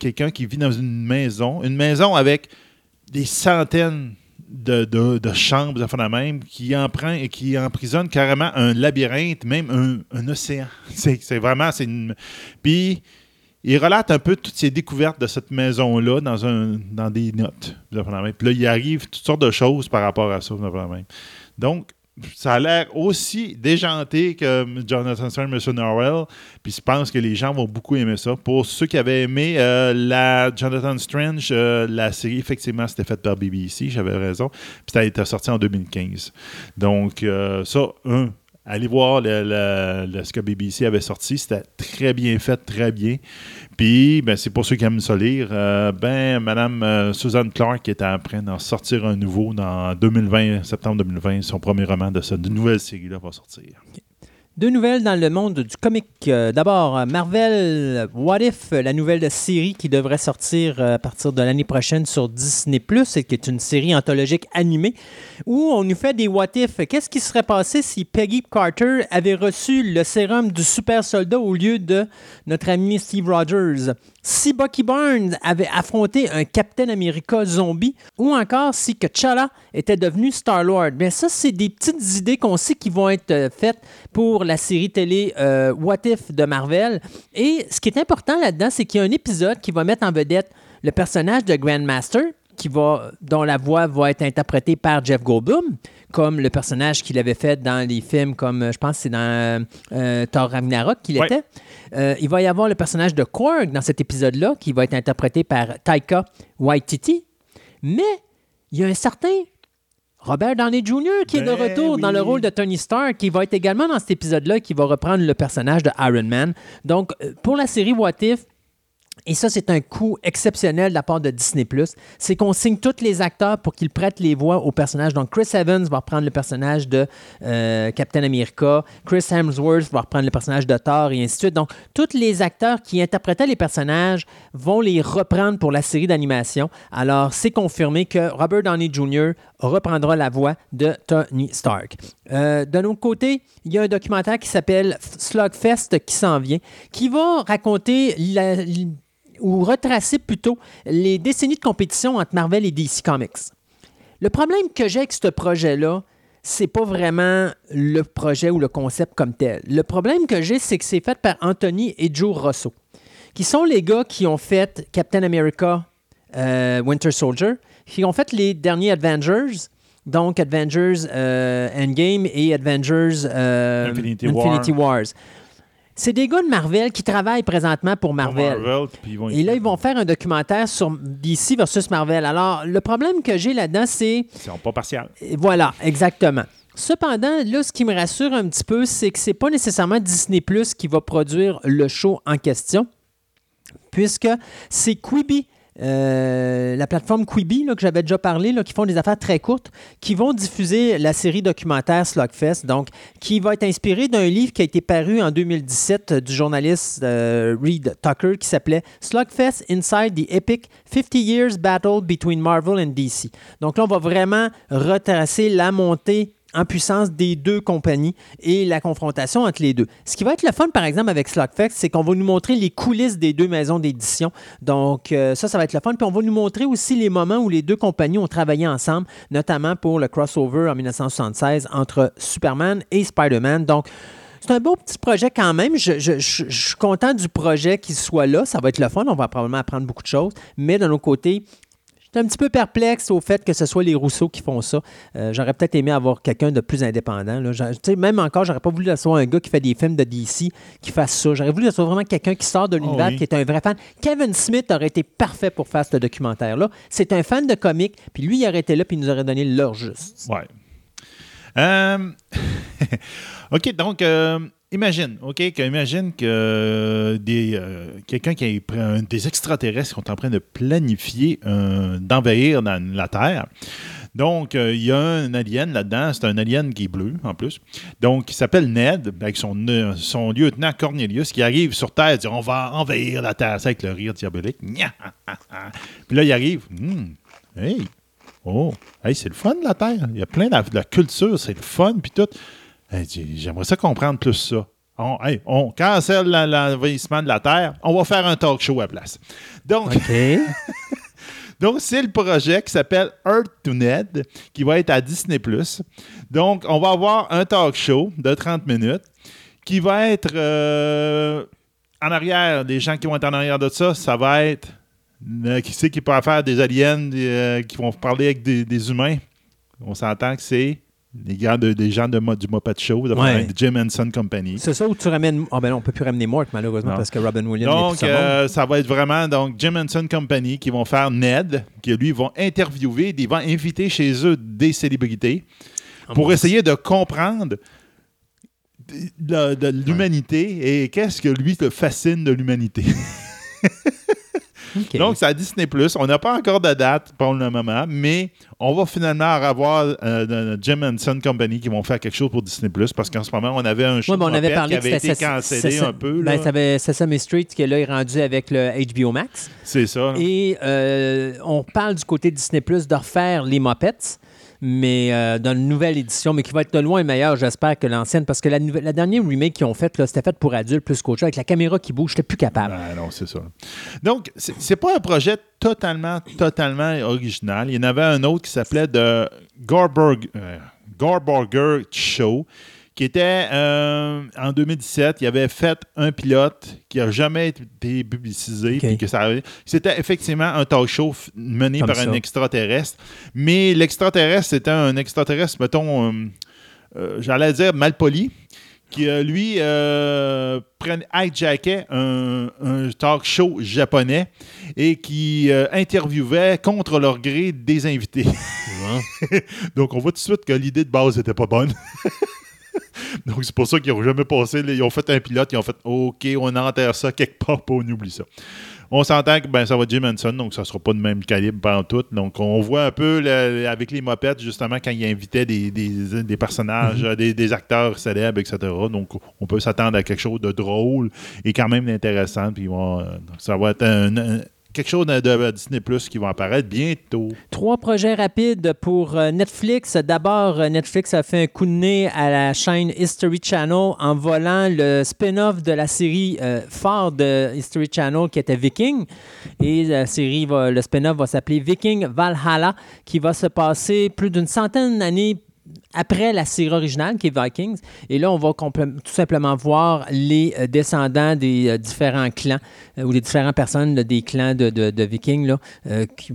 quelqu'un qui vit dans une maison. Une maison avec des centaines de, de- de chambres, de la même, qui, qui emprisonne carrément un labyrinthe, même un, un océan. C'est vraiment. Puis, il relate un peu toutes ses découvertes de cette maison-là dans, dans des notes. Puis là, il arrive toutes sortes de choses par rapport à ça. Donc, ça a l'air aussi déjanté que Jonathan Stern, M. Norwell. Puis je pense que les gens vont beaucoup aimer ça. Pour ceux qui avaient aimé euh, la Jonathan Strange, euh, la série, effectivement, c'était faite par BBC, j'avais raison. Puis ça a été sorti en 2015. Donc, euh, ça, un, allez voir le- ce que BBC avait sorti. C'était très bien fait, très bien. Puis, ben, c'est pour ceux qui aiment ça lire. euh, ben, Madame euh, Susan Clark est en train d'en sortir un nouveau dans 2020, septembre 2020. Son premier roman de cette nouvelle série-là va sortir. Deux nouvelles dans le monde du comic. Euh, D'abord, euh, Marvel What If, euh, la nouvelle série qui devrait sortir à partir de l'année prochaine sur Disney+, et qui est une série anthologique animée, où on nous fait des What If. Qu'est-ce qui serait passé si Peggy Carter avait reçu le sérum du super soldat au lieu de notre ami Steve Rogers? Si Bucky Barnes avait affronté un Captain America zombie, ou encore si T'Challa était devenu Star-Lord. Bien, ça, c'est des petites idées qu'on sait qui vont être euh, faites pour la série télé euh, What If de Marvel. Et ce qui est important là-dedans, c'est qu'il y a un épisode qui va mettre en vedette le personnage de Grandmaster, qui va, dont la voix va être interprétée par Jeff Goldblum, comme le personnage qu'il avait fait dans les films, comme euh, je pense que c'est dans euh, Thor Ragnarok qu'il Ouais. était. Euh, il va y avoir le personnage de Korg dans cet épisode-là, qui va être interprété par Taika Waititi. Mais il y a un certain Robert Downey Jr. qui est de Ben retour dans le rôle de Tony Stark, qui va être également dans cet épisode-là, qui va reprendre le personnage de Iron Man. Donc, euh, pour la série What If, et ça, c'est un coup exceptionnel de la part de Disney+. C'est qu'on signe tous les acteurs pour qu'ils prêtent les voix aux personnages. Donc, Chris Evans va reprendre le personnage de euh, Captain America. Chris Hemsworth va reprendre le personnage de Thor et ainsi de suite. Donc, tous les acteurs qui interprétaient les personnages vont les reprendre pour la série d'animation. Alors, c'est confirmé que Robert Downey Jr. reprendra la voix de Tony Stark. Euh, de notre côté, il y a un documentaire qui s'appelle Slugfest qui s'en vient, qui va raconter la- ou retracer plutôt les décennies de compétition entre Marvel et DC Comics. Le problème que j'ai avec ce projet-là, c'est pas vraiment le projet ou le concept comme tel. Le problème que j'ai, c'est que c'est fait par Anthony et Joe Rosso, qui sont les gars qui ont fait Captain America euh, Winter Soldier, qui ont fait les derniers Avengers, donc Avengers euh, Endgame et Avengers euh, Infinity Wars. C'est des gars de Marvel qui travaillent présentement pour Marvel. puis ils vont Et là, ils vont faire un documentaire sur DC versus Marvel. Alors, le problème que j'ai là-dedans, c'est Ils sont pas partiels. Voilà, exactement. Cependant, là, ce qui me rassure un petit peu, c'est que c'est pas nécessairement Disney Plus qui va produire le show en question, puisque c'est Quibi. Euh, la plateforme Quibi, que j'avais déjà parlé, qui font des affaires très courtes, qui vont diffuser la série documentaire Slugfest, donc qui va être inspirée d'un livre qui a été paru en 2017 du journaliste euh, Reed Tucker qui s'appelait Slugfest Inside the Epic 50 Years Battle Between Marvel and DC. Donc là, on va vraiment retracer la montée en puissance des deux compagnies et la confrontation entre les deux. Ce qui va être le fun, par exemple, avec Slugfest, c'est qu'on va nous montrer les coulisses des deux maisons d'édition. Donc, euh, ça, ça va être le fun. Puis on va nous montrer aussi les moments où les deux compagnies ont travaillé ensemble, notamment pour le crossover en 1976 entre Superman et Spider-Man. Donc, c'est un beau petit projet quand même. Je, suis content du projet qu'il soit là. Ça va être le fun. On va probablement apprendre beaucoup de choses. Mais d'un autre côté, J'étais un petit peu perplexe au fait que ce soit les Rousseau qui font ça. Euh, j'aurais peut-être aimé avoir quelqu'un de plus indépendant. Là. Même encore, j'aurais pas voulu que ce soit un gars qui fait des films de DC qui fasse ça. J'aurais voulu que ce soit vraiment quelqu'un qui sort de l'univers, oui. qui est un vrai fan. Kevin Smith aurait été parfait pour faire ce documentaire-là. C'est un fan de comics, puis lui, il aurait été là, puis il nous aurait donné l'heure juste. Ouais. Euh, OK, donc, euh, imagine, OK, que, imagine que euh, des, euh, quelqu'un qui est des extraterrestres sont en train de planifier euh, d'envahir la Terre. Donc, il y a un alien là-dedans. C'est un alien qui est bleu, en plus. Donc, il s'appelle Ned, avec son, lieutenant Cornelius, qui arrive sur Terre et dit On va envahir la Terre. C'est avec le rire diabolique. Puis là, il arrive. Hmm, hey, oh, hey, c'est le fun, la Terre. Il y a plein de, de la culture, c'est le fun, puis tout. J'aimerais ça comprendre plus ça. On, hey, on cancelle l'envahissement de la Terre. On va faire un talk show à la place. Donc, donc, c'est le projet qui s'appelle Earth to Ned, qui va être à Disney+. Donc, on va avoir un talk show de 30 minutes qui va être euh, en arrière. Les gens qui vont être en arrière de ça, ça va être euh, qui c'est qui peut faire des aliens euh, qui vont parler avec des, des humains. On s'entend que c'est les gars de, des gens de, du Muppet Show, de Ouais. Jim Henson Company. C'est ça où tu ramènes. Ah ben non, on peut plus ramener Mark, malheureusement, Non. parce que Robin Williams Donc, euh, ça va être vraiment donc Jim Henson Company qui vont faire Ned, qui lui vont interviewer, ils vont inviter chez eux des célébrités Oh, pour essayer de comprendre de, de l'humanité et qu'est-ce que lui te fascine de l'humanité. Donc, c'est à Disney+. On n'a pas encore de date pour le moment, mais on va finalement avoir euh, Jim Henson Company qui vont faire quelque chose pour Disney+, parce qu'en ce moment, on avait un show Ouais, mais on avait parlé qui avait été cancellé un peu. Ben, ça avait Sesame Street qui là, est rendu avec le HBO Max. C'est ça. Et euh, on parle du côté Disney Plus de refaire les Muppets, mais euh, dans une nouvelle édition, mais qui va être de loin meilleure, j'espère, que l'ancienne, parce que la, la dernière remake qu'ils ont faite, c'était fait pour adultes plus qu'autre. Avec la caméra qui bouge, j'étais plus capable. Ah non, c'est ça. Donc, c'est pas un projet totalement, totalement original. Il y en avait un autre qui s'appelait The Gorburg, euh, Gorburger Show, qui était euh, en 2017. Il avait fait un pilote qui n'a jamais été publicisé. Que ça C'était effectivement un talk show mené Comme par ça. un extraterrestre. Mais l'extraterrestre, c'était un extraterrestre, mettons, euh, euh, j'allais dire malpoli qui, lui, prenait, hijackait un, un talk show japonais et qui interviewait contre leur gré des invités. Donc, on voit tout de suite que l'idée de base n'était pas bonne. Donc, c'est pour ça qu'ils n'ont jamais passé. Ils ont fait un pilote, ils ont fait OK, on enterre ça quelque part, puis on oublie ça. On s'entend que ben, ça va être Jim Henson, donc ça ne sera pas de même calibre pendant tout. Donc, on voit un peu le- avec les mopettes, justement, quand il invitait des, des- des personnages, euh, des, des acteurs célèbres, etc. Donc, on peut s'attendre à quelque chose de drôle et quand même d'intéressant. Puis, euh, ça va être un- un- quelque chose de, Disney Plus qui va apparaître bientôt. Trois projets rapides pour euh, Netflix. D'abord, euh, Netflix a fait un coup de nez à la chaîne History Channel en volant le spin-off de la série euh, phare de History Channel qui était Viking. Et la série, le spin-off va s'appeler Viking Valhalla, qui va se passer plus d'une centaine d'années après la série originale qui est Vikings. Et là, on va tout simplement voir les euh, descendants des euh, différents clans euh, ou les différentes personnes des clans de, de- Vikings là, qui,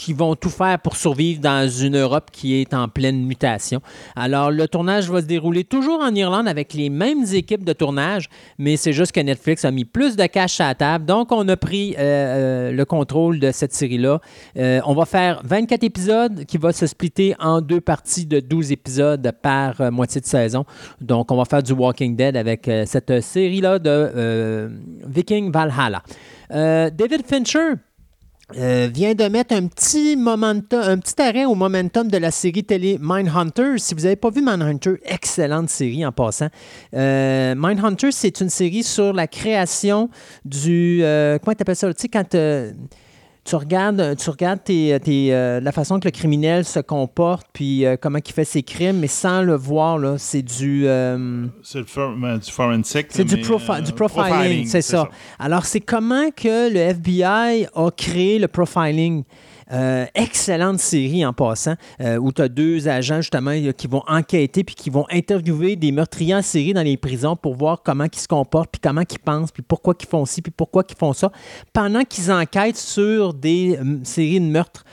qui vont tout faire pour survivre dans une Europe qui est en pleine mutation. Alors, le tournage va se dérouler toujours en Irlande avec les mêmes équipes de tournage, mais c'est juste que Netflix a mis plus de cash à la table. Donc, on a pris euh, euh, le contrôle de cette série-là. Euh, on va faire 24 épisodes qui va se splitter en deux parties de 12 épisodes par moitié de saison. Donc, on va faire du Walking Dead avec cette série-là de Viking Valhalla. David Fincher, euh, vient de mettre un petit momentum, un petit arrêt au momentum de la série télé Mindhunter. Si vous n'avez pas vu Mindhunter, excellente série en passant. Euh, Mindhunter, c'est une série sur la création du. euh, comment tu appelles ça? Tu sais, quand euh, tu regardes, tu regardes tes- tes, euh, la façon que le criminel se comporte, puis euh, comment il fait ses crimes, mais sans le voir, là, c'est du. euh, C'est euh, du forensic. c'est du, mais, profi- euh, du profiling, c'est ça. Alors, c'est comment que le FBI a créé le profiling? Euh, excellente série en passant, euh, où tu as deux agents justement euh, qui vont enquêter puis qui vont interviewer des meurtriers en série dans les prisons pour voir comment ils se comportent, puis comment ils pensent, puis pourquoi ils font ci, puis pourquoi ils font ça, pendant qu'ils enquêtent sur des séries de meurtres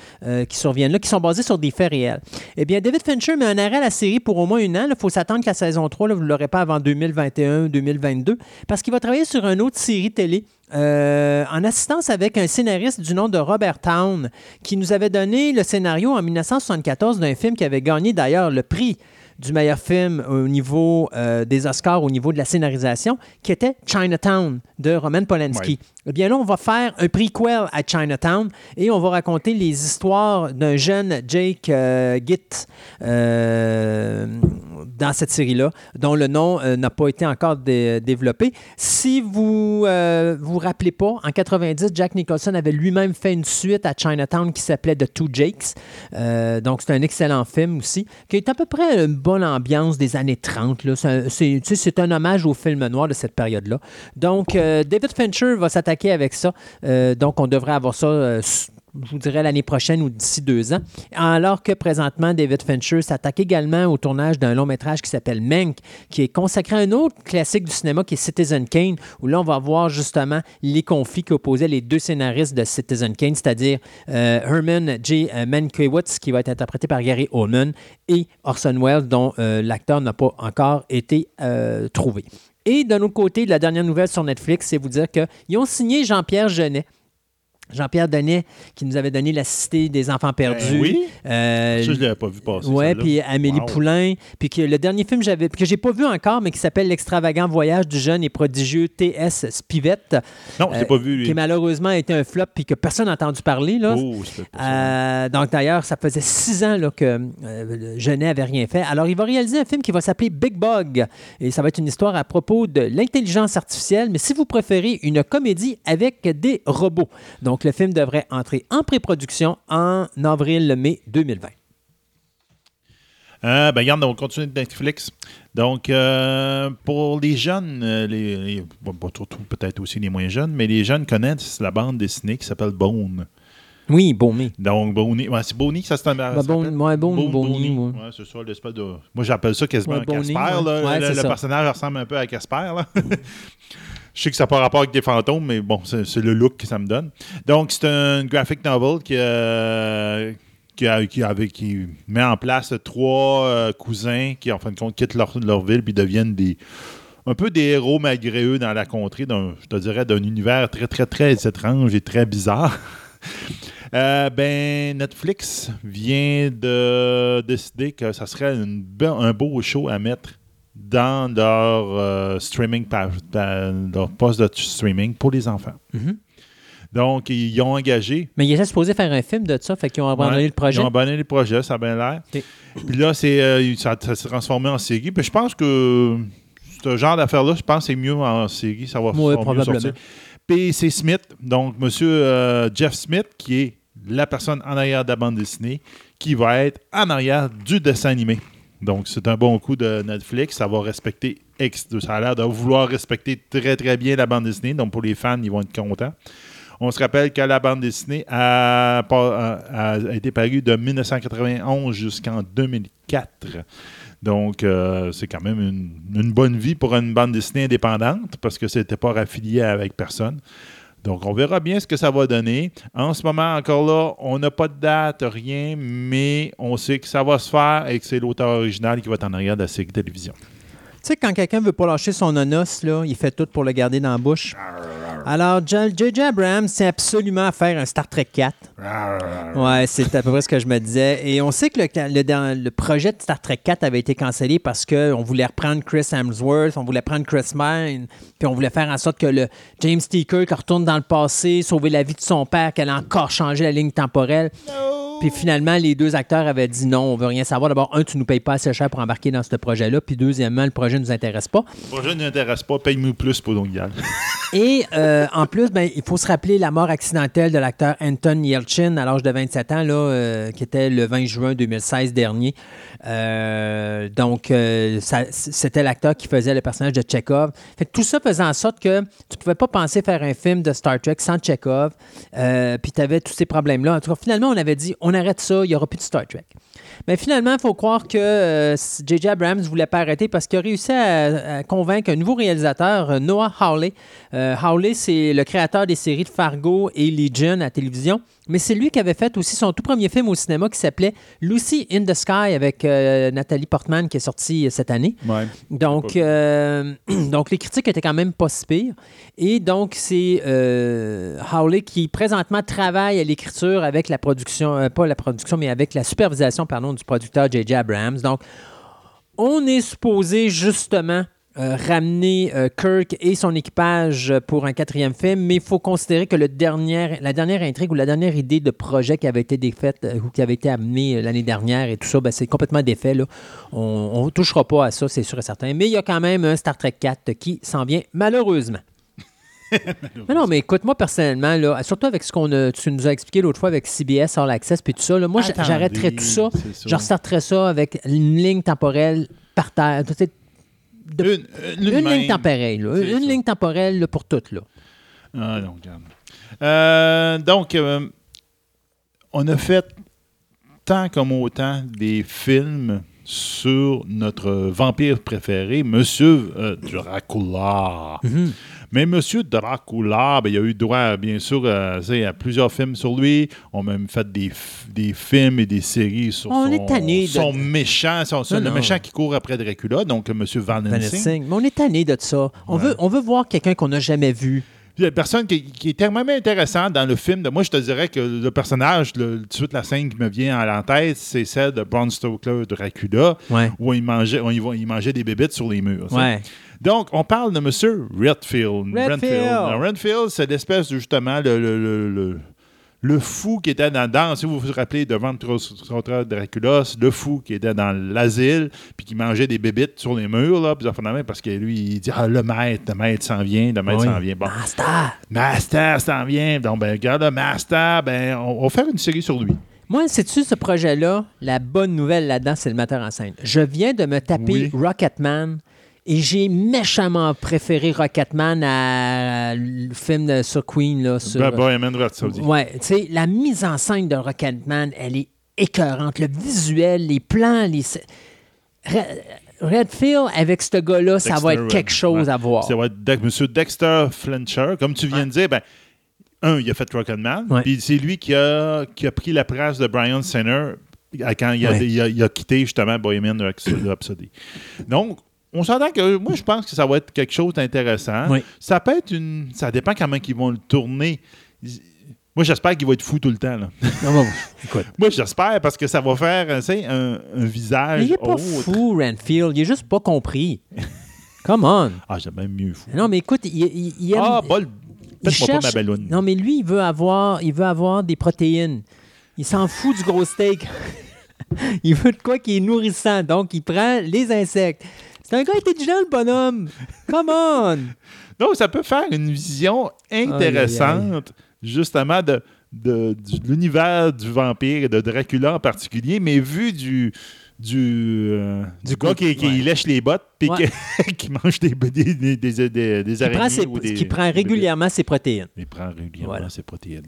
qui surviennent là, qui sont basées sur des faits réels. Eh bien, David Fincher met un arrêt à la série pour au moins un an. Il faut s'attendre que la saison 3, là, vous ne l'aurez pas avant 2021-2022, parce qu'il va travailler sur une autre série télé euh, en assistance avec un scénariste du nom de Robert Town, qui nous avait donné le scénario en 1974 d'un film qui avait gagné d'ailleurs le prix du meilleur film au niveau euh, des Oscars, au niveau de la scénarisation, qui était Chinatown de Roman Polanski. Eh bien là, on va faire un prequel à Chinatown et on va raconter les histoires d'un jeune Jake euh, Gitt euh, dans cette série-là, dont le nom euh, n'a pas été encore dé- développé. Si vous euh, vous rappelez pas, en 90, Jack Nicholson avait lui-même fait une suite à Chinatown qui s'appelait The Two Jakes. Donc, c'est un excellent film aussi, qui est à peu près une bonne ambiance des années 30. là. C'est un- hommage au film noir de cette période-là. Donc, euh, David Fincher va s'attaquer avec ça. Euh, donc, on devrait avoir ça. Je vous dirais l'année prochaine ou d'ici deux ans. Alors que présentement, David Fincher s'attaque également au tournage d'un long métrage qui s'appelle Mank, qui est consacré à un autre classique du cinéma qui est Citizen Kane, où là, on va voir justement les conflits qui opposaient les deux scénaristes de Citizen Kane, c'est-à-dire euh, Herman J. Mankiewicz, qui va être interprété par Gary Oldman, et Orson Welles, dont euh, l'acteur n'a pas encore été euh, trouvé. Et d'un autre côté, la dernière nouvelle sur Netflix, c'est vous dire qu'ils ont signé Jean-Pierre Jeunet. Jean-Pierre Donnet, qui nous avait donné La Cité des Enfants perdus. Ben oui. Euh, Ça, je ne l'avais pas vu passer. Celle-là. puis Amélie Wow. Poulain, puis que le dernier film que j'avais que j'ai pas vu encore, mais qui s'appelle L'extravagant voyage du jeune et prodigieux T.S. Spivette, Non, je euh, pas vu, lui. qui malheureusement a été un flop puis que personne n'a entendu parler là. Oh. Euh, donc d'ailleurs, ça faisait six ans là, que euh, Genet avait rien fait. Alors il va réaliser un film qui va s'appeler Big Bug et ça va être une histoire à propos de l'intelligence artificielle, mais si vous préférez une comédie avec des robots. Donc le film devrait entrer en pré-production en avril-mai 2020. Euh, ben, regarde, on continue de Netflix. Donc, euh, pour les jeunes, euh, les, les- bon, pas surtout peut-être aussi les moins jeunes, mais les jeunes connaissent la bande dessinée qui s'appelle Bone. Oui, bon mais. Donc, Boney, ouais, c'est Boney que ça se Bone- s'appelle? ouais, c'est ça, l'espèce de. Moi, j'appelle ça quasiment un Casper. là. Le le personnage ressemble un peu à Casper. Je sais que ça n'a pas rapport avec des fantômes, mais bon, c'est le look que ça me donne. Donc, c'est un graphic novel qui, euh, qui, qui met en place trois euh, cousins qui, en fin de compte, quittent leur, leur ville puis deviennent des un peu des héros malgré eux dans la contrée, je te dirais, d'un univers très, très, très étrange et très bizarre. Euh, ben, Netflix vient de décider que ça serait un beau show à mettre dans leur euh, streaming page, dans leur poste de streaming pour les enfants. Mhm. Donc, ils ont engagé. Mais il était supposé faire un film de ça, fait qu'ils ont abandonné Ouais, le projet. Ils ont abandonné le projet, ça a bien l'air. Puis là, euh, ça, ça s'est transformé en série. Puis je pense que ce genre d'affaire-là, je pense que c'est mieux en série. Ça va, Oui, va mieux probablement. sortir. P.C. Smith, donc Monsieur euh, Jeff Smith, qui est la personne en arrière de la bande dessinée, qui va être en arrière du dessin animé. Donc, c'est un bon coup de Netflix. Ça va respecter, ça a l'air de vouloir respecter très, très bien la bande dessinée. Donc, pour les fans, ils vont être contents. On se rappelle que la bande dessinée a, été parue de 1991 jusqu'en 2004. Donc, euh, c'est quand même une, bonne vie pour une bande dessinée indépendante parce que c'était pas raffilié avec personne. Donc, on verra bien ce que ça va donner. En ce moment, encore là, on n'a pas de date, rien, mais on sait que ça va se faire et que c'est l'auteur original qui va être en arrière de la télévision. Sais, quand quelqu'un veut pas lâcher son onos, il fait tout pour le garder dans la bouche. Alors, J.J. Abrams, c'est absolument à faire un Star Trek 4. Ouais, c'est à peu près ce que je me disais. Et on sait que le, projet de Star Trek 4 avait été cancellé parce qu'on voulait reprendre Chris Hemsworth, on voulait prendre Chris Pine, puis on voulait faire en sorte que le James T. Kirk retourne dans le passé, sauver la vie de son père, qu'elle a encore changé la ligne temporelle. Puis finalement, les deux acteurs avaient dit non, on veut rien savoir. D'abord, un, tu nous payes pas assez cher pour embarquer dans ce projet-là. Puis deuxièmement, le projet nous intéresse pas. Le projet ne m'intéresse pas, paye-moi plus pour donc Gall. Et euh, en plus, ben, il faut se rappeler la mort accidentelle de l'acteur Anton Yelchin à l'âge de 27 ans, là, euh, qui était le 20 juin 2016 dernier. Euh, donc, euh, c'était l'acteur qui faisait le personnage de Chekhov. Tout ça faisait en sorte que tu pouvais pas penser faire un film de Star Trek sans Chekhov. Euh, puis tu avais tous ces problèmes-là. En tout cas, finalement, on avait dit on arrête ça, il n'y aura plus de Star Trek. Mais finalement, il faut croire que J.J. Abrams ne voulait pas arrêter parce qu'il a réussi à, à convaincre un nouveau réalisateur, Noah Hawley. Hawley, c'est le créateur des séries de Fargo et Legion à télévision. Mais c'est lui qui avait fait aussi son tout premier film au cinéma qui s'appelait Lucy in the Sky avec euh, Nathalie Portman qui est sorti cette année. Ouais. Donc, euh, donc, les critiques étaient quand même pas si pires. Et donc, c'est euh, Howley qui présentement travaille à l'écriture avec la production, euh, pas la production, mais avec la supervision, pardon, du producteur J.J. Abrams. Donc, on est supposé justement euh, ramener euh, Kirk et son équipage pour un quatrième film, mais il faut considérer que le dernier, la dernière intrigue ou la dernière idée de projet qui avait été défaite euh, ou qui avait été amenée euh, l'année dernière et tout ça, ben, c'est complètement défait. Là. On ne touchera pas à ça, c'est sûr et certain. Mais il y a quand même un Star Trek 4 qui s'en vient, malheureusement. mais non, mais écoute, moi personnellement, là, surtout avec ce qu'on tu nous as expliqué l'autre fois avec CBS All Access puis tout ça, là, moi j'arrêterais tout ça. Je restarterais ça avec une ligne temporelle par terre. De- Une, ligne temporelle, là. Une ça. ligne temporelle là, pour toutes. Là. Ah regarde. Euh, donc, euh, on a fait tant comme autant des films sur notre vampire préféré, Monsieur euh, Dracula. Mhm. Mais Monsieur Dracula, ben, il a eu droit, bien sûr, sais, à plusieurs films sur lui. On a même fait des, des films et des séries sur On son, est tanné de- son méchant, son, son- Non, le méchant qui court après Dracula, donc Monsieur Van Van Helsing. Helsing. Mais on est tanné de ça. On, Ouais. veut, on veut voir quelqu'un qu'on n'a jamais vu. La personne qui, qui est tellement intéressante dans le film, de, moi je te dirais que le personnage, le, tout de suite la scène qui me vient à la tête, c'est celle de Bram Stoker Dracula, Ouais. où il mangeait, où il, va- il mangeait des bébites sur les murs. Ouais. Donc, on parle de M. Redfield. Redfield. Redfield, c'est l'espèce de, justement le, le, le, le- fou qui était dans, dans- si vous vous rappelez de Stoker Dracula, le fou qui était dans l'asile, puis qui mangeait des bébites sur les murs, là, puis parce que lui, il dit Ah, le maître, le maître s'en vient, le maître Oui. s'en vient. Bon. Master! Master s'en vient. Donc, ben, regarde le Master, ben, on, on va faire une série sur lui. Moi, sais-tu ce projet-là? La bonne nouvelle là-dedans, c'est le metteur en scène. Je viens de me taper Oui. Rocketman et j'ai méchamment préféré Rocketman à le film de, sur Queen. Là, sur, Rhapsody. Ouais, tu sais, la mise en scène de Rocketman, elle est écœurante. Le visuel, les plans, les. Red- Redfield, avec ce gars-là, ça va être quelque chose Ouais. à voir. Ça va être Dex- Monsieur Dexter Fletcher. Comme tu viens de dire, ben, un, il a fait Rocketman. Puis c'est lui qui a, qui a pris la place de Brian Singer à- quand il a, Ouais. il a- il a quitté justement Bohemian Rhapsody. Donc, on s'entend que moi, je pense que ça va être quelque chose d'intéressant. Oui. Ça peut être une. Ça dépend comment ils vont le tourner. Moi, j'espère qu'il va être fou tout le temps. là. Non, écoute. Moi, j'espère parce que ça va faire un, un visage Mais il est pas fou, Renfield. Il est juste pas compris. Come on. Ah, j'aime même mieux fou. Non, mais écoute, il, il- il aime- Ah, bol. il Faites-moi pas ma cherche-. Non, mais lui, il veut avoir, il veut avoir des protéines. Il s'en fout du gros steak. il veut de quoi qui est nourrissant. Donc, il prend les insectes. C'est un gars intelligent, le bonhomme. Come on. Donc, ça peut faire une vision intéressante, justement, de, de, de l'univers du vampire et de Dracula en particulier, mais vu du. Du, euh, du gars qui, qui ouais. lèche les bottes puis Ouais. qui mange des, des, des, des, araignées prend, ses- ou des, qui prend régulièrement ses protéines. Il prend régulièrement Voilà. ses protéines.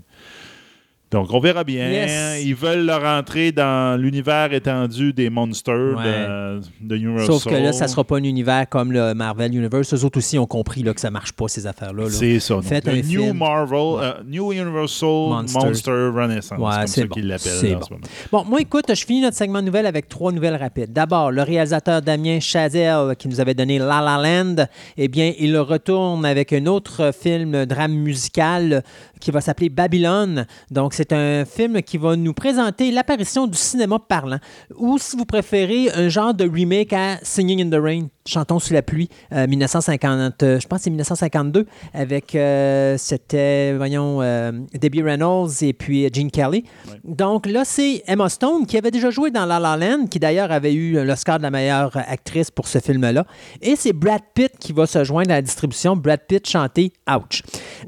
Donc, on verra bien. Yes. Ils veulent le rentrer dans l'univers étendu des monsters Ouais. de, de Universal. Sauf que là, ça sera pas un univers comme le Marvel Universe. Eux autres aussi ont compris là, que ça marche pas, ces affaires-là. là. C'est ça. Faites un New film. Marvel, euh, New Universal Monsters. Monster Renaissance. Ouais, c'est comme c'est ça bon. qu'ils l'appellent bon. ce moment. Bon, moi, écoute, je finis notre segment nouvelle avec trois nouvelles rapides. D'abord, le réalisateur Damien Chazelle, qui nous avait donné La La Land, eh bien, il retourne avec un autre film, drame musical, qui va s'appeler Babylone. Donc, c'est un film qui va nous présenter l'apparition du cinéma parlant, ou, si vous préférez, un genre de remake à Singing in the Rain. Chantons sous la pluie, euh, 1950, euh, je pense que c'est 1952, avec, euh, c'était, voyons, euh, Debbie Reynolds et puis euh, Gene Kelly. Donc là, c'est Emma Stone qui avait déjà joué dans La La Land, qui d'ailleurs avait eu l'Oscar de la meilleure actrice pour ce film-là. Et c'est Brad Pitt qui va se joindre à la distribution. Brad Pitt chanter Ouch.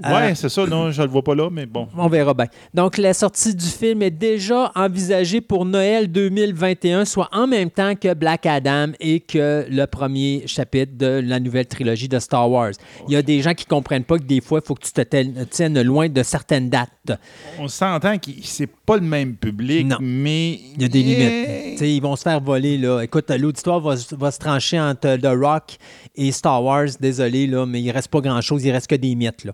Euh, Ouais, c'est ça. Non, je le vois pas là, mais bon. on verra bien. Donc, la sortie du film est déjà envisagée pour Noël 2021, soit en même temps que Black Adam et que le premier chapitre de la nouvelle trilogie de Star Wars. Il y a des gens qui comprennent pas que des fois, il faut que tu te tiennes loin de certaines dates. On s'entend que c'est pas le même public, Non. mais. Il y a des Yeah. limites. Tu sais, ils vont se faire voler. Là. Écoute, l'auditoire va, va se trancher entre The Rock et Star Wars. Désolé, là, mais il reste pas grand-chose. Il reste que des mythes. Là.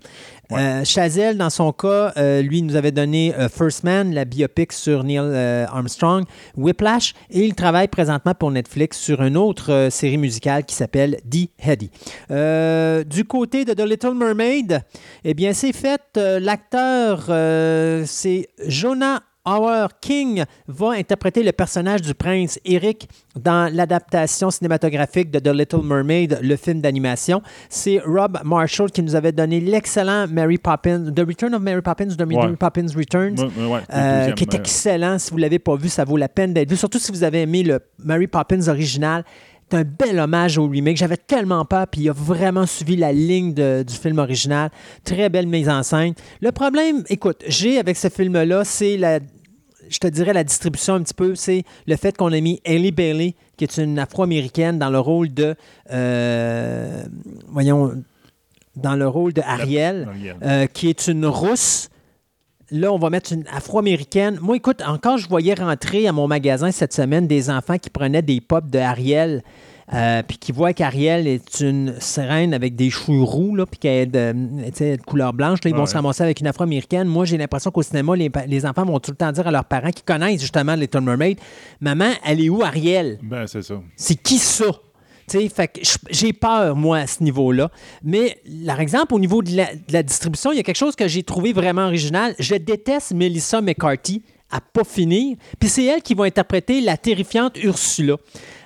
Euh, Chazelle, dans son cas, euh, lui, nous avait donné euh, First Man, la biopic sur Neil Armstrong, Whiplash, et il travaille présentement pour Netflix sur une autre série musicale qui s'appelle The Heady. Du côté de The Little Mermaid, eh bien, c'est fait. L'acteur, c'est Jonah Howard King va interpréter le personnage du prince Eric dans l'adaptation cinématographique de The Little Mermaid, le film d'animation. C'est Rob Marshall qui nous avait donné l'excellent Mary Poppins, The Return of Mary Poppins, The Ouais. Mary Poppins Returns. Ouais, ouais, Euh, qui est excellent. Si vous ne l'avez pas vu, ça vaut la peine d'être vu. Surtout si vous avez aimé le Mary Poppins original. C'est un bel hommage au remake. J'avais tellement peur, puis il a vraiment suivi la ligne de- du film original. Très belle mise en scène. Le problème, écoute, j'ai avec ce film-là, c'est la, je te dirais la distribution un petit peu, c'est le fait qu'on a mis Ellie Bailey, qui est une Afro-américaine, dans le rôle de, euh, voyons, dans le rôle de Ariel euh, qui est une rousse. Là, on va mettre une afro-américaine. Moi, écoute, encore, je voyais rentrer à mon magasin cette semaine des enfants qui prenaient des pops de Ariel, euh, puis qui voient qu'Ariel est une sirène avec des cheveux roux, là, puis qu'elle est de, couleur blanche. Là, ils vont Ouais. se ramasser avec une afro-américaine. Moi, j'ai l'impression qu'au cinéma, les, les enfants vont tout le temps dire à leurs parents qui connaissent justement Little Mermaid Maman, elle est où Ariel Ben, c'est ça. c'est qui ça? J'ai peur, moi, à ce niveau-là. Mais, par exemple, au niveau de la, de la distribution, il y a quelque chose que j'ai trouvé vraiment original. Je déteste Melissa McCarthy à pas finir. Puis c'est elle qui va interpréter la terrifiante Ursula.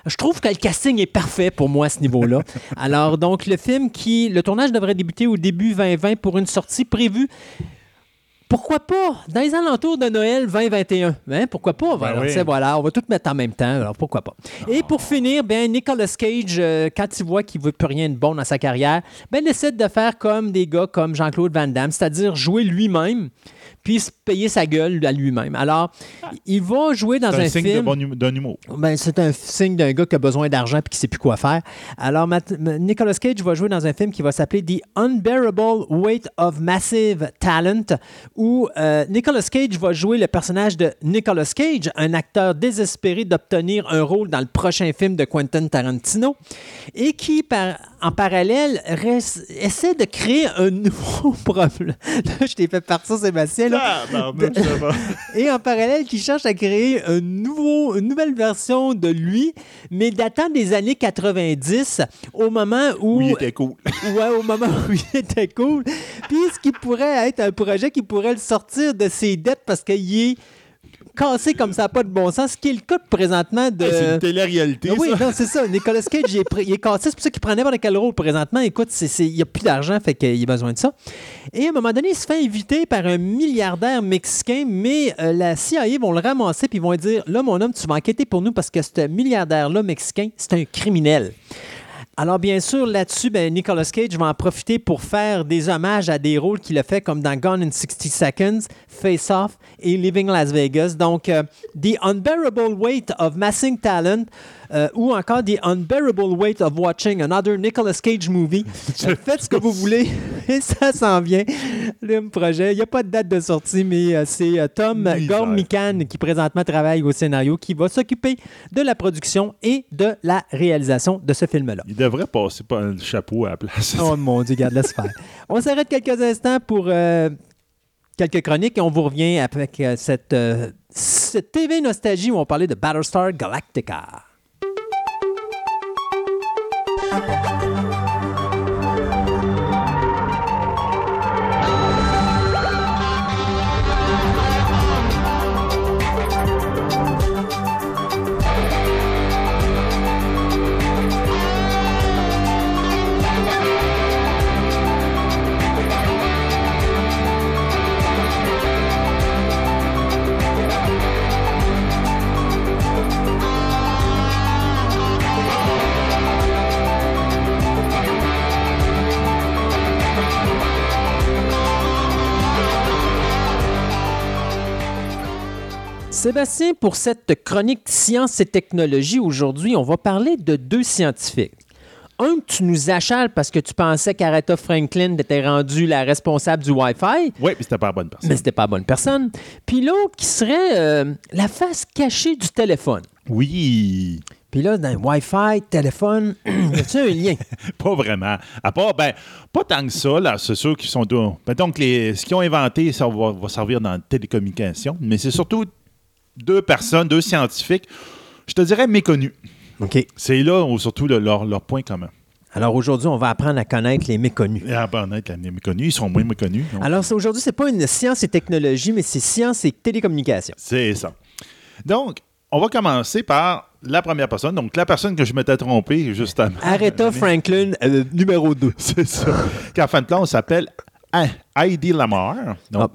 Je trouve que le casting est parfait pour moi à ce niveau-là. Alors, donc, le film qui. Le tournage devrait débuter au début 2020 pour une sortie prévue. Pourquoi pas? Dans les alentours de Noël 2021. Hein? Pourquoi pas? Ben Alors, oui. tu sais, voilà, on va tout mettre en même temps. Alors, pourquoi pas? Et pour finir, ben, Nicolas Cage, euh, quand il voit qu'il ne veut plus rien de bon dans sa carrière, ben, décide de faire comme des gars comme Jean-Claude Van Damme, c'est-à-dire jouer lui-même, puis se payer sa gueule à lui-même. Alors, il va jouer dans C'est un, un signe film. bon hum- d'un humour. Ben, c'est un signe d'un gars qui a besoin d'argent et qui ne sait plus quoi faire. Alors, Nicolas Cage va jouer dans un film qui va s'appeler The Unbearable Weight of Massive Talent, où euh, Nicolas Cage va jouer le personnage de Nicolas Cage, un acteur désespéré d'obtenir un rôle dans le prochain film de Quentin Tarantino, et qui, par- en parallèle, reste- essaie de créer un nouveau problème. Là, je t'ai fait partir, Sébastien. Là. Ah, va. Et en parallèle, qui cherche à créer un nouveau, une nouvelle version de lui, mais datant des années 90, au moment où. Il était cool. Ouais, au moment où il était cool. Puis ce qui pourrait être un projet qui pourrait le sortir de ses dettes parce qu'il est cassé comme ça, pas de bon sens, ce qui est le cas présentement de. C'est une télé-réalité, Ah oui, ça. non, c'est ça. Nicolas Cage, il est, pr- il est cassé. C'est pour ça qu'il prend n'importe quel rôle présentement. Écoute, c'est- c'est- il n'y a plus d'argent, fait qu'il a besoin de ça. Et à un moment donné, il se fait inviter par un milliardaire mexicain, mais euh, la CIA vont le ramasser puis ils vont dire Là, mon homme, tu vas enquêter pour nous parce que ce milliardaire-là mexicain, c'est un criminel. Alors, bien sûr, là-dessus, ben, Nicolas Cage va en profiter pour faire des hommages à des rôles qu'il a fait, comme dans Gone in 60 Seconds, Face Off et Living Las Vegas. Donc, euh, The Unbearable Weight of Massing Talent euh, ou encore The Unbearable Weight of Watching Another Nicolas Cage Movie. Faites ce que vous voulez et ça s'en vient. Le projet, il n'y a pas de date de sortie, mais euh, c'est euh, Tom. Gormican qui présentement travaille au scénario qui va s'occuper de la production et de la réalisation de ce film-là. Il devrait passer pas le chapeau à la place. Oh mon Dieu, garde, laisse faire. On s'arrête quelques instants pour euh, quelques chroniques et on vous revient avec euh, cette, euh, cette TV Nostalgie où on parlait de Battlestar Galactica. Thank you. Sébastien, pour cette chronique science et technologie, aujourd'hui, on va parler de deux scientifiques. Un que tu nous achales parce que tu pensais qu'Aretha Franklin était rendue la responsable du Wi-Fi, Oui, mais c'était pas la bonne personne. mais c'était pas la bonne personne. Puis l'autre qui serait euh, la face cachée du téléphone. Oui, Puis là, dans le Wi-Fi, téléphone, y a-tu un lien? pas vraiment. À part, ben, pas tant que ça, là, c'est sûr qu'ils sont. Mettons que les, ce qu'ils ont inventé, ça va, va servir dans la télécommunication, mais c'est surtout deux personnes, deux scientifiques, je te dirais méconnus. OK. C'est là où, surtout le- leur, leur point commun. Alors aujourd'hui, on va apprendre à connaître les méconnus. Et à part honnête, les méconnus, ils sont moins méconnus. donc Alors aujourd'hui, c'est pas une science et technologie, mais c'est science et télécommunication. C'est ça. Donc, on va commencer par la première personne. Donc, la personne que je m'étais trompé justement. Aretha Franklin, euh, numéro 2. C'est ça. Qu'en fin de compte, on s'appelle Ha- Heidi Lamar. Donc,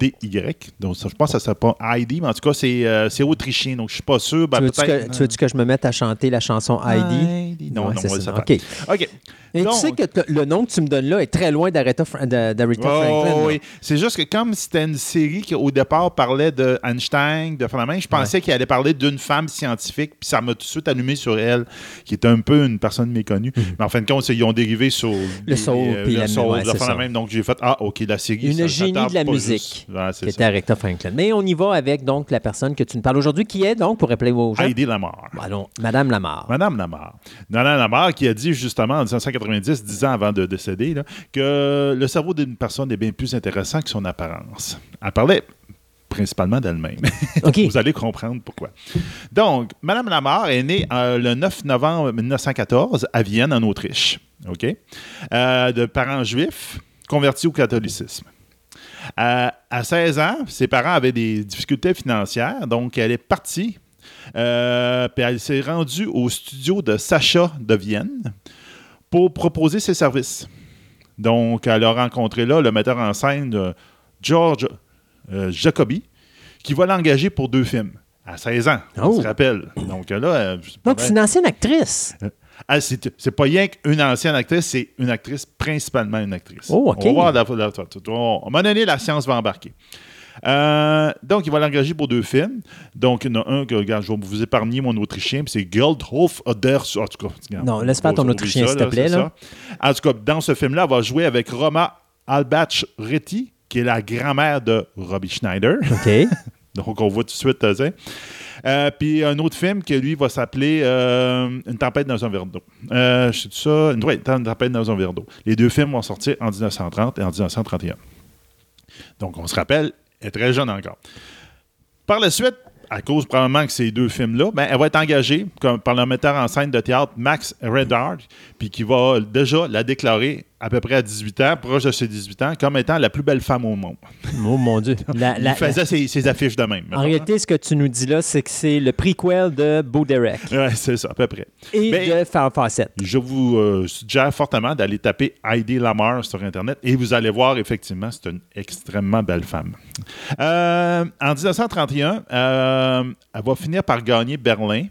H-A-D-Y. Donc, ça, je pense que ça ne pas Heidi, mais en tout cas, c'est euh, c'est autrichien. Donc, je ne suis pas sûr. Ben, tu veux-tu que, tu veux-tu que je me mette à chanter la chanson Heidi? Heidi. Non, Ouais, non, c'est ça. OK. OK. Et Donc- tu sais que t- le nom que tu me donnes là est très loin d'Aretha Fra- Oh, Franklin. là. oui. C'est juste que comme c'était une série qui, au départ, parlait de Einstein, de Flamin, je pensais qu'il allait parler d'une femme scientifique, puis ça m'a tout de suite allumé sur elle, qui est un peu une personne méconnue. Mais en fin de compte, ils ont dérivé sur Mhm. Le soul, puis le la- soul, ouais. Donc, j'ai fait Ah, OK, la série. Une ça- génie de la musique, juste. Ouais, c'est qui ça. était Aretha Franklin. Mais on y va avec donc la personne que tu nous parles aujourd'hui, qui est donc, pour rappeler aux gens, Heidi Lamar. Allons, Madame Lamar. Madame Lamar. Madame Lamar qui a dit justement en 1990, dix ans avant de décéder, là, que le cerveau d'une personne est bien plus intéressant que son apparence. Elle parlait principalement d'elle-même. Vous allez comprendre pourquoi. Donc, Madame Lamar est née euh, le 9 novembre 1914 à Vienne, en Autriche. OK? Euh, de parents juifs convertis au catholicisme. Euh, à 16 ans, ses parents avaient des difficultés financières, donc elle est partie. euh, puis elle s'est rendue au studio de Sacha de Vienne pour proposer ses services. Donc, elle a rencontré là le metteur en scène euh, George euh, Jacobi, qui va l'engager pour deux films. À 16 ans, on Oh. se rappelle. Donc là, euh, Donc, c'est une ancienne actrice. Ah, c'est pas rien qu'une ancienne actrice, c'est une actrice, principalement une actrice. Oh, OK. On va voir, la, la- la- on- à un moment donné, la science va embarquer. Euh, donc, il va l'engager pour deux films. Donc, il y en a un que, regarde, je vais vous épargner mon autrichien, puis c'est Geldhof Oder. En tout cas, regarde, Non, laisse on ton autrichien, s'il te plaît, là. En tout cas, dans ce film-là, elle va jouer avec Roma Albach Reti, qui est la grand-mère de Robbie Schneider. OK. Donc, on voit tout de suite. euh. Euh, puis un autre film que lui va s'appeler euh, Une tempête dans un verre d'eau. Euh, je sais ça? Une, ouais, Une tempête dans un verre d'eau. Les deux films vont sortir en 1930 et en 1931. Donc, on se rappelle, elle est très jeune encore. Par la suite, à cause probablement que ces deux films-là, ben, elle va être engagée comme, par le metteur en scène de théâtre Max Redard, puis qui va déjà la déclarer à peu près à 18 ans, proche de ses 18 ans, comme étant la plus belle femme au monde. Oh mon Dieu. La- la- Il faisait ses, ses affiches de même. en réalité, ce que tu nous dis là, c'est que c'est le prequel de Bo Derek hein. Ouais, c'est ça, à peu près. et de Farrah Fawcett. Je vous euh, suggère fortement d'aller taper Heidi Lamar sur Internet et vous allez voir, effectivement, c'est une extrêmement belle femme. Euh, en 1931, euh, elle va finir par gagner Berlin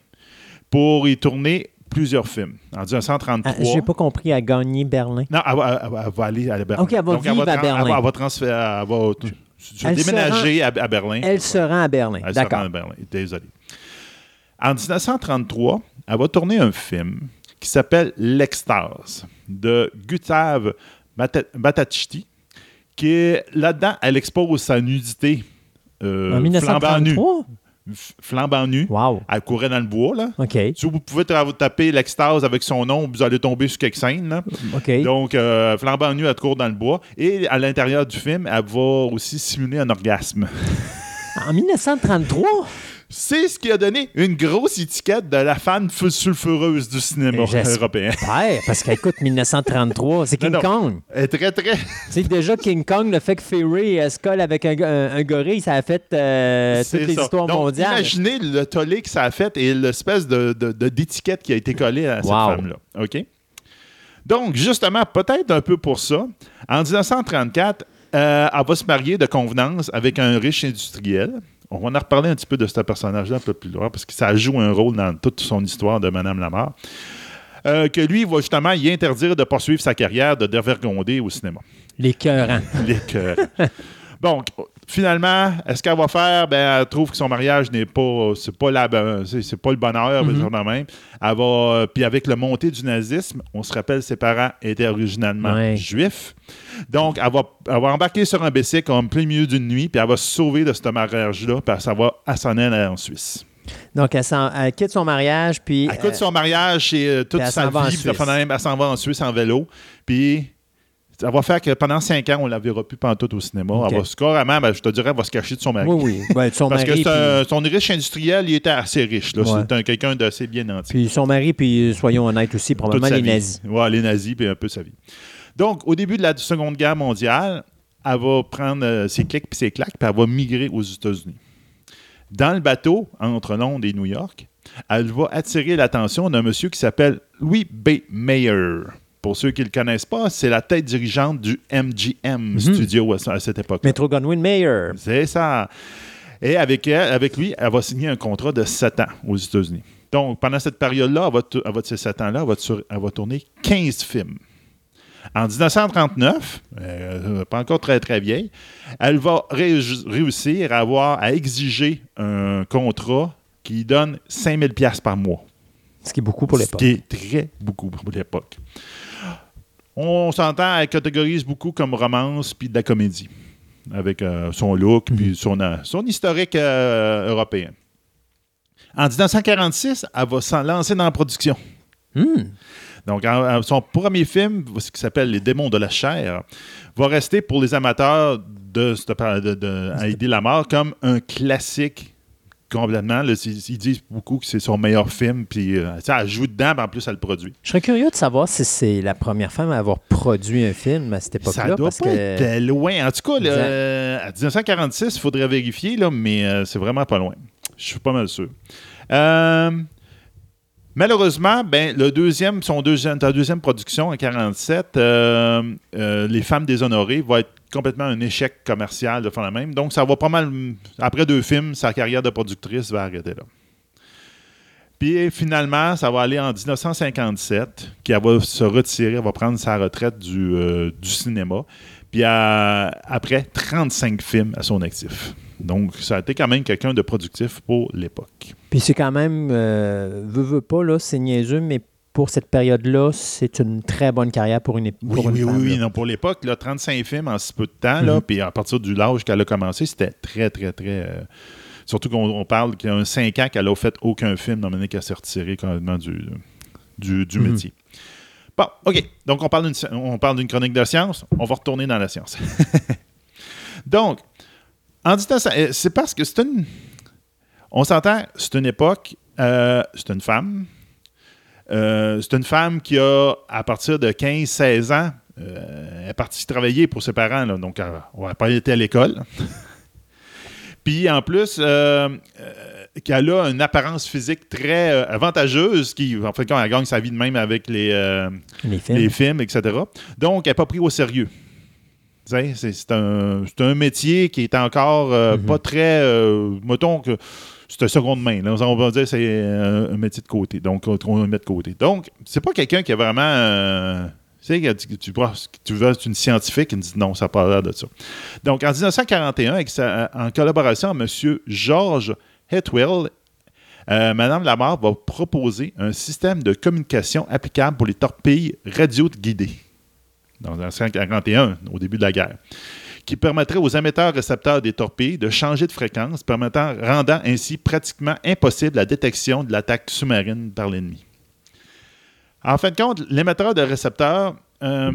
pour y tourner plusieurs films. En 1933. Ah, J'ai pas compris à gagner Berlin. Non, elle va, elle va- elle va aller à Berlin. Ok, elle va Donc, vivre à Berlin. Elle va, elle va transférer, elle va se Elle déménager à, à Berlin. Elle se rend à Berlin. Elle se rend à Berlin. Désolé. En 1933, elle va tourner un film qui s'appelle L'Extase de Gustave Matachiti, qui est là-dedans, elle expose sa nudité euh, En flambant nue. 1933? Flambant. Wow. Elle courait dans le bois, là. OK. Si vous pouvez taper l'extase avec son nom, vous allez tomber sur quelques scènes. là. OK. Donc, euh, flambant nu, elle court dans le bois. Et à l'intérieur du film, elle va aussi simuler un orgasme. En 1933? C'est ce qui a donné une grosse étiquette de la fan fu- sulfureuse du cinéma européen. Ouais, parce qu'écoute, 1933, c'est King Non, non. Kong. Très, très. C'est déjà King Kong, le fait que Fury euh, se colle avec un, un- un gorille, ça a fait euh, toutes les ça. histoires Donc, mondiales. Imaginez le tollé que ça a fait et l'espèce de, d'étiquette qui a été collée à cette Wow. femme-là. OK? Donc, justement, peut-être un peu pour ça, en 1934, euh, elle va se marier de convenance avec un riche industriel. On va en reparler un petit peu de ce personnage-là un peu plus loin parce que ça joue un rôle dans toute son histoire de Madame Lamar. Euh, que lui va justement y interdire de poursuivre sa carrière de dévergondé au cinéma. Les cœurs. Les cœurs. Bon, Finalement, est-ce qu'elle va faire? Ben, elle trouve que son mariage n'est pas, c'est pas la, c'est, pas le bonheur, mm même. Elle va, euh, puis avec le montée du nazisme, on se rappelle, ses parents étaient originalement Ouais. juifs. Donc, elle va, elle va embarquer sur un bicycle en plein milieu d'une nuit, puis elle va se sauver de ce mariage-là, puis elle va à s'en aller en Suisse. Donc, elle, quitte son mariage, puis... Elle quitte son mariage et euh, toute sa vie, puis elle s'en va en Suisse en vélo. Puis ça va faire que pendant cinq ans, on ne la verra plus pantoute au cinéma. Ok. Elle va se carrément, ben, je te dirais, elle va se cacher de son mari. Oui, oui. Ben, son Parce mari, que puis- son riche industriel, il était assez riche. Ouais. C'est un- quelqu'un d'assez bien nanti. Puis son mari, puis euh, soyons honnêtes aussi, probablement les vie. nazis. Ouais, les nazis, puis un peu sa vie. Donc, au début de la Seconde Guerre mondiale, elle va prendre euh, ses clics puis ses claques, puis elle va migrer aux États-Unis. Dans le bateau, entre Londres et New York, elle va attirer l'attention d'un monsieur qui s'appelle Louis B. Mayer. Pour ceux qui ne le connaissent pas, c'est la tête dirigeante du MGM Studio à, à cette époque. Metro Goldwyn Mayer. C'est ça. Et avec, elle, avec lui, elle va signer un contrat de 7 ans aux États-Unis. Donc, pendant cette période-là, de ces 7 ans-là, elle va, tur- elle va tourner 15 films. En 1939, euh, pas encore très très vieille, elle va ré- réussir à avoir à exiger un contrat qui donne 5000 pièces par mois. Ce qui est beaucoup pour Ce l'époque. qui est très beaucoup pour l'époque. On s'entend, elle catégorise beaucoup comme romance puis de la comédie, avec euh, son look puis son, euh, son historique euh, européen. En 1946, elle va s'en lancer dans la production. Hmm. Donc, en- en- son premier film, ce qui s'appelle Les démons de la chair, va rester pour les amateurs de, cette- de, de Heidi Lamar comme un classique complètement. là. Ils disent beaucoup que c'est son meilleur film, puis euh, tu sais, elle joue dedans, en plus, elle le produit. Je serais curieux de savoir si c'est la première femme à avoir produit un film à cette Ça époque-là. doit Parce pas que... être loin. En tout cas, là, euh, à 1946, il faudrait vérifier, là, mais euh, c'est vraiment pas loin. Je suis pas mal sûr. Malheureusement, ben, le deuxième, son deuxième, sa deuxième production en 47, euh, euh, Les Femmes déshonorées, va être complètement un échec commercial de faire la même. Donc, ça va pas mal. Après deux films, sa carrière de productrice va arrêter là. Puis finalement, ça va aller en 1957, qu'elle va se retirer, elle va prendre sa retraite du, euh, cinéma. Puis après 35 films à son actif. Donc, ça a été quand même quelqu'un de productif pour l'époque. Puis c'est quand même, euh, veut pas, là, c'est niaiseux, mais pour cette période-là, c'est une très bonne carrière pour une, ép- Oui, oui, femme, oui, non, pour l'époque, là, 35 films en si peu de temps, là, Mhm. puis à partir du l'âge qu'elle a commencé, c'était très, très, très. euh, surtout qu'on on parle qu'il y a un 5 ans qu'elle n'a fait aucun film, dans le qu'elle s'est retirée complètement du, du, du Mhm. métier. Bon, OK. Donc, on parle d'une on parle d'une chronique de science. On va retourner dans la science. Donc, en disant ça, euh, c'est parce que c'est une. On s'entend, c'est une époque, euh, c'est une femme. Euh, c'est une femme qui a, à partir de 15-16 ans, euh, elle est partie travailler pour ses parents. là. donc, elle n'a pas été à l'école. Puis, en plus, euh, euh, qu'elle a une apparence physique très euh, avantageuse, qui, en fait, quand elle gagne sa vie de même avec les, euh, Les films. les films, etc. Donc, elle n'est pas pris au sérieux. C'est un, métier qui est encore euh, Mhm. pas très. euh, mettons que c'est un seconde main. là. On va dire que c'est un, métier de côté. Donc, on le met de côté. Donc, c'est pas quelqu'un qui a vraiment. euh, tu sais, tu, veux une scientifique qui me dit non, ça n'a pas l'air de ça. Donc, en 1941, avec sa- en collaboration avec M. George Hetwell, euh, Madame Lamar va proposer un système de communication applicable pour les torpilles radio-guidées. Dans 1941, au début de la guerre, qui permettrait aux émetteurs-récepteurs des torpilles de changer de fréquence, permettant, rendant ainsi pratiquement impossible la détection de l'attaque sous-marine par l'ennemi. En fin de compte, l'émetteur de récepteur, euh,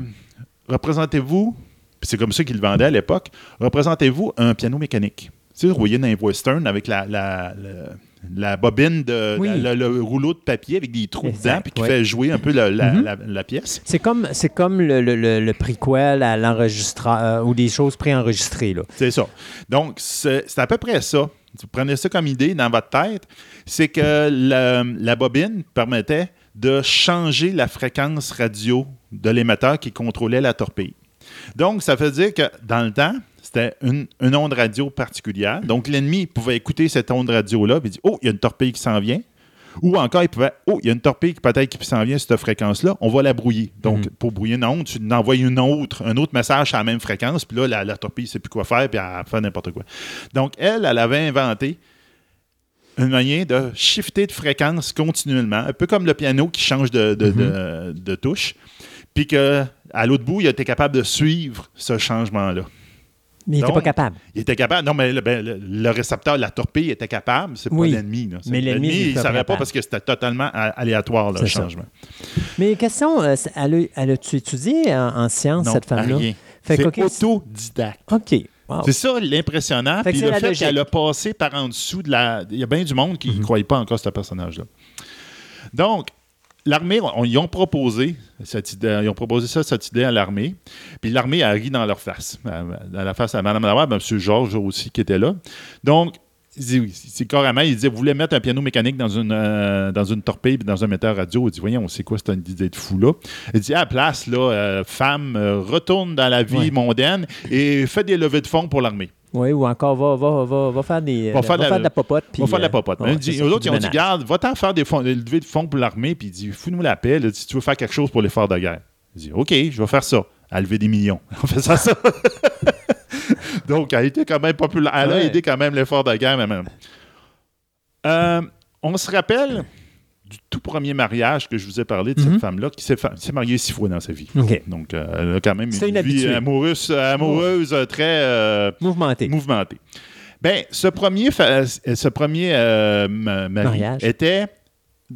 représentez-vous, c'est comme ça qu'ils le vendaient à l'époque, représentez-vous un piano mécanique. Vous voyez dans les western avec la- la bobine, de, Oui. la- le, le rouleau de papier avec des trous Exact, dedans, puis qui ouais. fait jouer un peu la, la- Mhm. la pièce. C'est comme, c'est comme le, le, le, prequel à euh, ou des choses préenregistrées. C'est ça. Donc, c'est à peu près ça. Vous prenez ça comme idée dans votre tête. C'est que la, la bobine permettait de changer la fréquence radio de l'émetteur qui contrôlait la torpille. Donc, ça veut dire que dans le temps, c'était une, une onde radio particulière. Donc, l'ennemi pouvait écouter cette onde radio-là et dire Oh, il y a une torpille qui s'en vient. Ou encore, il pouvait, oh, il y a une torpille qui peut-être qui s'en vient sur cette fréquence-là, on va la brouiller. Donc, pour brouiller une onde, tu envoies une autre, un autre message à la même fréquence, puis là, la, la torpille ne sait plus quoi faire, puis elle fait n'importe quoi. Donc, elle, elle avait inventé une manière de shifter de fréquence continuellement, un peu comme le piano qui change de, de, de- de touche, puis qu'à l'autre bout, il était capable de suivre ce changement-là. Mais il n'était pas capable. Il était capable. Non, mais le, ben, le- le récepteur, la torpille était capable. C'est Oui. pas l'ennemi. Mais l'ennemi, il ne savait pas parce que c'était totalement aléatoire, là, le ça. changement. Mais question, euh, elle a-tu étudié en, en sciences, cette femme-là? C'est autodidacte. OK. Wow. C'est ça l'impressionnant. Puis le fait qu'elle a passé par en dessous de la. Il y a bien du monde Mhm. qui ne croyait pas encore ce personnage-là. Donc, l'armée, on- ils ont proposé cette idée, ils ont proposé ça, cette idée à l'armée. Puis l'armée a ri dans leur face. Dans la face à Mme Laward, M. Georges aussi qui était là. Donc, c'est carrément, il disait, vous voulez mettre un piano mécanique dans une, euh, dans une torpille puis dans un metteur radio? Il dit, voyons, on sait quoi cette idée de fou-là? Il dit, à la place, là, euh, femme, euh, retourne dans la vie Ouais. mondaine et fait des levées de fonds pour l'armée. Oui, ou encore, va, va, va, va faire des. Va va faire de la- de la popote. puis, va faire de la euh, popote. ouais, dit- puis autres, ils ont dit. Garde, va-t'en faire des, fonds, des levées de fonds pour l'armée. Puis il dit Fous-nous la paix là, si tu veux faire quelque chose pour l'effort de guerre. Il dit OK, je vais faire ça. À lever des millions. On fait ça, ça. Donc, elle a été quand même populaire. Elle a aidé quand même l'effort de guerre, même. Euh, on se rappelle du tout premier mariage que je vous ai parlé de Mhm. cette femme-là qui s'est mariée six fois dans sa vie. Donc, euh, elle a quand même une une vie amoureuse, amoureuse euh, très. euh, Mouvementé. mouvementé. Ben, ce premier, ce euh, Mariage. était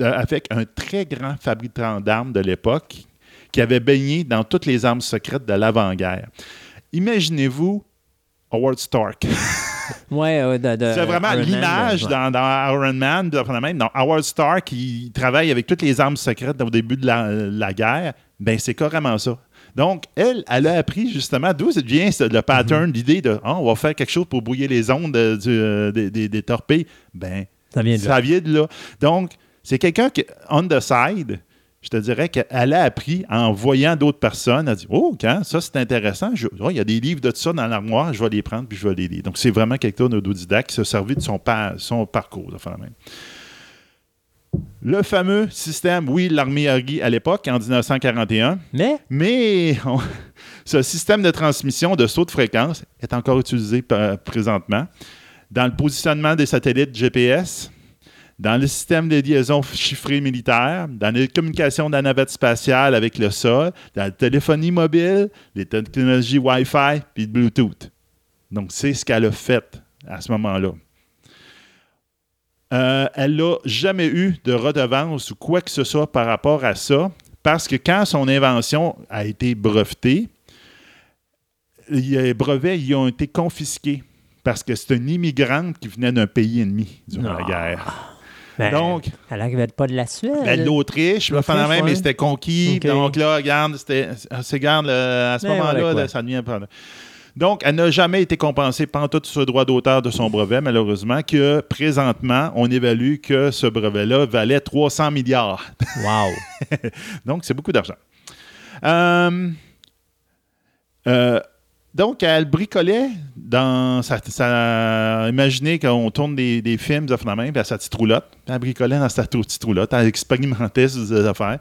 avec un très grand fabricant d'armes de l'époque qui avait baigné dans toutes les armes secrètes de l'avant-guerre. Imaginez-vous Howard Stark. Ouais, de, de- C'est vraiment l'image dans, dans Iron Man, de- même. Dans Howard Stark, il travaille avec toutes les armes secrètes au début de la, la guerre. Ben, c'est carrément ça. Donc, elle, elle a appris justement d'où vient ce- le pattern, Mhm. l'idée de Ah, on va faire quelque chose pour brouiller les ondes euh, euh, des, des- des torpilles. Ben, Ça vient de là. ça vient de là. Donc, c'est quelqu'un qui, on the side, je te dirais qu'elle a appris en voyant d'autres personnes. Elle a dit Oh, quand ça c'est intéressant. Je- oh, il y a des livres de ça dans l'armoire, je vais les prendre puis je vais les lire. Donc, c'est vraiment quelqu'un d'autodidacte qui s'est servi de son, pa- son parcours. de faire la même. Le fameux système, oui, l'armée à l'époque, en 1941, Mais, mais on- ce système de transmission de saut de fréquence est encore utilisé p- présentement dans le positionnement des satellites GPS, dans le système de liaison chiffrée militaire, dans les communications de la navette spatiale avec le sol, dans la téléphonie mobile, les technologies Wi-Fi puis Bluetooth. Donc, c'est ce qu'elle a fait à ce moment-là. Euh, elle n'a jamais eu de redevance ou quoi que ce soit par rapport à ça, parce que quand son invention a été brevetée, les brevets y ont été confisqués parce que c'est une immigrante qui venait d'un pays ennemi durant la Non. guerre. Ben, Donc, elle n'arrivait pas de la Suède. ben, l'Autriche, vais faire la L'Autriche, même, mais c'était conquis. Donc là, regarde, c'est, le- à ce Mais moment-là, ça devient pas. Donc, elle n'a jamais été compensée par tout ce droit d'auteur de son brevet, malheureusement, que présentement, on évalue que ce brevet-là valait 300 milliards. Wow. Donc, c'est beaucoup d'argent. Euh, euh, donc, elle bricolait dans sa. sa- imaginez qu'on tourne des, films de puis à sa petite roulotte. Elle bricolait dans sa petite roulotte. Elle expérimentait ses affaires.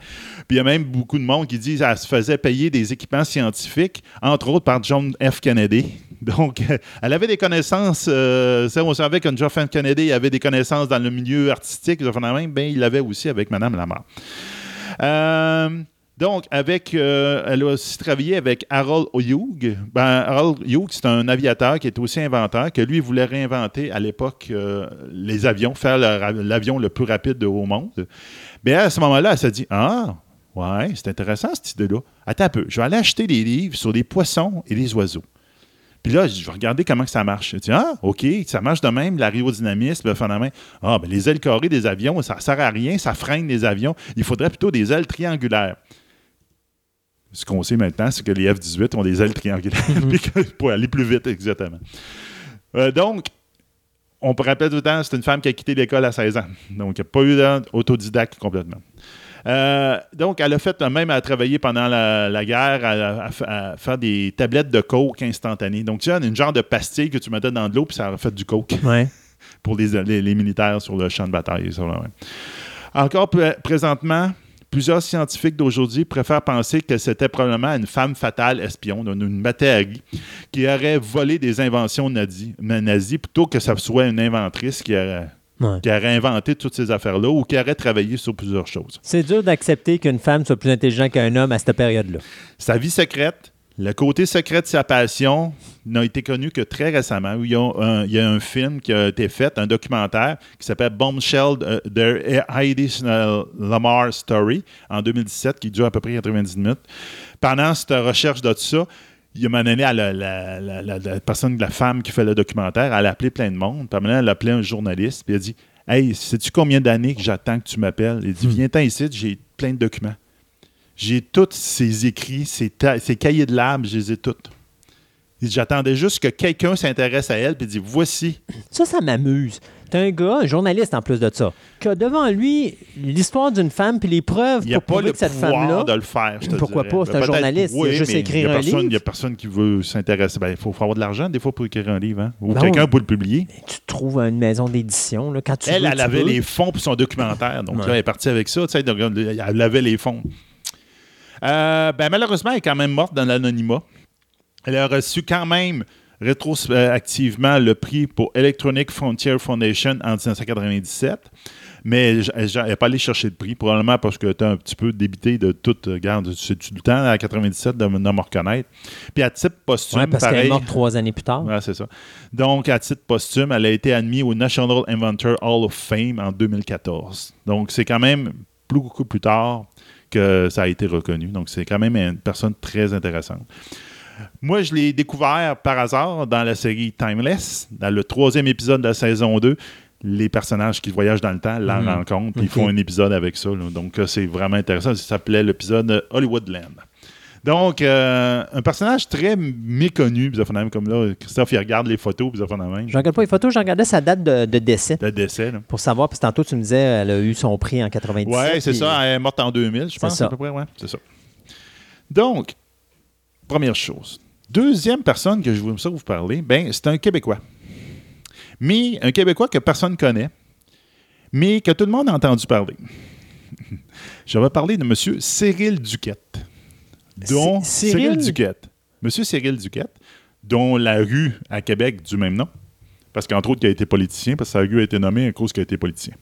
Puis il y a même beaucoup de monde qui dit qu'elle se faisait payer des équipements scientifiques, entre autres par John F. Kennedy. Donc, elle avait des connaissances. euh, on savait que John F. Kennedy avait des connaissances dans le milieu artistique, de ben, il l'avait aussi avec Mme Lamar. Euh, donc, avec, euh, elle a aussi travaillé avec Harold Hughes. Ben, Harold Hughes, c'est un aviateur qui est aussi inventeur, que lui voulait réinventer à l'époque euh, les avions, faire l'avion le plus rapide au monde. Mais à ce moment-là, elle s'est dit Ah, ouais, c'est intéressant cette idée-là. Attends un peu, je vais aller acheter des livres sur les poissons et les oiseaux. Puis là, je vais regarder comment que ça marche. Je dis, ah, OK, ça marche de même, l'aérodynamisme, le phénomène. Ah, ben les ailes carrées des avions, ça ne sert à rien, ça freine les avions. Il faudrait plutôt des ailes triangulaires. Ce qu'on sait maintenant, c'est que les F-18 ont des ailes triangulaires que- pour aller plus vite, exactement. Euh, donc, on peut rappeler tout le temps, c'est une femme qui a quitté l'école à 16 ans. Donc, il n'y a pas eu d'autodidacte complètement. Euh, donc, elle a fait, même à travailler pendant la, la guerre, à, à- à faire des tablettes de coke instantanées. Donc, tu as une genre de pastille que tu mettais dans de l'eau, puis ça a fait du coke Ouais. pour les, les- les militaires sur le champ de bataille. ça, ouais. Encore pr- présentement, plusieurs scientifiques d'aujourd'hui préfèrent penser que c'était probablement une femme fatale espion, donc une Matahari, qui aurait volé des inventions nazies plutôt que ça soit une inventrice qui aurait, Ouais. qui aurait inventé toutes ces affaires-là ou qui aurait travaillé sur plusieurs choses. C'est dur d'accepter qu'une femme soit plus intelligente qu'un homme à cette période-là. Sa vie secrète, le côté secret de sa passion n'a été connu que très récemment. Il y, a un, film qui a été fait, un documentaire qui s'appelle Bombshell The Heidi euh, Lamar Story en 2017, qui dure à peu près 90 minutes. Pendant cette recherche de tout ça, il y a un moment donné, a- la, la- personne, la femme qui fait le documentaire, elle a appelé plein de monde. À elle a appelé un journaliste, puis elle a dit Hey, sais-tu combien d'années que j'attends que tu m'appelles Il dit Viens-t'en ici, j'ai plein de documents. J'ai tous ces écrits, ces cahiers de lab, je les ai tous. J'attendais juste que quelqu'un s'intéresse à elle, puis il dit Voici. Ça, ça m'amuse. T'as un gars, un journaliste en plus de ça, qui a devant lui l'histoire d'une femme puis les preuves Il n'y a pour pas prouver le que cette femme-là. de le faire. je te Pourquoi dirais. pas? C'est un journaliste, il a juste mais écrire y a un personne- livre. Il n'y a personne qui veut s'intéresser. Ben, Il faut, faut avoir de l'argent, des fois, pour écrire un livre. hein. Ou Non. quelqu'un pour le publier. Tu te trouves une maison d'édition, quand tu Elle, veux, elle tu avait les fonds pour son documentaire. Donc, Ouais. là, elle est partie avec ça. tu sais, donc, Elle avait les fonds. Euh, ben, malheureusement, elle est quand même morte dans l'anonymat. Elle a reçu quand même rétroactivement le prix pour Electronic Frontier Foundation en 1997. Mais elle n'est pas allée chercher le prix, probablement parce que tu as un petit peu débité de tout. euh, Regarde, c'est le temps à 97 de, de me reconnaître. Puis à titre posthume, Ouais, parce qu'elle est morte trois années plus tard. Ouais, c'est ça. Donc, à titre posthume, elle a été admise au National Inventor Hall of Fame en 2014. Donc, c'est quand même beaucoup plus tard que ça a été reconnu. Donc, c'est quand même une personne très intéressante. Moi, je l'ai découvert par hasard dans la série Timeless, dans le troisième épisode de la saison 2. Les personnages qui voyagent dans le temps la Mhm. rencontrent, ils font un épisode avec ça. là. Donc, euh, c'est vraiment intéressant. Ça s'appelait l'épisode Hollywoodland. Donc, euh, un personnage très méconnu, puis ça même comme là, Christophe, il regarde les photos, puis ça même. Je regarde pas les photos, je regardais sa date de, de décès De décès, là. pour savoir, parce que tantôt tu me disais elle a eu son prix en 97. Ouais, c'est puis- ça. Elle est morte en 2000, je pense, ça. à peu près. Ouais, c'est ça. Donc, première chose. Deuxième personne que je voulais vous parler, ben, c'est un Québécois. Mais un Québécois que personne ne connaît, mais que tout le monde a entendu parler. je vais parler de M. Cyril Duquette. Dont Cyril? Cyril Duquette. M. Cyril Duquette, dont la rue à Québec du même nom. Parce qu'entre autres, il a été politicien, parce que sa rue a été nommée à cause qu'il a été politicien.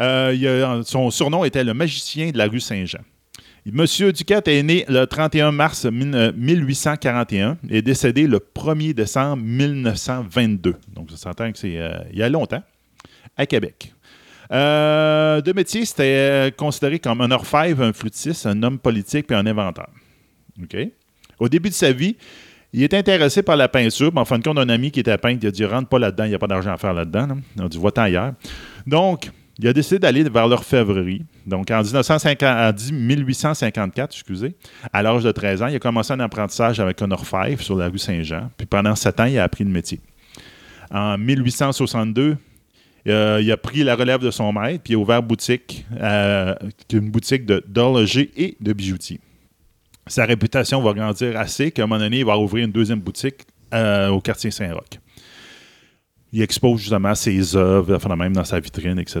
Euh, il a- son surnom était le magicien de la rue Saint-Jean. Monsieur Duquette est né le 31 mars mille- euh, 1841 et est décédé le 1er décembre 1922. Donc, ça s'entend que c'est euh, il y a longtemps, à Québec. Euh, de métier, c'était euh, considéré comme un orfèvre, un flûtiste, un homme politique et un inventeur. Au début de sa vie, il était intéressé par la peinture, mais en fin de compte, un ami qui était peintre, il a dit Rentre pas là-dedans, il n'y a pas d'argent à faire là-dedans. là. A dit Va-t'en ailleurs. Donc, il a décidé d'aller vers l'orfèvrerie. Donc, en, 1950 en 10 1854, excusez, à l'âge de 13 ans, il a commencé un apprentissage avec un orfèvre sur la rue Saint-Jean. Puis pendant 7 ans, il a appris le métier. En 1862, euh, il a pris la relève de son maître, puis a ouvert boutique, euh, une boutique d'horloger et de bijoutier. Sa réputation va grandir assez qu'à un moment donné, il va ouvrir une deuxième boutique euh, au quartier Saint-Roch. Il expose justement ses œuvres, enfin, même dans sa vitrine, etc.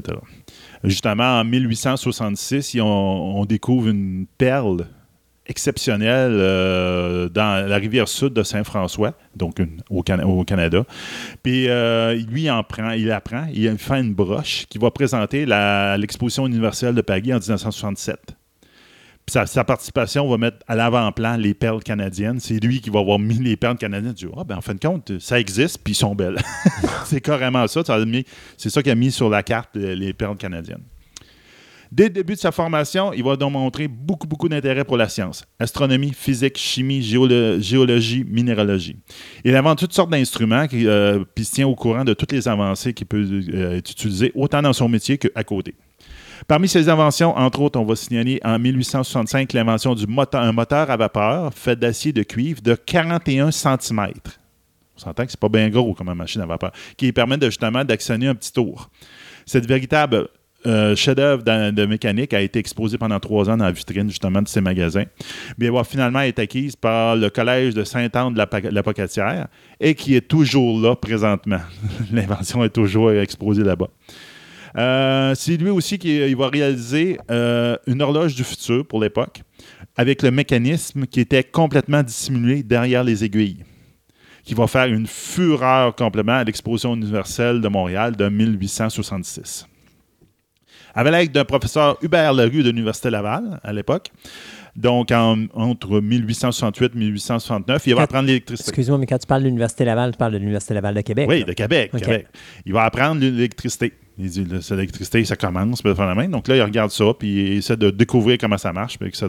Justement, en 1866, ils ont- on découvre une perle exceptionnelle euh, dans la rivière sud de Saint-François, donc au, Can- au Canada. Puis euh, lui, il en prend, il apprend, il fait une broche qui va présenter l'exposition universelle de Paris en 1967. Puis sa, participation va mettre à l'avant-plan les perles canadiennes. C'est lui qui va avoir mis les perles canadiennes. Dit, ah, ben, en fin de compte, ça existe, puis ils sont belles. c'est carrément ça. ça C'est ça qui a mis sur la carte euh, les perles canadiennes. Dès le début de sa formation, il va donc montrer beaucoup, beaucoup d'intérêt pour la science. Astronomie, physique, chimie, géolo- géologie, minéralogie. Il invente toutes sortes d'instruments, euh, puis se tient au courant de toutes les avancées qu'il peut euh, utilisé, autant dans son métier qu'à côté. Parmi ses inventions, entre autres, on va signaler en 1865 l'invention du moteur, à vapeur fait d'acier de cuivre de 41 cm. On s'entend que c'est pas bien gros comme une machine à vapeur, qui permet justement d'actionner un petit tour. Cette véritable euh, chef-d'œuvre de, de mécanique a été exposé pendant trois ans dans la vitrine justement de ces magasins. Mais elle va finalement être acquise par le Collège de Sainte-Anne-de-la-Pocatière et qui est toujours là présentement. L'invention est toujours exposée là-bas. Euh, c'est lui aussi qui va réaliser euh, une horloge du futur pour l'époque, avec le mécanisme qui était complètement dissimulé derrière les aiguilles, qui va faire une fureur complément à l'exposition universelle de Montréal de 1866. Avec l'aide d'un professeur Hubert Larue de l'Université Laval à l'époque, donc en- entre 1868 et 1869, il va Quand- apprendre l'électricité. Excuse-moi, mais quand tu parles de l'Université Laval, tu parles de l'Université Laval de Québec. Oui, là. de Québec. Il va apprendre l'électricité. Il dit, l'électricité, ça commence, la main. Donc là, il regarde ça, puis il essaie de découvrir comment ça marche, puis etc.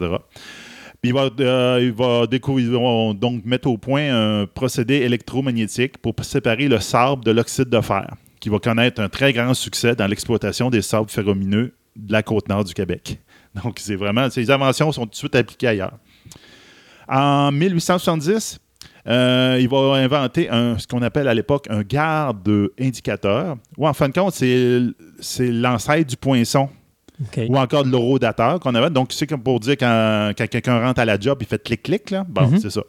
Puis il va, euh, il va découvrir, ils vont donc mettre au point un procédé électromagnétique pour séparer le sable de l'oxyde de fer, qui va connaître un très grand succès dans l'exploitation des sables ferromineux de la côte nord du Québec. Donc, c'est vraiment, ces inventions sont tout de suite appliquées ailleurs. En 1870, euh, il va inventer un, ce qu'on appelle à l'époque un garde indicateur, ou en fin de compte, c'est l'ancêtre du poinçon ou encore de l'horodateur qu'on avait. Donc, c'est comme pour dire quand, quand quelqu'un rentre à la job, il fait clic-clic. là. Bon, Mhm. c'est ça.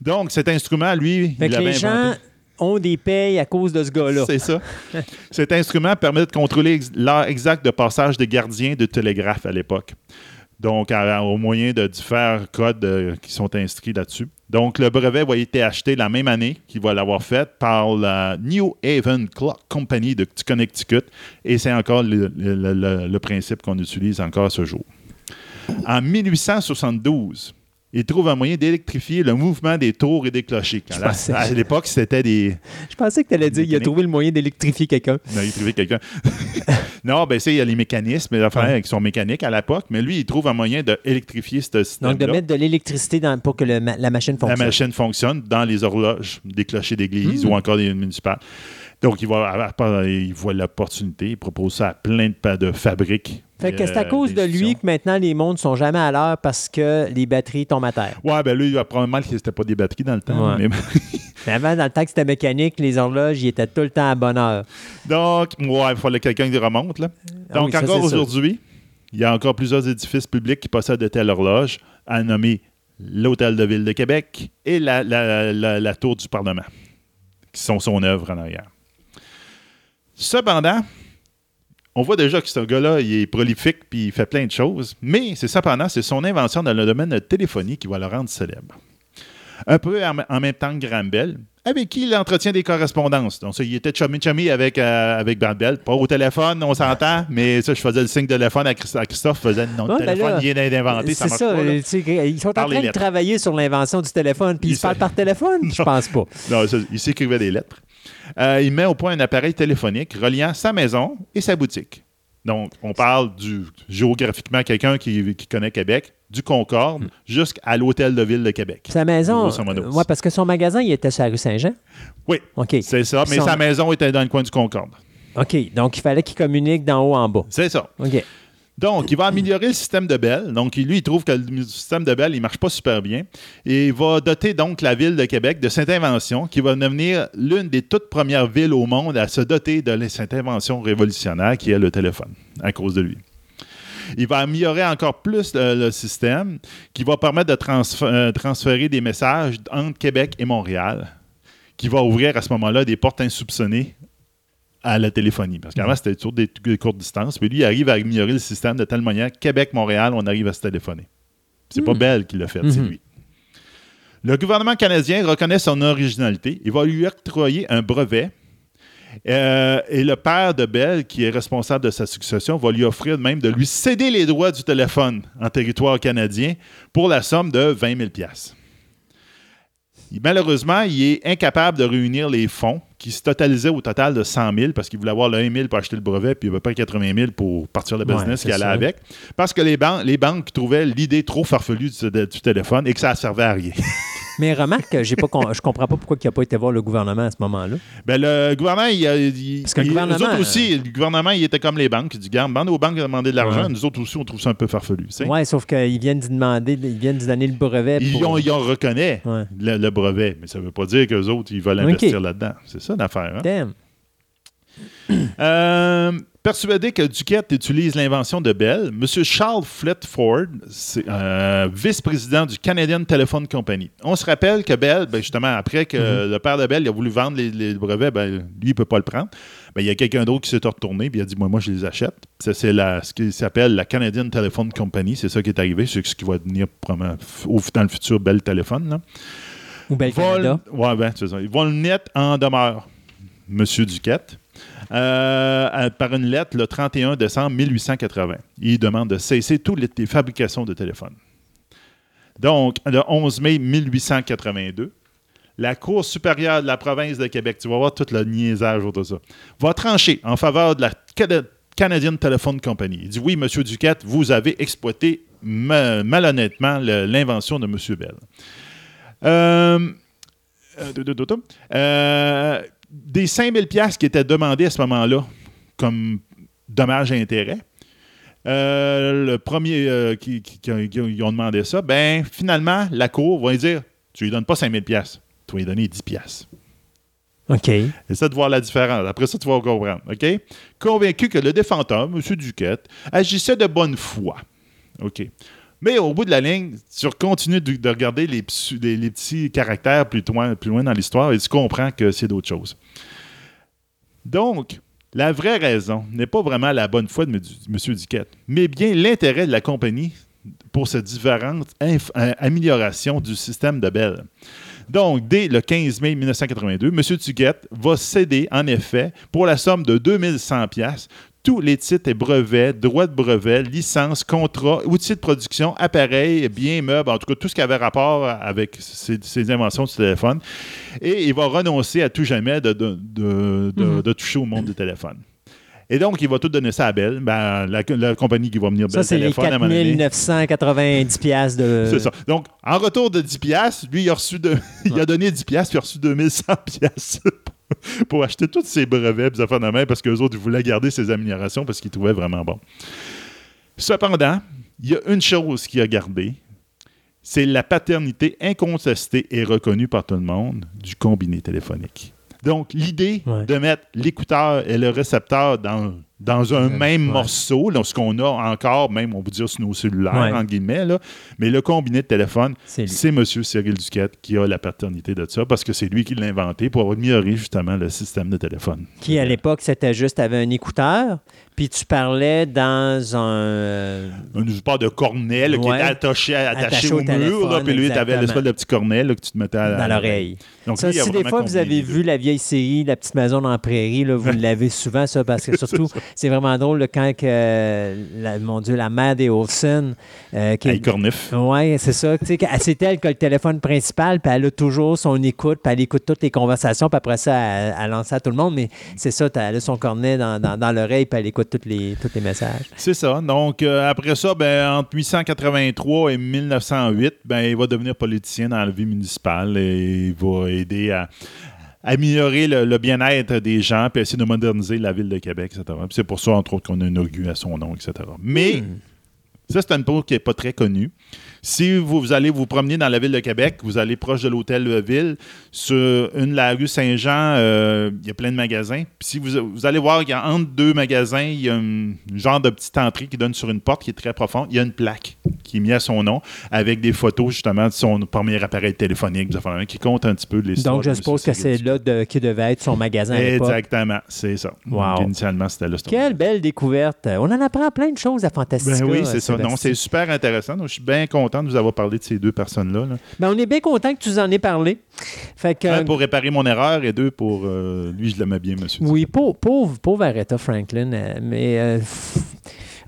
Donc, cet instrument, lui, Fait il l'avait gens ont des payes à cause de ce gars-là. C'est ça. Cet instrument permet de contrôler l'heure exacte de passage des gardiens de télégraphe à l'époque. Donc, à- au moyen de différents codes euh, qui sont inscrits là-dessus. Donc, le brevet va être acheté la même année qu'il va l'avoir fait par la New Haven Clock Company de Connecticut. Et c'est encore le, le- le- le principe qu'on utilise encore à ce jour. En 1872, il trouve un moyen d'électrifier le mouvement des tours et des clochers. À, pensais- à l'époque, c'était des, Je pensais que tu allais dire qu'il a trouvé le moyen d'électrifier quelqu'un. il a trouvé quelqu'un. non, ben c'est il y a les mécanismes, les affaires Ouais. qui sont mécaniques à l'époque, mais lui, il trouve un moyen d'électrifier ce système Donc, de mettre de l'électricité pour que le la machine La fonctionne. machine fonctionne dans les horloges des clochers d'église Hmm. ou encore des municipales. Donc, il, va, il voit l'opportunité, il propose ça à plein de, fabriques. Fait que c'est à euh, cause de lui que maintenant les mondes sont jamais à l'heure parce que les batteries tombent à terre. Ouais, ben lui, il va probablement que c'était pas des batteries dans le temps. Ouais. mais- Mais avant, dans le temps que c'était mécanique, les horloges, ils étaient tout le temps à bonne heure. Donc, ouais, il fallait quelqu'un qui remonte. Là. Ah Donc, oui, ça, encore aujourd'hui, il y a encore plusieurs édifices publics qui possèdent de telles horloges, à nommer l'Hôtel de Ville de Québec et la, la- la- la Tour du Parlement, qui sont son œuvre en arrière. Cependant, on voit déjà que ce gars-là, il est prolifique puis il fait plein de choses, mais c'est cependant, c'est son invention dans le domaine de la téléphonie qui va le rendre célèbre. Un peu en, même temps que Graham Bell, avec qui il entretient des correspondances. Donc, ça, il était chummy-chummy avec, euh, avec Graham Bell. Pas au téléphone, on s'entend, mais ça, je faisais le signe de téléphone à Christ- à Christophe, faisait Ouais, le ben téléphone là, vient d'être inventé, ça marche ça, pas. là. ils sont en Par train de travailler sur l'invention du téléphone, puis ils Il se parlent par téléphone? Je pense pas. Non, ça, il s'écrivait des lettres. Euh, il met au point un appareil téléphonique reliant sa maison et sa boutique. Donc, on parle du géographiquement quelqu'un qui, qui connaît Québec, du Concorde jusqu'à l'Hôtel de Ville de Québec. Sa maison, euh, ouais, parce que son magasin, il était sur la rue Saint-Jean. Oui, OK. c'est ça, mais Son- sa maison était dans le coin du Concorde. OK, donc il fallait qu'il communique d'en haut en bas. C'est ça. OK. Donc, il va améliorer le système de Bell. Donc, lui, il trouve que le système de Bell, il marche pas super bien. Et il va doter donc la ville de Québec de cette invention qui va devenir l'une des toutes premières villes au monde à se doter de cette invention révolutionnaire qui est le téléphone, à cause de lui. Il va améliorer encore plus le, système qui va permettre de euh, transférer des messages entre Québec et Montréal, qui va ouvrir à ce moment-là des portes insoupçonnées à la téléphonie. Parce qu'avant, c'était toujours des, des courtes distances. Puis lui, il arrive à améliorer le système de telle manière Québec-Montréal, on arrive à se téléphoner. C'est pas Bell qui l'a fait, c'est Mhm. lui. Le gouvernement canadien reconnaît son originalité. Il va lui octroyer un brevet. Euh, et le père de Bell, qui est responsable de sa succession, va lui offrir même de lui céder les droits du téléphone en territoire canadien pour la somme de 20 000 il- Malheureusement, il est incapable de réunir les fonds qui se totalisaient au total de 100 000 parce qu'il voulait avoir le 1 000 pour acheter le brevet puis il veut pas 80 000 pour partir le business qui allait ça. avec. Parce que les, ban- les banques trouvaient l'idée trop farfelue du, du téléphone et que ça ne servait à rien. Mais remarque, j'ai pas con- je comprends pas pourquoi il n'a pas été voir le gouvernement à ce moment-là. Ben, le gouvernement, il, a- il- Parce que le il- gouvernement, eux autres aussi, le gouvernement, il était comme les banques. Il dit, garde, bande aux banques de demander de l'argent. Ouais. Nous autres aussi, on trouve ça un peu farfelu. Ouais, sauf qu'ils viennent d'y demander, ils viennent d'y donner le brevet. Ils, ont, ils ont reconnaît Ouais. le, le brevet, mais ça ne veut pas dire qu'eux autres, ils veulent investir là-dedans. C'est ça l'affaire. hein? Damn. Euh, persuadé que Duquette utilise l'invention de Bell, M. Charles Fletford, c'est euh, vice-président du Canadian Telephone Company. On se rappelle que Bell, ben, justement, après que Mhm. le père de Bell il a voulu vendre les, les brevets, ben, lui, il ne peut pas le prendre. Ben, il y a quelqu'un d'autre qui s'est retourné puis il a dit Moi, moi, je les achète. Ça, c'est ce qui s'appelle la Canadian Telephone Company. C'est ça qui est arrivé. C'est ce qui va devenir au, dans le futur Bell Téléphone. Là. Ou Bell Vol, Canada. ouais, ben, c'est ça. Volnet en demeure, Monsieur Duquette, euh, par une lettre le 31 décembre 1880. Il demande de cesser toutes les fabrications de téléphones. Donc, le 11 mai 1882, la Cour supérieure de la province de Québec, tu vas voir tout le niaisage autour de ça, va trancher en faveur de la Cana- Canadian Telephone Company. Il dit Oui, Monsieur Duquette, vous avez exploité ma- malhonnêtement l'invention de Monsieur Bell. Euh, euh, de- de- de- de- des 5000 pièces qui étaient demandées à ce moment-là comme dommages et intérêts. euh, le premier euh, qui, qui- qui- qui- ont demandé ça, ben finalement, la Cour va lui dire Tu lui donnes pas 5000 pièces, tu vas lui donner 10 pièces. OK. Essaie de voir la différence. Après ça, tu vas comprendre. OK? Convaincu que le défendeur, M. Duquette, agissait de bonne foi. OK? Mais au bout de la ligne, tu continues de, de regarder les, petits caractères plus loin, plus loin dans l'histoire et tu comprends que c'est d'autres choses. Donc, la vraie raison n'est pas vraiment la bonne foi de M. Duquette, mais bien l'intérêt de la compagnie pour ces différentes euh, améliorations du système de Bell. Donc, dès le 15 mai 1982, M. Duquette va céder, en effet, pour la somme de 2100 pièces tous les titres et brevets, droits de brevet, licences, contrats, outils de production, appareils, biens, meubles, en tout cas tout ce qui avait rapport avec ces, ces inventions du téléphone. Et il va renoncer à tout jamais de, de- de- de- de toucher au monde du téléphone. Et donc, il va tout donner ça à Bell, ben, la, la compagnie qui va venir Ça, Bell c'est les Téléphone à un moment donné. 4990 pièces de... C'est ça. Donc, en retour de 10 piastres, lui, il a, reçu de- il a donné 10 piastres, puis il a reçu 2100 piastres pour acheter tous ses brevets, puis affaires de main, parce qu'eux autres, ils voulaient garder ses améliorations parce qu'ils trouvaient vraiment bon. Cependant, il y a une chose qu'il a gardée, c'est la paternité incontestée et reconnue par tout le monde du combiné téléphonique. Donc, l'idée Ouais. de mettre l'écouteur et le récepteur dans, dans un même ouais. morceau, là, ce qu'on a encore, même, on peut dire, sur nos cellulaires, Ouais. en guillemets, là, mais le combiné de téléphone, C'est M. Cyril Duquette qui a la paternité de ça, parce que c'est lui qui l'a inventé pour améliorer justement le système de téléphone. Qui, à l'époque, c'était juste, avait un écouteur, puis tu parlais dans un... euh, Un support de cornet là, qui était attaché, attaché, Attaché au, au mur, puis lui, tu avais l'espèce de petit cornet là, que tu te mettais à, dans l'oreille. Donc, Ça, lui, si des fois vous avez vu la vieille série La petite maison dans la prairie, là, vous l'avez souvent, ça, parce que surtout, c'est vraiment drôle quand, que, euh, la- mon Dieu, la mère des Olsen, euh, qui est- Cornif. Oui, c'est ça. Tu sais, que- c'est elle qui a le téléphone principal, puis elle a toujours son écoute, puis elle écoute toutes les conversations, puis après ça, elle, elle lance ça à tout le monde. Mais c'est ça, elle a son cornet dans, dans- dans l'oreille, puis elle écoute tous les, tous les messages. C'est ça. Donc, euh, après ça, ben, entre 1883 et 1908, ben, il va devenir politicien dans la vie municipale et il va aider à améliorer le, le bien-être des gens puis essayer de moderniser la ville de Québec, etc. Puis c'est pour ça, entre autres, qu'on a inauguré à son nom, etc. Mais ça, c'est une peau qui n'est pas très connue. Si vous, vous allez vous promener dans la ville de Québec, vous allez proche de l'hôtel ville, sur une la rue Saint-Jean, euh, il y a plein de magasins. Puis si vous, vous allez voir qu'il y a entre deux magasins, il y a un genre de petite entrée qui donne sur une porte qui est très profonde. Il y a une plaque qui est mise à son nom avec des photos justement de son premier appareil téléphonique, même, qui compte un petit peu l'histoire. Donc, je suppose que c'est là de- qui devait être son magasin à. Exactement, c'est ça. Wow. Donc, initialement, c'était là. Quelle belle découverte. On en apprend plein de choses à Fantastica. Ben oui, c'est ça. Sébastien. Non, c'est super intéressant. Donc, je suis bien content de vous avoir parlé de ces deux personnes-là. là. Ben, on est bien content que tu en aies parlé. Fait que, Un pour réparer mon erreur et deux pour euh, lui, je l'aimais bien, monsieur. Oui, pauvre, pauvre, pauvre Aretha Franklin, euh, mais euh,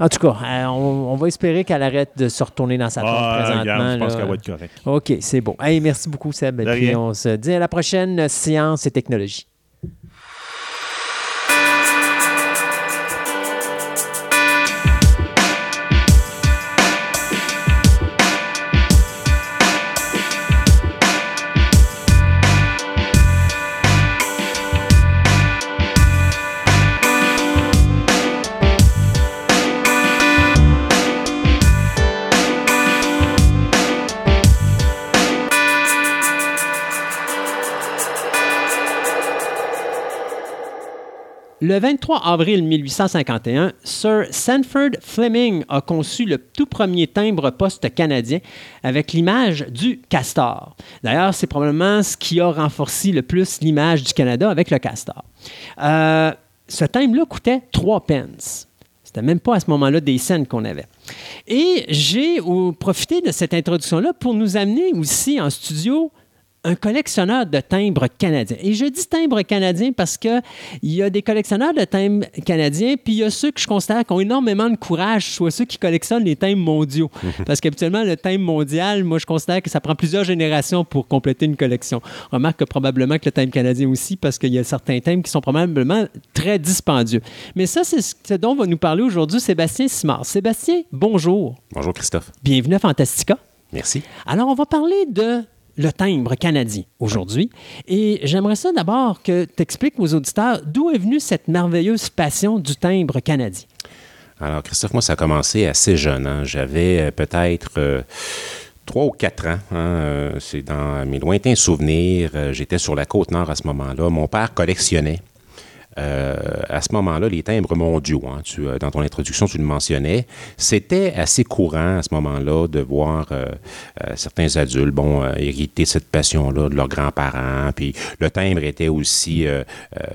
en tout cas, euh, on, on va espérer qu'elle arrête de se retourner dans sa tombe Ah, présentement. regarde, je pense qu'elle va être correcte. OK, c'est bon. Hey, merci beaucoup, Seb. Et puis on se dit à la prochaine Science et technologie. Le 23 avril 1851, Sir Sanford Fleming a conçu le tout premier timbre-poste canadien avec l'image du castor. D'ailleurs, c'est probablement ce qui a renforcé le plus l'image du Canada avec le castor. Euh, ce timbre-là coûtait 3 pence. C'était même pas à ce moment-là des scènes qu'on avait. Et j'ai profité de cette introduction-là pour nous amener aussi en studio un collectionneur de timbres canadiens. Et je dis timbres canadiens parce que il y a des collectionneurs de timbres canadiens, puis il y a ceux que je considère qui ont énormément de courage, soit ceux qui collectionnent les timbres mondiaux. Parce qu'habituellement, le timbre mondial, moi, je considère que ça prend plusieurs générations pour compléter une collection. Remarque que probablement que le timbre canadien aussi, parce qu'il y a certains timbres qui sont probablement très dispendieux. Mais ça, c'est ce dont va nous parler aujourd'hui Sébastien Simard. Sébastien, bonjour. Bonjour Christophe. Bienvenue à Fantastica. Merci. Alors, on va parler de le timbre canadien aujourd'hui. Et j'aimerais ça d'abord que tu expliques aux auditeurs d'où est venue cette merveilleuse passion du timbre canadien. Alors Christophe, moi ça a commencé assez jeune. hein. J'avais euh, peut-être euh, trois ou quatre ans. hein. Euh, C'est dans mes lointains souvenirs. J'étais sur la côte nord à ce moment-là. Mon père collectionnait. Euh, à ce moment-là, les timbres mondiaux, hein, euh, dans ton introduction, tu le mentionnais, c'était assez courant à ce moment-là de voir euh, certains adultes bon, hériter cette passion-là de leurs grands-parents. Puis le timbre était aussi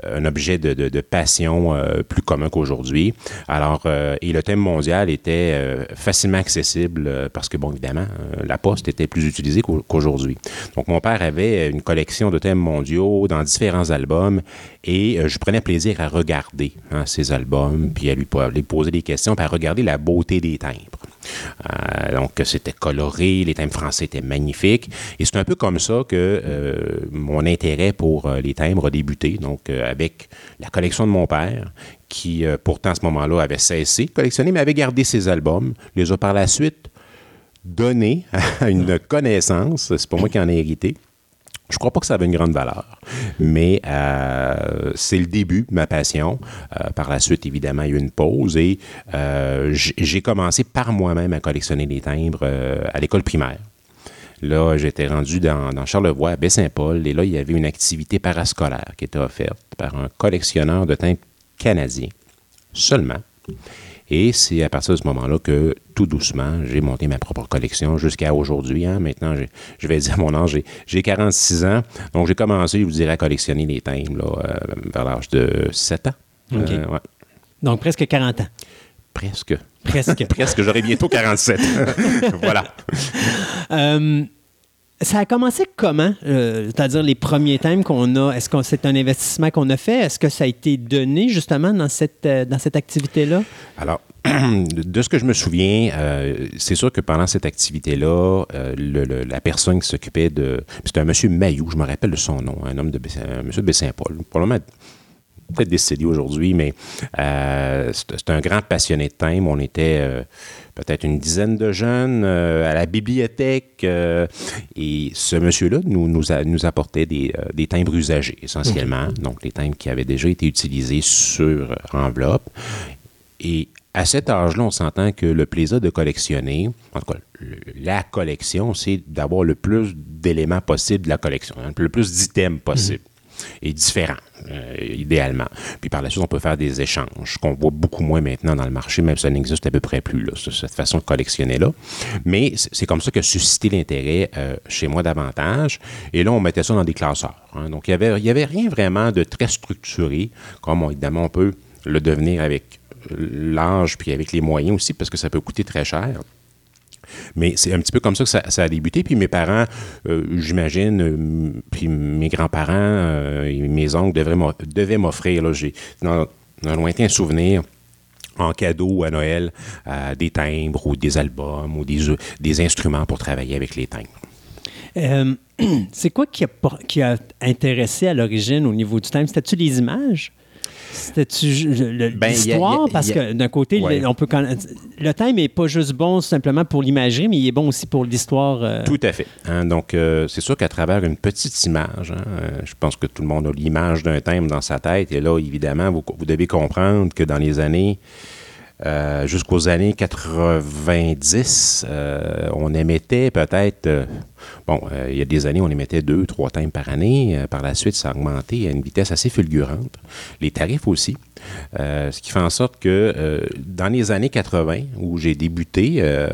un objet de, de- passion plus commun qu'aujourd'hui. Alors, et le thème mondial était facilement accessible parce que, bon, évidemment, la poste était plus utilisée qu'au- qu'aujourd'hui. Donc, mon père avait une collection de thèmes mondiaux dans différents albums et euh, je prenais plaisir à regarder hein, ces albums, puis à lui, po- lui poser des questions, puis à regarder la beauté des timbres. Euh, donc, c'était coloré, les timbres français étaient magnifiques. Et c'est un peu comme ça que euh, mon intérêt pour les timbres a débuté, donc avec la collection de mon père, qui pourtant à ce moment-là avait cessé de collectionner, mais avait gardé ses albums, les a par la suite donnés à une connaissance, c'est pas moi qui en ai hérité. Je crois pas que ça avait une grande valeur, mais euh, c'est le début de ma passion. Euh, par la suite, évidemment, il y a eu une pause et euh, j'ai commencé par moi-même à collectionner les timbres à l'école primaire. Là, j'étais rendu dans, dans Charlevoix, à Baie-Saint-Paul, et là, il y avait une activité parascolaire qui était offerte par un collectionneur de timbres canadien seulement. Et c'est à partir de ce moment-là que, tout doucement, j'ai monté ma propre collection jusqu'à aujourd'hui. hein. Maintenant, je vais dire mon âge, j'ai- j'ai 46 ans. Donc, j'ai commencé, je vous dirais, à collectionner les timbres là, euh, vers l'âge de 7 ans. Euh, ouais. Donc, presque 40 ans. Presque. Presque. Presque, j'aurai bientôt 47. voilà. Euh, ça a commencé comment? Euh, C'est-à-dire les premiers thèmes qu'on a, est-ce que c'est un investissement qu'on a fait? Est-ce que ça a été donné justement dans cette, euh, dans cette activité-là? Alors, de ce que je me souviens, euh, c'est sûr que pendant cette activité-là, la personne qui s'occupait de... C'était un monsieur Mailloux, je me rappelle de son nom, un homme de un monsieur de Baie-Saint-Paul, probablement peut-être décédé aujourd'hui, mais euh, c'est un grand passionné de thème. On était euh, peut-être une dizaine de jeunes euh, à la bibliothèque et ce monsieur-là nous, nous, a- nous apportait des, des timbres usagés essentiellement, donc les timbres qui avaient déjà été utilisés sur enveloppe. Et à cet âge-là, on s'entend que le plaisir de collectionner, en tout cas, la collection, c'est d'avoir le plus d'éléments possible de la collection, hein, le plus d'items possible. Et différents, euh, idéalement. Puis par la suite, on peut faire des échanges, qu'on voit beaucoup moins maintenant dans le marché, même si ça n'existe à peu près plus, cette façon de collectionner-là. Mais c'est comme ça que suscité l'intérêt euh, chez moi davantage. Et là, on mettait ça dans des classeurs. hein. Donc, il n'y avait, y avait rien vraiment de très structuré, comme évidemment on peut le devenir avec l'âge, puis avec les moyens aussi, parce que ça peut coûter très cher. Mais c'est un petit peu comme ça que ça, a débuté. Puis mes parents, euh, j'imagine, euh, puis mes grands-parents euh, et mes oncles devaient m'offrir, là, j'ai dans, un lointain souvenir, en cadeau à Noël, des timbres ou des albums ou des, instruments pour travailler avec les timbres. C'est quoi qui a, qui a intéressé à l'origine au niveau du thème? C'était-tu les images? C'était-tu Ben, l'histoire? Parce que d'un côté, Ouais. on peut le thème n'est pas juste bon simplement pour l'imagerie, mais il est bon aussi pour l'histoire. euh, Tout à fait. hein. donc, euh, c'est sûr qu'à travers une petite image, hein, euh, je pense que tout le monde a l'image d'un thème dans sa tête. Et là, évidemment, vous, vous devez comprendre que dans les années, euh, jusqu'aux années 90, euh, on émettait peut-être euh, Bon, il y a des années, on émettait deux, trois timbres par année. Par la suite, ça a augmenté à une vitesse assez fulgurante. Les tarifs aussi. Euh, ce qui fait en sorte que euh, dans les années 80, où j'ai débuté euh,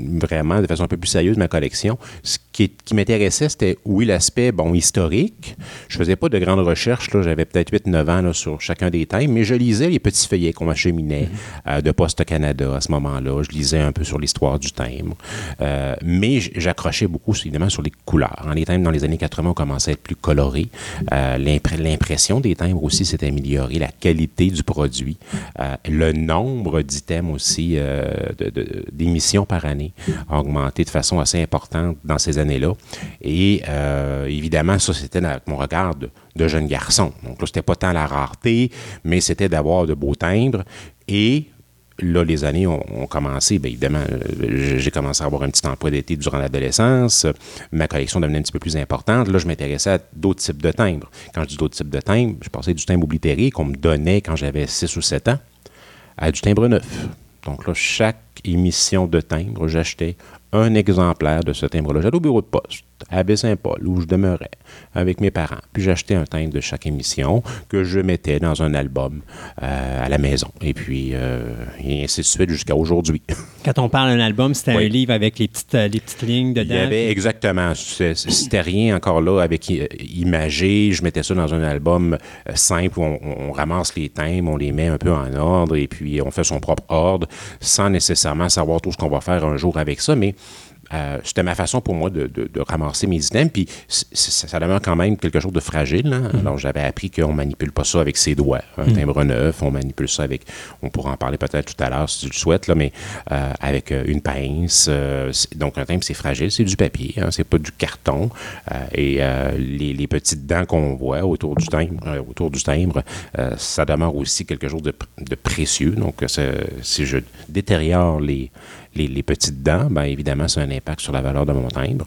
vraiment de façon un peu plus sérieuse ma collection, ce qui, qui m'intéressait, c'était, oui, l'aspect bon, historique. Je faisais pas de grandes recherches. là. J'avais peut-être 8-9 ans là, sur chacun des thèmes, mais je lisais les petits feuillets qu'on m'acheminait euh, de Poste Canada à ce moment-là. Je lisais un peu sur l'histoire du timbre. Euh, mais j'accrochais beaucoup, évidemment, sur les couleurs. Hein, Les timbres, dans les années 80, ont commencé à être plus colorés. L'impr- L'impression des timbres aussi s'est améliorée, la qualité du produit, euh, le nombre d'items aussi euh, d'émissions par année a augmenté de façon assez importante dans ces années-là. Et euh, évidemment, ça, c'était avec mon regard de, de jeune garçon. Donc là, c'était pas tant la rareté, mais c'était d'avoir de beaux timbres. Et là, les années ont, commencé. Bien évidemment, euh, j'ai commencé à avoir un petit emploi d'été durant l'adolescence. Ma collection devenait un petit peu plus importante. Là, je m'intéressais à d'autres types de timbres. Quand je dis d'autres types de timbres, je passais du timbre oblitéré qu'on me donnait quand j'avais 6 ou 7 ans à du timbre neuf. Donc là, chaque émission de timbre, j'achetais un exemplaire de ce timbre-là. J'allais au bureau de poste, à Baie-Saint-Paul, où je demeurais avec mes parents. Puis j'achetais un timbre de chaque émission que je mettais dans un album euh, à la maison. Et puis, euh, et ainsi de suite jusqu'à aujourd'hui. Quand on parle d'un album, c'était Oui. un livre avec les petites, euh, les petites lignes Il y dedans. avait exactement. C'était rien encore là avec imagé. Je mettais ça dans un album simple où on, on ramasse les thèmes, on les met un peu en ordre et puis on fait son propre ordre sans nécessairement savoir tout ce qu'on va faire un jour avec ça. Mais euh, c'était ma façon pour moi de, de- de ramasser mes items. Puis c- ça demeure quand même quelque chose de fragile. hein. Alors j'avais appris qu'on manipule pas ça avec ses doigts. Un timbre neuf, on manipule ça avec, on pourra en parler peut-être tout à l'heure si tu le souhaites, là, mais euh, avec euh, une pince. euh, donc un timbre c'est fragile, c'est du papier, hein, c'est pas du carton. Et les, les petites dents qu'on voit autour du timbre, autour du timbre, ça demeure aussi quelque chose de, de précieux. Donc si je détériore les les, les petites dents, bien évidemment, ça a un impact sur la valeur de mon timbre.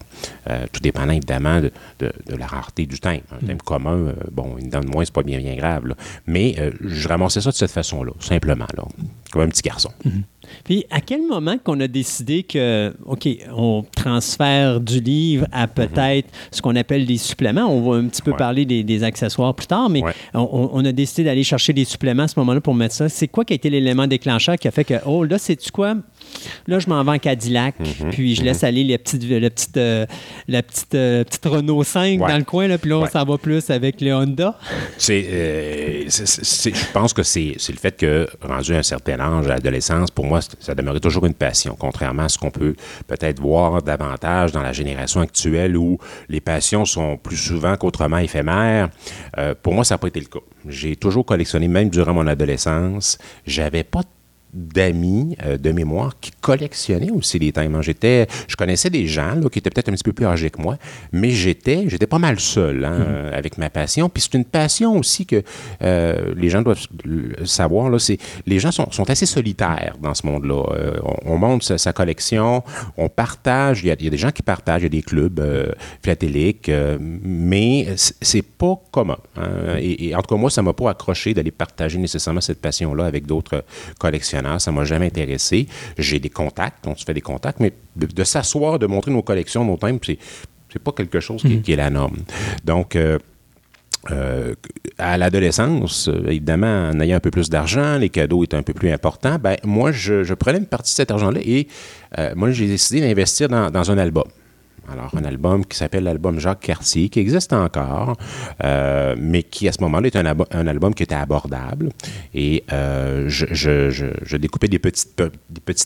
Euh, tout dépendant évidemment de, de- de la rareté du timbre. Un timbre commun, euh, bon, une dent de moins, c'est pas bien, bien grave. là. Mais euh, je ramassais ça de cette façon-là, simplement, là, comme un petit garçon. Puis, à quel moment qu'on a décidé que, OK, on transfère du livre à peut-être ce qu'on appelle des suppléments? On va un petit peu Ouais. parler des, des accessoires plus tard, mais Ouais. on, on a décidé d'aller chercher des suppléments à ce moment-là pour mettre ça. C'est quoi qui a été l'élément déclencheur qui a fait que, oh, là, c'est-tu quoi? Là, je m'en vais en Cadillac, puis je laisse aller les petites, la petite, euh, la petite, euh, petite Renault 5 Ouais. dans le coin, là, puis là, on Ouais. s'en va plus avec le Honda. Euh, je pense que c'est, le fait que, rendu à un certain âge, à l'adolescence, pour moi, ça demeurait toujours une passion, contrairement à ce qu'on peut peut-être voir davantage dans la génération actuelle où les passions sont plus souvent qu'autrement éphémères. Euh, pour moi, ça n'a pas été le cas. J'ai toujours collectionné, même durant mon adolescence. J'avais pas d'amis euh, de mémoire qui collectionnaient aussi les timbres. J'étais, je connaissais des gens là, qui étaient peut-être un petit peu plus âgés que moi, mais j'étais, j'étais pas mal seul hein, euh, avec ma passion. Puis c'est une passion aussi que euh, les gens doivent le savoir. Là, c'est, les gens sont, sont assez solitaires dans ce monde-là. Euh, on, on monte sa, sa collection, on partage. Il y, a, il y a des gens qui partagent, il y a des clubs philatéliques, mais c'est pas commun. hein. Et, et en tout cas, moi, ça m'a pas accroché d'aller partager nécessairement cette passion-là avec d'autres collectionneurs. Ça m'a jamais intéressé. J'ai des contacts, on se fait des contacts, mais de, de s'asseoir, de montrer nos collections, nos timbres, c'est, c'est pas quelque chose qui, qui est la norme. Donc, euh, euh, à l'adolescence, évidemment, en ayant un peu plus d'argent, les cadeaux étaient un peu plus importants, ben, moi, je, je prenais une partie de cet argent-là et euh, moi, j'ai décidé d'investir dans, dans un album. Alors, un album qui s'appelle l'album Jacques Cartier, qui existe encore, euh, mais qui, à ce moment-là, est un, album qui était abordable. Et euh, je, je- découpais des petites,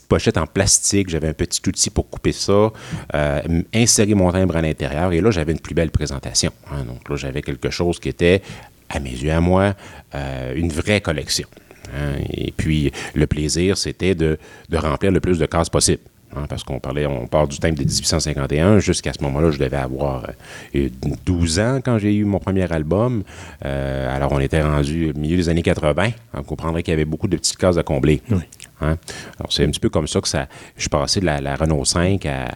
pochettes en plastique. J'avais un petit outil pour couper ça, euh, insérer mon timbre à l'intérieur. Et là, j'avais une plus belle présentation. hein. Donc là, j'avais quelque chose qui était, à mes yeux, à moi, euh, une vraie collection. hein. Et puis, le plaisir, c'était de, de remplir le plus de cases possible. Hein, parce qu'on parlait, on part du thème de 1851. Jusqu'à ce moment-là, je devais avoir euh, 12 ans quand j'ai eu mon premier album. Euh, alors, on était rendu au milieu des années 80. Donc, on comprendrait qu'il y avait beaucoup de petites cases à combler. Hein? Alors, c'est un petit peu comme ça que ça. Je suis passé de la, la Renault 5 à,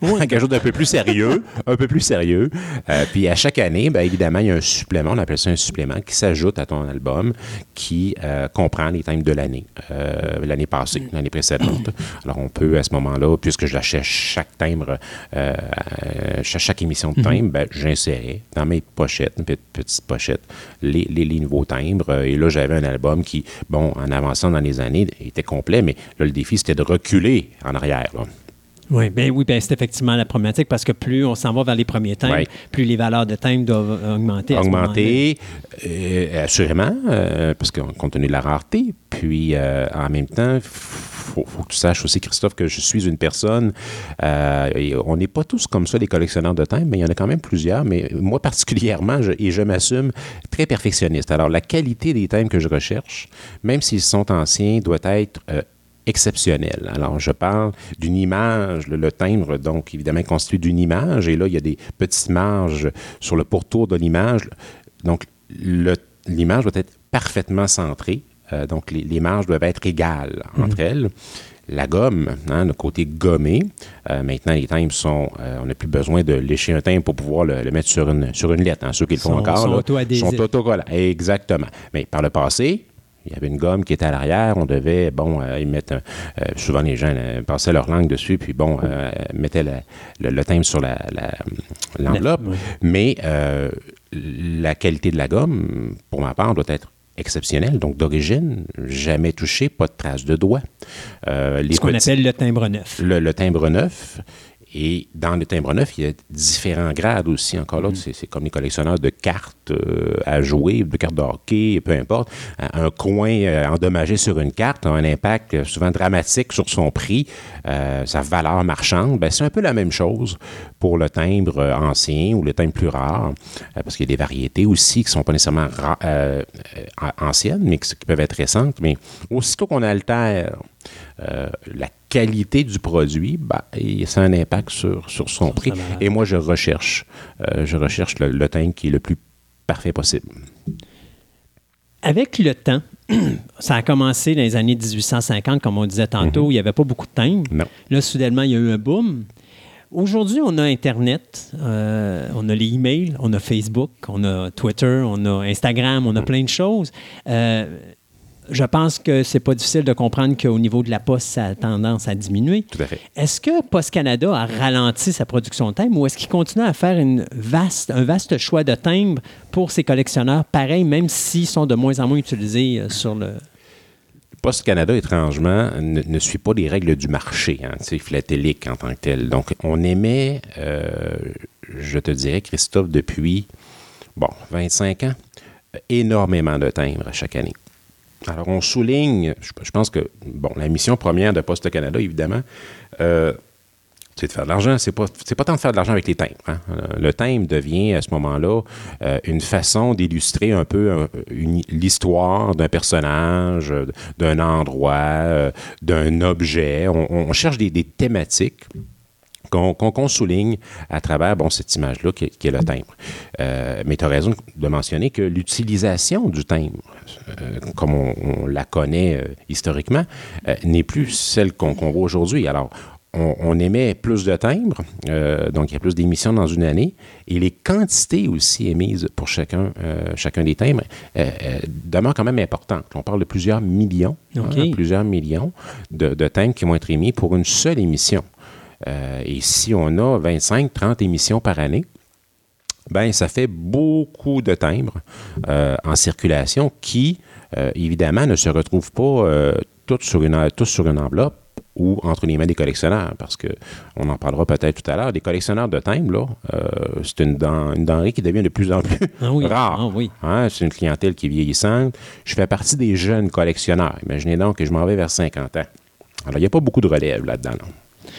quelque chose d'un peu plus sérieux, un peu plus sérieux. Euh, puis à chaque année, bien, évidemment, il y a un supplément, on appelle ça un supplément, qui s'ajoute à ton album, qui euh, comprend les thèmes de l'année, euh, l'année passée, l'année précédente. Alors on peut à ce moment-là, puisque je l'achète chaque timbre, chaque, émission de timbre, ben, j'insérais dans mes pochettes, une petite, petite pochette, les, les, les nouveaux timbres. Et là, j'avais un album qui, bon, en avançant dans les années, était complet, mais là, le défi, c'était de reculer en arrière. là. Oui, ben oui, ben c'est effectivement la problématique parce que plus on s'en va vers les premiers thèmes, Ouais. plus les valeurs de thèmes doivent augmenter. ce moment-là. augmenter, euh, assurément, euh, parce que compte tenu de la rareté. Puis, euh, en même temps, il faut, faut que tu saches aussi, Christophe, que je suis une personne. euh, et on n'est pas tous comme ça, des collectionneurs de thèmes, mais il y en a quand même plusieurs. Mais moi, particulièrement, je- et je m'assume très perfectionniste. Alors, la qualité des thèmes que je recherche, même s'ils sont anciens, doit être. Exceptionnel. Alors, je parle d'une image, le, le timbre, donc évidemment constitué d'une image, et là, il y a des petites marges sur le pourtour de l'image. Donc, l'image doit être parfaitement centrée, Euh, donc les, les marges doivent être égales entre elles. La gomme, hein, le côté gommé, euh, maintenant les timbres sont, euh, on n'a plus besoin de lécher un timbre pour pouvoir le, le mettre sur une, sur une lettre. hein. Ceux qui le font Sont- encore, sont autocollants. Exactement. Mais par le passé, il y avait une gomme qui était à l'arrière. On devait, bon, euh, y mettre. un- euh, souvent, les gens euh, passaient leur langue dessus, puis bon, euh, mettaient la- le, le timbre sur la- la- l'enveloppe. Oui. Mais euh, la qualité de la gomme, pour ma part, doit être exceptionnelle. Donc, d'origine, jamais touché, pas de traces de doigts. Euh, Ce qu'on appelle le timbre neuf. le, le timbre neuf. Et dans le timbre neuf, il y a différents grades aussi. Encore là, c'est c'est comme les collectionneurs de cartes euh, à jouer, de cartes de hockey, peu importe. Un un coin euh, endommagé sur une carte a un impact euh, souvent dramatique sur son prix, euh, sa valeur marchande. Ben, c'est un peu la même chose pour le timbre euh, ancien ou le timbre plus rare, euh, parce qu'il y a des variétés aussi qui ne sont pas nécessairement euh, anciennes, mais qui, peuvent être récentes. Mais aussitôt qu'on altère euh, la qualité du produit, ben, ça a un impact sur, sur son prix. Et moi, je recherche, euh, je recherche le, le timbre qui est le plus parfait possible. Avec le temps, ça a commencé dans les années 1850, comme on disait tantôt, il n'y avait pas beaucoup de timbres. Là, soudainement, il y a eu un boom. Aujourd'hui, on a Internet, euh, on a les emails, on a Facebook, on a Twitter, on a Instagram, on a plein de choses. Euh, je pense que c'est pas difficile de comprendre qu'au niveau de la poste, ça a tendance à diminuer. Tout à fait. Est-ce que Post Canada a ralenti sa production de timbres ou est-ce qu'il continue à faire une vaste, un vaste choix de timbres pour ses collectionneurs, pareil, même s'ils sont de moins en moins utilisés euh, sur le. Post Canada, étrangement, ne, suit pas les règles du marché, hein, philatélique en tant que tel. Donc, on émet, euh, je te dirais, Christophe, depuis, bon, 25 ans, énormément de timbres chaque année. Alors, on souligne, je, je pense que, bon, la mission première de Poste Canada, évidemment, euh, c'est de faire de l'argent. C'est pas, pas tant de faire de l'argent avec les timbres. hein. Euh, Le timbre devient, à ce moment-là, euh, une façon d'illustrer un peu l'histoire d'un personnage, d'un endroit, euh, d'un objet. On, cherche des, thématiques qu'on qu'on souligne à travers bon, cette image-là qui, est- le timbre. Mais tu as raison de mentionner que l'utilisation du timbre, comme on, la connaît historiquement, n'est plus celle qu'on qu'on voit aujourd'hui. Alors, on, on émet plus de timbres, euh, donc il y a plus d'émissions dans une année, et les quantités aussi émises pour chacun, euh, chacun des timbres euh, demeurent quand même importantes. On parle de plusieurs millions, hein, plusieurs millions de, de timbres qui vont être émis pour une seule émission. Et si on a 25-30 émissions par année, ben ça fait beaucoup de timbres en circulation qui, évidemment, ne se retrouvent pas tous, sur une, tous sur une enveloppe ou entre les mains des collectionneurs, parce que on en parlera peut-être tout à l'heure. Les collectionneurs de timbres, là, euh, c'est une, den- une denrée qui devient de plus en plus Ah oui, rare. ah oui. Hein, c'est une clientèle qui est vieillissante. Je fais partie des jeunes collectionneurs. Imaginez donc que je m'en vais vers 50 ans. Alors, il n'y a pas beaucoup de relève là-dedans. non?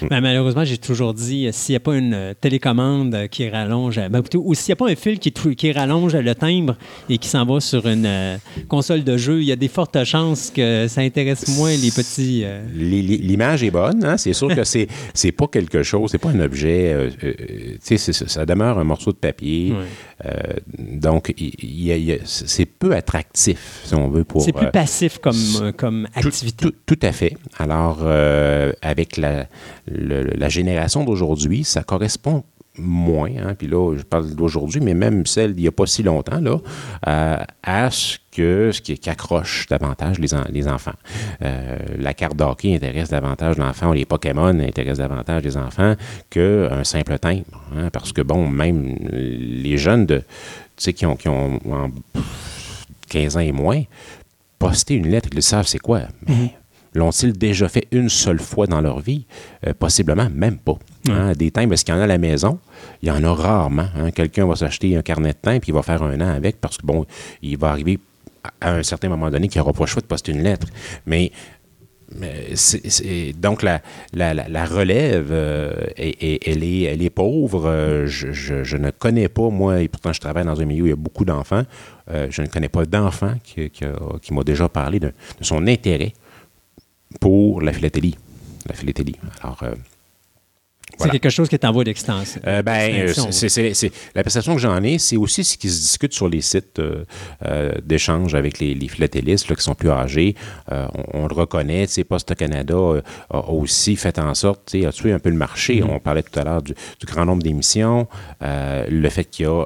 Ben, malheureusement, j'ai toujours dit, euh, s'il n'y a pas une euh, télécommande euh, qui rallonge, ben, plutôt, ou s'il n'y a pas un fil qui, rallonge le timbre et qui s'en va sur une console de jeu, il y a des fortes chances que ça intéresse moins les petits. L'image est bonne, hein? c'est sûr que c'est c'est pas quelque chose, c'est pas un objet, tu sais, c'est- ça demeure un morceau de papier. Ouais. Euh, donc, c'est peu attractif, si on veut, pour... C'est plus euh, passif comme, euh, comme activité. tout- tout à fait. Alors, avec la, le- la génération d'aujourd'hui, ça correspond moins, hein, puis là, je parle d'aujourd'hui, mais même celle d'il n'y a pas si longtemps, là, à- à ce que ce qui, qui accroche davantage les, en- les enfants. Euh, la carte d'hockey intéresse davantage l'enfant, ou les Pokémon intéressent davantage les enfants qu'un simple timbre. hein, parce que, bon, même les jeunes de, qui ont, qui ont en 15 ans et moins, poster une lettre, ils le savent c'est quoi. Mais l'ont-ils déjà fait une seule fois dans leur vie? Euh, possiblement, même pas. Hein, Des timbres, est-ce qu'il y en a à la maison? Il y en a rarement. hein. Quelqu'un va s'acheter un carnet de timbres puis il va faire un an avec parce que, bon, il va arriver à un certain moment donné qu'il n'aura pas le choix de poster une lettre. Mais donc la, relève, euh, elle, est, elle est pauvre. Euh, je, ne connais pas, moi, et pourtant je travaille dans un milieu où il y a beaucoup d'enfants, euh, je ne connais pas d'enfant qui m'a déjà parlé de, de son intérêt pour la philatélie. La philatélie. Alors, C'est quelque chose qui est en voie d'extension. euh, ben, euh, c'est- la perception que j'en ai, c'est aussi ce qui se discute sur les sites euh, euh, d'échange avec les, les philatélistes là, qui sont plus âgés. On, on le reconnaît, Poste Canada a aussi fait en sorte, a tué un peu le marché. On parlait tout à l'heure du, du grand nombre d'émissions, le fait qu'il y a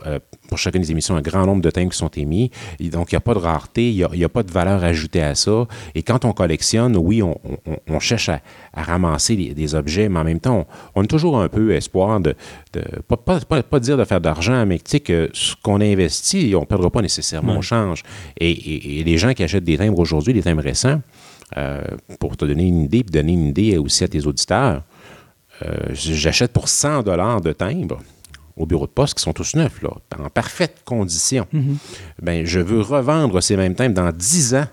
pour chacune des émissions un grand nombre de thèmes qui sont émis. Et donc, il n'y a pas de rareté, il n'y a, pas de valeur ajoutée à ça. Et quand on collectionne, oui, on, on- on cherche à, à ramasser des, des objets, mais en même temps, on, on a toujours un peu espoir de, de pas, pas, pas- pas dire de faire d'argent, mais tu sais que ce qu'on investit, on ne perdra pas nécessairement au change. Et, et- et les gens qui achètent des timbres aujourd'hui, des timbres récents, euh, pour te donner une idée, puis donner une idée aussi à tes auditeurs, euh, j'achète pour 100 dollars de timbres au bureau de poste qui sont tous neufs, là, en parfaite condition. Ben, je veux revendre ces mêmes timbres dans 10 ans.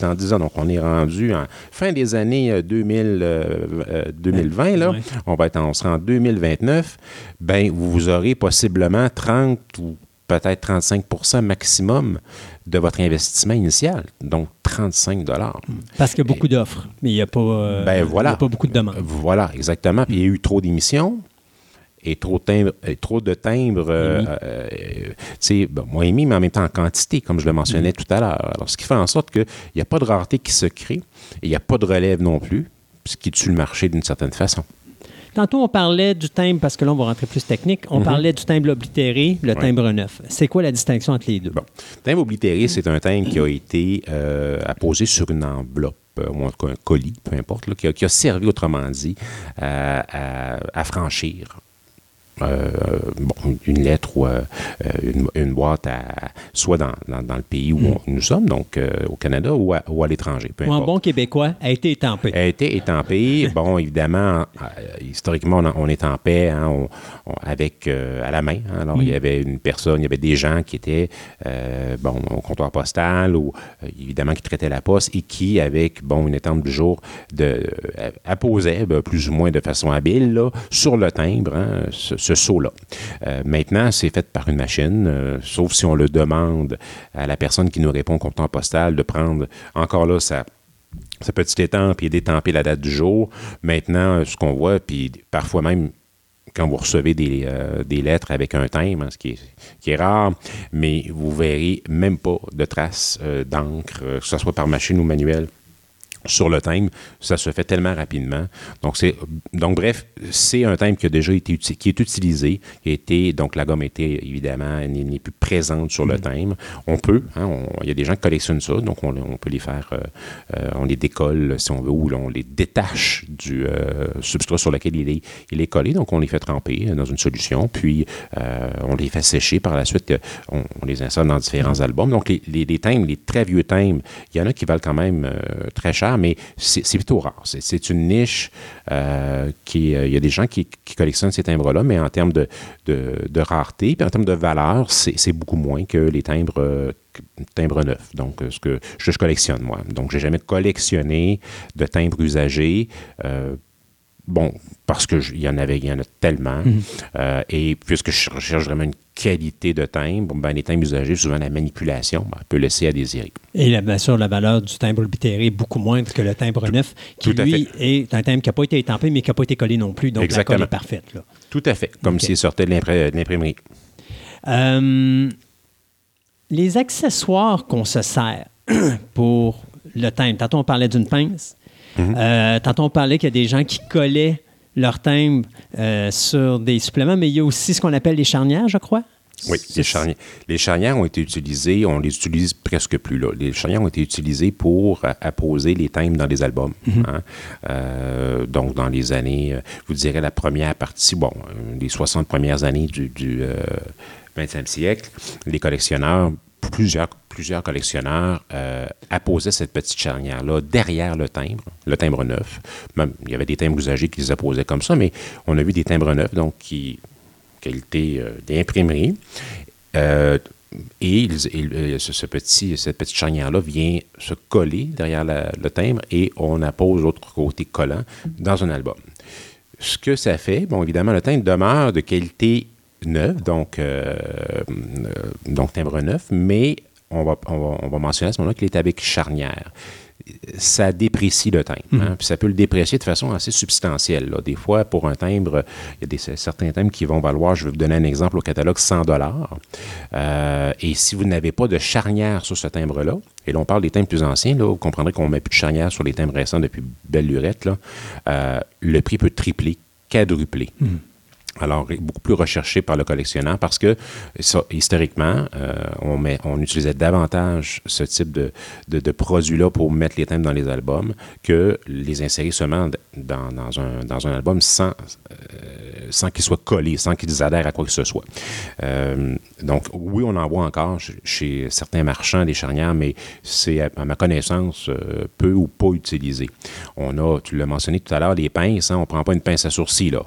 Dans 10 ans, donc on est rendu en fin des années euh, 2000, euh, euh, 2020, là. On va être en, on sera en 2029. Ben, vous aurez possiblement 30 ou peut-être 35% maximum de votre investissement initial, donc 35 dollars. Parce qu'il y a beaucoup d'offres, mais il n'y a, pas, euh, Ben, voilà. il y a pas beaucoup de demandes. Voilà, exactement. Puis il y a eu trop d'émissions et trop de timbres, et trop de timbres euh, euh, tu sais, ben, moins émis, mais en même temps en quantité, comme je le mentionnais tout à l'heure. Alors, ce qui fait en sorte qu'il n'y a pas de rareté qui se crée et il n'y a pas de relève non plus, ce qui tue le marché d'une certaine façon. Tantôt, on parlait du timbre, parce que là, on va rentrer plus technique. On parlait du timbre oblitéré, le Ouais. timbre neuf. C'est quoi la distinction entre les deux? Bon. Timbre oblitéré, c'est un timbre qui a été euh, apposé sur une enveloppe, euh, ou en tout cas un colis, peu importe, là, qui, a, qui a servi, autrement dit, à, à- à franchir. Euh, bon, une lettre ou euh, une, une boîte, à, soit dans, dans- dans le pays où on- nous sommes, donc euh, au Canada, ou à, ou à l'étranger, Ou en bon québécois, a été étampé. a été étampé. Bon, évidemment, historiquement, on, on est en paix hein, on- on- avec à la main. hein. Alors, il y avait une personne, il y avait des gens qui étaient bon au comptoir postal ou évidemment qui traitaient la poste et qui, avec bon une étampe du jour, de, apposaient ben, plus ou moins de façon habile là, sur le timbre hein, ce sceau-là. Euh, maintenant, c'est fait par une machine, euh, sauf si on le demande à la personne qui nous répond au comptoir postal de prendre encore là sa petite étampe et d'étamper la date du jour. Maintenant, ce qu'on voit, puis parfois même quand vous recevez des, euh, des lettres avec un timbre, hein, ce qui est, rare, mais vous verrez même pas de traces d'encre, que ce soit par machine ou manuel sur le timbre, ça se fait tellement rapidement. Donc, c'est, donc bref, c'est un timbre qui a déjà été qui est utilisé, qui a été, donc la gomme était évidemment n'est plus présente sur le timbre. On peut, hein, il y a des gens qui collectionnent ça, donc on, on peut les faire, euh, euh, on les décolle si on veut, ou on les détache du euh, substrat sur lequel il est, il est collé. Donc, on les fait tremper dans une solution, puis on les fait sécher par la suite. On, on les installe dans différents albums. Donc, les, les, les timbres, les très vieux timbres, il y en a qui valent quand même très cher, mais c'est plutôt rare. C'est- une niche euh, qui. euh, Il y a des gens qui, qui collectionnent ces timbres-là, mais en termes de, de, de rareté, puis en termes de valeur, c'est beaucoup moins que les timbres, euh, timbres neufs. Donc, ce que je, je collectionne, moi. Donc, j'ai jamais collectionné de timbres usagés. euh, Bon, parce qu'il y en avait, il y en a tellement. Euh, et puisque je recherche vraiment une qualité de timbre, ben, les timbres usagés, souvent la manipulation ben, peut laisser à désirer. Et la- bien sûr, la valeur du timbre oblitéré est beaucoup moindre que le timbre neuf, qui lui est un timbre qui n'a pas été étampé, mais qui n'a pas été collé non plus. Donc Exactement. la colle est parfaite. là. Tout à fait, comme s'il sortait de l'impr- de l'imprimerie. Euh, les accessoires qu'on se sert pour le timbre. Tantôt, on parlait d'une pince. Euh, tantôt, on parlait qu'il y a des gens qui collaient leur timbre euh, sur des suppléments, mais il y a aussi ce qu'on appelle les charnières, je crois. Oui, les charnières. Les charnières ont été utilisées, on les utilise presque plus là. Les charnières ont été utilisées pour euh, apposer les thèmes dans les albums. hein. Euh, donc, dans les années, je vous dirais la première partie, bon, les 60 premières années du, du euh, 20e siècle, les collectionneurs, plusieurs, collectionneurs euh, apposaient cette petite charnière-là derrière le timbre, le timbre neuf. Même, il y avait des timbres usagés qui les apposaient comme ça, mais on a vu des timbres neufs, donc qui qualité euh, d'imprimerie. Euh, et ils- cette petite charnière-là vient se coller derrière le timbre et on appose l'autre côté collant dans un album. Ce que ça fait, bon, évidemment, le timbre demeure de qualité neuve, donc, euh, euh, donc timbre neuf, mais on va, on va, on va mentionner à ce moment-là qu'il est avec charnière ça déprécie le timbre. hein, puis ça peut le déprécier de façon assez substantielle. là. Des fois, pour un timbre, il y a des, certains timbres qui vont valoir, je vais vous donner un exemple au catalogue, 100 dollars. et si vous n'avez pas de charnière sur ce timbre-là, et là, on parle des timbres plus anciens, là, vous comprendrez qu'on ne met plus de charnière sur les timbres récents depuis belle lurette, là, euh, le prix peut tripler, quadrupler. Alors, beaucoup plus recherché par le collectionneur parce que, ça, historiquement, euh, on, met, on utilisait davantage ce type de, de, de produit-là pour mettre les thèmes dans les albums que les insérer seulement dans, dans, un, dans un album sans, euh, sans qu'ils soient collés, sans qu'ils adhèrent à quoi que ce soit. Euh, donc, oui, on en voit encore chez, certains marchands des charnières, mais c'est, à, ma connaissance, peu ou pas utilisé. On a, tu l'as mentionné tout à l'heure, les pinces, hein, on ne prend pas une pince à sourcils. Là.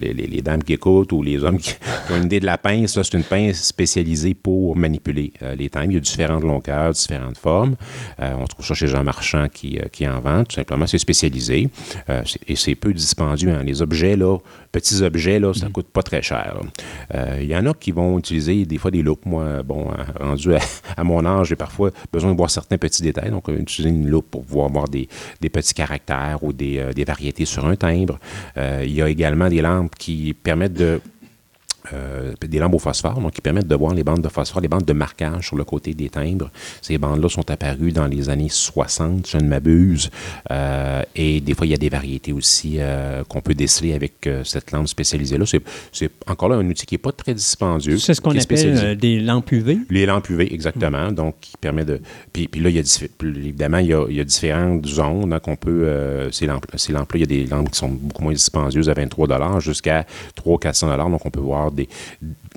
Les, les- les dames qui écoutent ou les hommes qui, ont une idée de la pince, c'est une pince spécialisée pour manipuler euh, les timbres. Il y a différentes longueurs, différentes formes. Euh, on trouve ça chez Jean Marchand qui, euh, qui en vend. Tout simplement, c'est spécialisé. Euh, et c'est peu dispendieux. hein. Les objets, là, petits objets, là, ça coûte pas très cher. là. Euh, Il y en a qui vont utiliser des fois des loupes. Moi, bon, hein, rendu à, à mon âge, j'ai parfois besoin de voir certains petits détails. Donc, euh, utiliser une loupe pour pouvoir voir des, des petits caractères ou des, euh, des variétés sur un timbre. Il y a également des lampes qui permettent de euh, des lampes au phosphore, donc qui permettent de voir les bandes de phosphore, les bandes de marquage sur le côté des timbres. Ces bandes-là sont apparues dans les années 60, je ne m'abuse. Euh, et des fois, il y a des variétés aussi euh, qu'on peut déceler avec cette lampe spécialisée-là. C'est, encore là un outil qui n'est pas très dispendieux. C'est ce qu'on appelle des lampes UV. Les lampes UV, exactement. Donc, qui permet de. Puis, puis là, il y a, évidemment, il y a, il y a différentes zones hein, qu'on peut. lampes- ces lampes-là, il y a des lampes qui sont beaucoup moins dispendieuses à 23 jusqu'à 300-400 Donc, on peut voir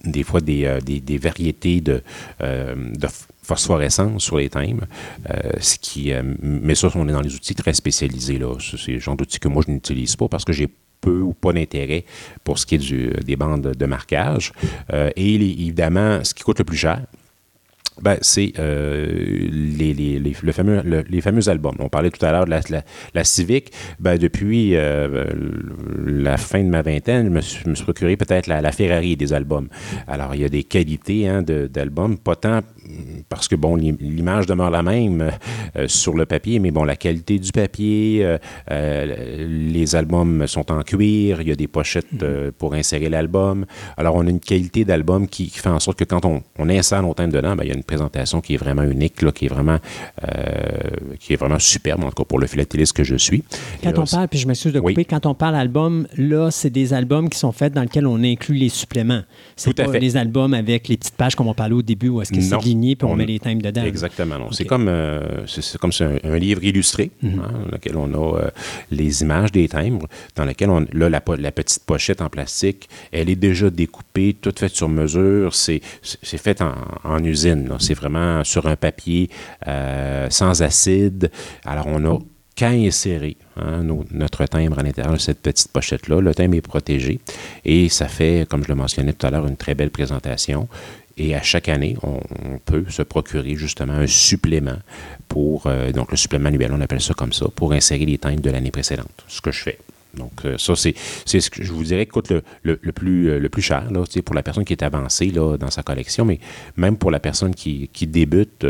des, fois des, euh, variétés de, euh, de ph- phosphorescence sur les timbres. Euh, ce qui, mais ça, on est dans les outils très spécialisés. Là. C'est le genre d'outils que moi, je n'utilise pas parce que j'ai peu ou pas d'intérêt pour ce qui est des bandes de marquage. Et évidemment, ce qui coûte le plus cher, ben, c'est euh, les, les, les, le fameux, le- les fameux albums. On parlait tout à l'heure de la, la, la Civic. Ben, depuis euh, la fin de ma vingtaine, je me suis, me suis procuré peut-être la, la Ferrari des albums. Alors, il y a des qualités hein, d'albums, pas tant parce que, bon, l'im- l'image demeure la même euh, sur le papier, mais bon, la qualité du papier, euh, euh, les albums sont en cuir, il y a des pochettes euh, pour insérer l'album. Alors, on a une qualité d'album qui, qui fait en sorte que quand on, on insère nos thèmes dedans, ben, il y a une présentation qui est vraiment unique, là, qui est vraiment, qui est vraiment superbe, en tout cas pour le philatéliste que je suis. Quand Et là, on parle, puis je m'excuse de Oui. couper, quand on parle album, là, c'est des albums qui sont faits dans lesquels on inclut les suppléments. C'est à pas fait. les albums avec les petites pages comme on parlait au début où est-ce que c'est Puis on, On- met les thèmes dedans. Exactement. C'est comme, euh, c'est, comme un, un livre illustré Mhm. hein, dans lequel on a euh, les images des timbres, dans lequel on, là, la, petite pochette en plastique, elle est déjà découpée, toute faite sur mesure. C'est, c'est, fait en, en usine. C'est vraiment sur un papier euh, sans acide. Alors, on a qu'à insérer hein, nos- notre timbre à l'intérieur de cette petite pochette-là. Le timbre est protégé et ça fait, comme je le mentionnais tout à l'heure, une très belle présentation. Et à chaque année, on, peut se procurer justement un supplément pour, euh, donc le supplément annuel, on appelle ça comme ça, pour insérer les timbres de l'année précédente, ce que je fais. Donc, euh, ça, c'est ce que je vous dirais coûte le, le- plus, euh, le plus cher là, pour la personne qui est avancée là, dans sa collection, mais même pour la personne qui, qui débute,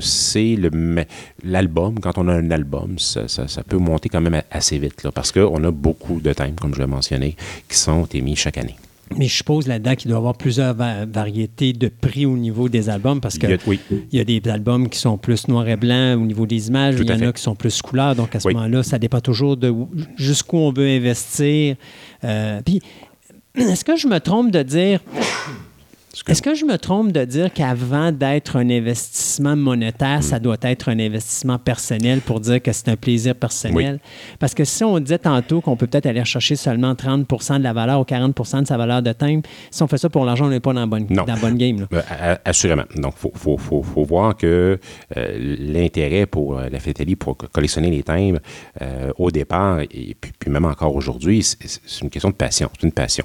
c'est le l'album. Quand on a un album, ça, ça- ça peut monter quand même assez vite là, parce qu'on a beaucoup de timbres, comme je l'ai mentionné, qui sont émis chaque année. Mais je suppose là-dedans qu'il doit y avoir plusieurs va- variétés de prix au niveau des albums parce que Il y a- oui. il y a des albums qui sont plus noir et blanc au niveau des images, il y en fait. a qui sont plus couleurs. Donc à ce Oui. moment-là, ça dépend toujours de où- jusqu'où on veut investir. Euh, puis, est-ce que je me trompe de dire. Est-ce que je me trompe de dire qu'avant d'être un investissement monétaire, ça doit être un investissement personnel pour dire que c'est un plaisir personnel? Parce que si on disait tantôt qu'on peut peut-être aller chercher seulement 30% de la valeur ou 40% de sa valeur de timbre, si on fait ça pour l'argent, on n'est pas dans la bonne, dans la bonne game. là. A- Assurément. Donc, il faut, faut, faut, faut voir que euh, l'intérêt pour la philatélie, pour co- collectionner les timbres, euh, au départ, et puis, puis même encore aujourd'hui, c'est une question de passion. C'est une passion.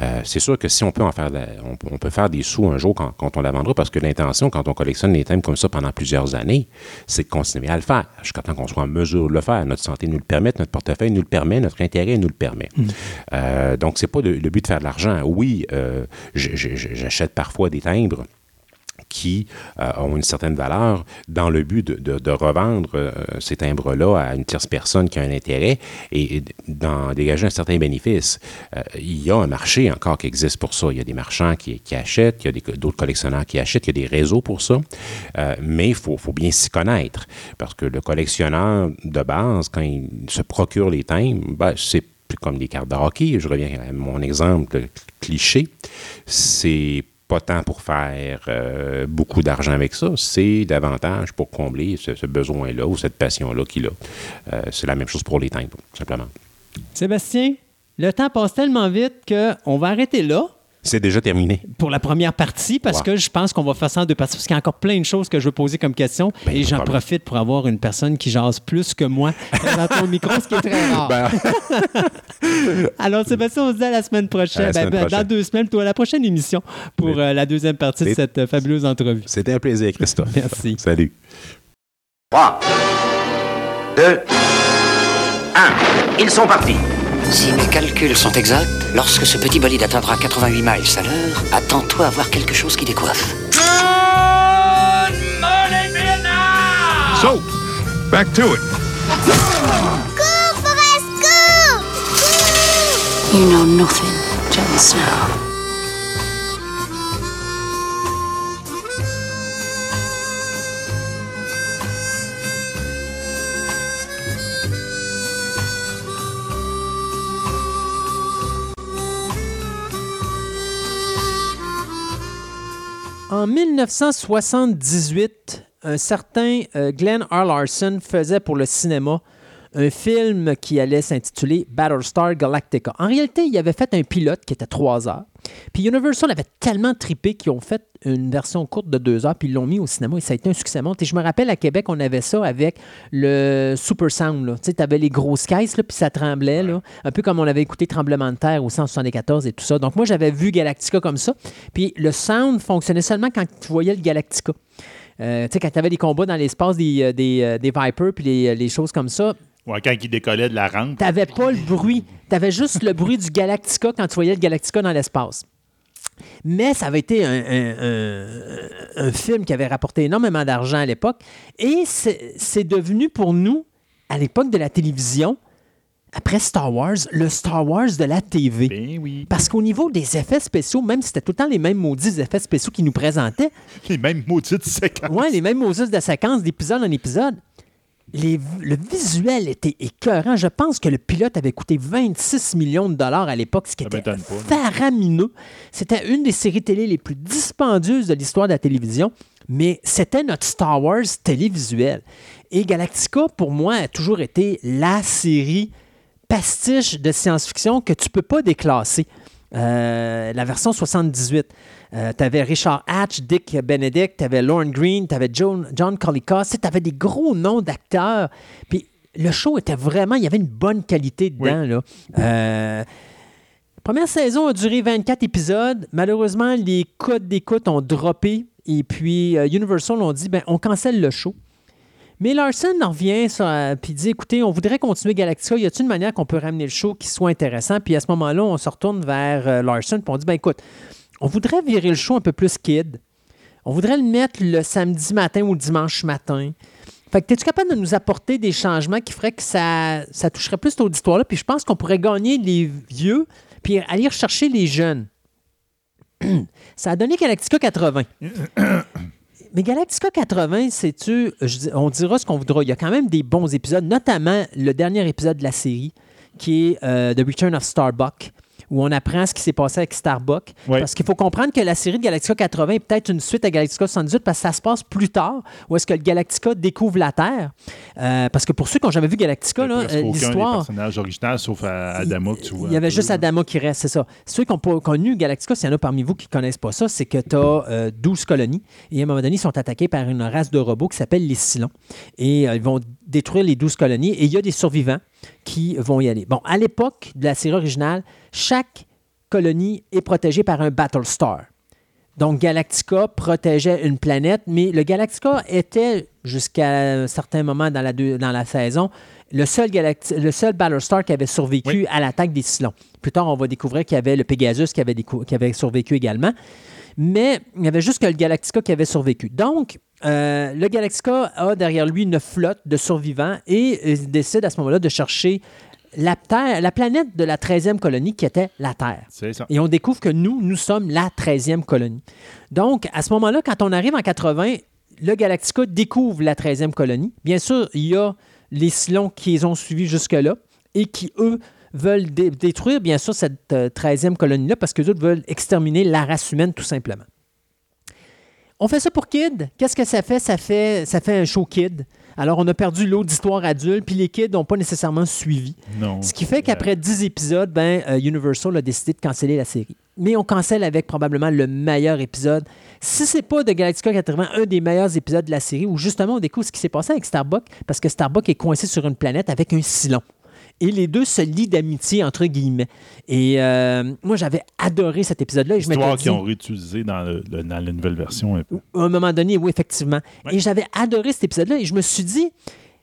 Euh, c'est sûr que si on peut en faire, de la- on peut faire des sous un jour quand, quand on la vendra, parce que l'intention, quand on collectionne les timbres comme ça pendant plusieurs années, c'est de continuer à le faire jusqu'à temps qu'on soit en mesure de le faire. Notre santé nous le permet, notre portefeuille nous le permet, notre intérêt nous le permet. Euh, donc, c'est pas le, le but de faire de l'argent. Oui, euh, j'achète parfois des timbres qui euh, ont une certaine valeur dans le but de, revendre euh, ces timbres-là à une tierce personne qui a un intérêt et, d'en dégager un certain bénéfice. Euh, il y a un marché encore qui existe pour ça. Il y a des marchands qui, achètent, il y a d'autres collectionneurs qui achètent, il y a des réseaux pour ça. Euh, mais il faut, bien s'y connaître parce que le collectionneur de base, quand il se procure les timbres, ben, c'est comme des cartes de hockey. Je reviens à mon exemple cliché. C'est pas tant pour faire euh, beaucoup d'argent avec ça, c'est davantage pour combler ce, besoin-là ou cette passion-là qu'il a. Euh, c'est la même chose pour les timbres, simplement. Sébastien, le temps passe tellement vite qu'on va arrêter là C'est déjà terminé. pour la première partie parce Wow. que je pense qu'on va faire ça en deux parties parce qu'il y a encore plein de choses que je veux poser comme question Ben, et j'en problème. profite pour avoir une personne qui jase plus que moi dans ton micro, ce qui est très rare. Ben, Alors Sébastien, on se dit à la semaine prochaine, À la Ben, semaine ben, prochaine. dans deux semaines, plutôt à la prochaine émission pour Oui. euh, la deuxième partie de Et- cette euh, fabuleuse entrevue. C'était un plaisir, Christophe. Merci. Salut. 3, 2, 1. Ils sont partis. Si mes calculs sont exacts, lorsque ce petit bolide atteindra 88 miles à l'heure, attends-toi à voir quelque chose qui décoiffe. So, back to it. You know nothing, Jon Snow. En 1978, un certain euh, Glenn R. Larson faisait pour le cinéma un film qui allait s'intituler Battlestar Galactica. En réalité, il avait fait un pilote qui était trois heures. Puis Universal avait tellement trippé qu'ils ont fait une version courte de deux heures, puis ils l'ont mis au cinéma et ça a été un succès monte. Et je me rappelle à Québec, on avait ça avec le Super Sound. Tu sais, avais les grosses caisses, là, puis ça tremblait. Là, un peu comme on avait écouté Tremblement de terre au 174 et tout ça. Donc moi, j'avais vu Galactica comme ça. Puis le sound fonctionnait seulement quand tu voyais le Galactica. Euh, tu sais, quand tu avais des combats dans l'espace des, euh, des, euh, des Vipers puis les, les choses comme ça, Ouais, quand il décollait de la rampe. T'avais pas le bruit. T'avais juste le bruit du Galactica quand tu voyais le Galactica dans l'espace. Mais ça avait été un, un- un- un film qui avait rapporté énormément d'argent à l'époque. Et c'est devenu pour nous, à l'époque de la télévision, après Star Wars, le Star Wars de la TV. Ben oui. Parce qu'au niveau des effets spéciaux, même si c'était tout le temps les mêmes maudits effets spéciaux qui nous présentaient, Les mêmes maudites séquences. Ouais, les mêmes maudits de séquence d'épisode en épisode. Les- le visuel était écœurant. Je pense que le pilote avait coûté 26 millions de dollars à l'époque, ce qui Ça était faramineux. C'était une des séries télé les plus dispendieuses de l'histoire de la télévision, mais c'était notre Star Wars télévisuel. Et Galactica, pour moi, a toujours été la série pastiche de science-fiction que tu peux pas déclasser. Euh, la version 78. tu avais Richard Hatch, Dick Benedict, tu avais Lauren Green, tu avais John, John tu avais des gros noms d'acteurs. Puis le show était vraiment, il y avait une bonne qualité dedans. Là. Euh, Première saison a duré 24 épisodes. Malheureusement, les codes d'écoute ont droppé. Et puis, euh, Universal ont dit ben, on cancelle le show. Mais Larson en revient puis dit écoutez, on voudrait continuer Galactica. Y a-t-il une manière qu'on peut ramener le show qui soit intéressant? Puis à ce moment-là, on se retourne vers euh, Larson puis on dit ben écoute, on voudrait virer le show un peu plus kid. On voudrait le mettre le samedi matin ou le dimanche matin. Fait que, es-tu capable de nous apporter des changements qui feraient que ça, ça toucherait plus cette auditoire-là? Puis je pense qu'on pourrait gagner les vieux, puis aller rechercher les jeunes. ça a donné Galactica 80. Mais Galactica 80, c'est-tu, je dis- on dira ce qu'on voudra. Il y a quand même des bons épisodes, notamment le dernier épisode de la série, qui est euh, The Return of Starbuck, où on apprend ce qui s'est passé avec Starbuck. Oui. Parce qu'il faut comprendre que la série de Galactica 80 est peut-être une suite à Galactica 78 parce que ça se passe plus tard, où est-ce que le Galactica découvre la Terre. Euh, parce que pour ceux qui n'ont jamais vu Galactica, euh, l'histoire. personnages originaux, sauf à Adama, que tu vois. Il y avait peu, juste là. Adama qui reste, c'est ça. Ceux qui n'ont pas connu Galactica, s'il y en a parmi vous qui ne connaissent pas ça, c'est que tu as 12 colonies et à un moment donné, ils sont attaqués par une race de robots qui s'appelle les Cylons. Et euh, ils vont détruire les 12 colonies et il y a des survivants qui vont y aller. Bon, à l'époque de la série originale, chaque colonie est protégée par un Battlestar. Donc, Galactica protégeait une planète, mais le Galactica était, jusqu'à un certain moment dans la, deux- dans la saison, le seul, Galacti- le seul Battlestar qui avait survécu Oui. à l'attaque des Cylons. Plus tard, on va découvrir qu'il y avait le Pegasus qui avait, qui avait survécu également. Mais il n'y avait juste que le Galactica qui avait survécu. Donc, euh, le Galactica a derrière lui une flotte de survivants et euh, il décide à ce moment-là de chercher la, Terre, la planète de la 13e colonie qui était la Terre. C'est ça. Et on découvre que nous, nous sommes la 13e colonie. Donc, à ce moment-là, quand on arrive en 80, le Galactica découvre la 13e colonie. Bien sûr, il y a les Cylons qui les ont suivis jusque-là et qui, eux, veulent dé- détruire, bien sûr, cette euh, 13e colonie-là parce qu'eux autres veulent exterminer la race humaine, tout simplement. On fait ça pour Kid. Qu'est-ce que ça fait? Ça fait, ça fait un show Kid. Alors, on a perdu l'autre d'histoire adulte, puis les kids n'ont pas nécessairement suivi. Non. Ce qui fait qu'après 10 épisodes, ben, euh, Universal a décidé de canceller la série. Mais on cancelle avec probablement le meilleur épisode. Si c'est pas de Galactica 80, un des meilleurs épisodes de la série où justement on découvre ce qui s'est passé avec Starbuck, parce que Starbuck est coincé sur une planète avec un Cylon. Et les deux se lient d'amitié, entre guillemets. Et euh, moi, j'avais adoré cet épisode-là. Histoire qu'ils ont réutilisé dans, le- le- dans la nouvelle version. un peu. à un moment donné, oui, effectivement. Ouais. Et j'avais adoré cet épisode-là et je me suis dit,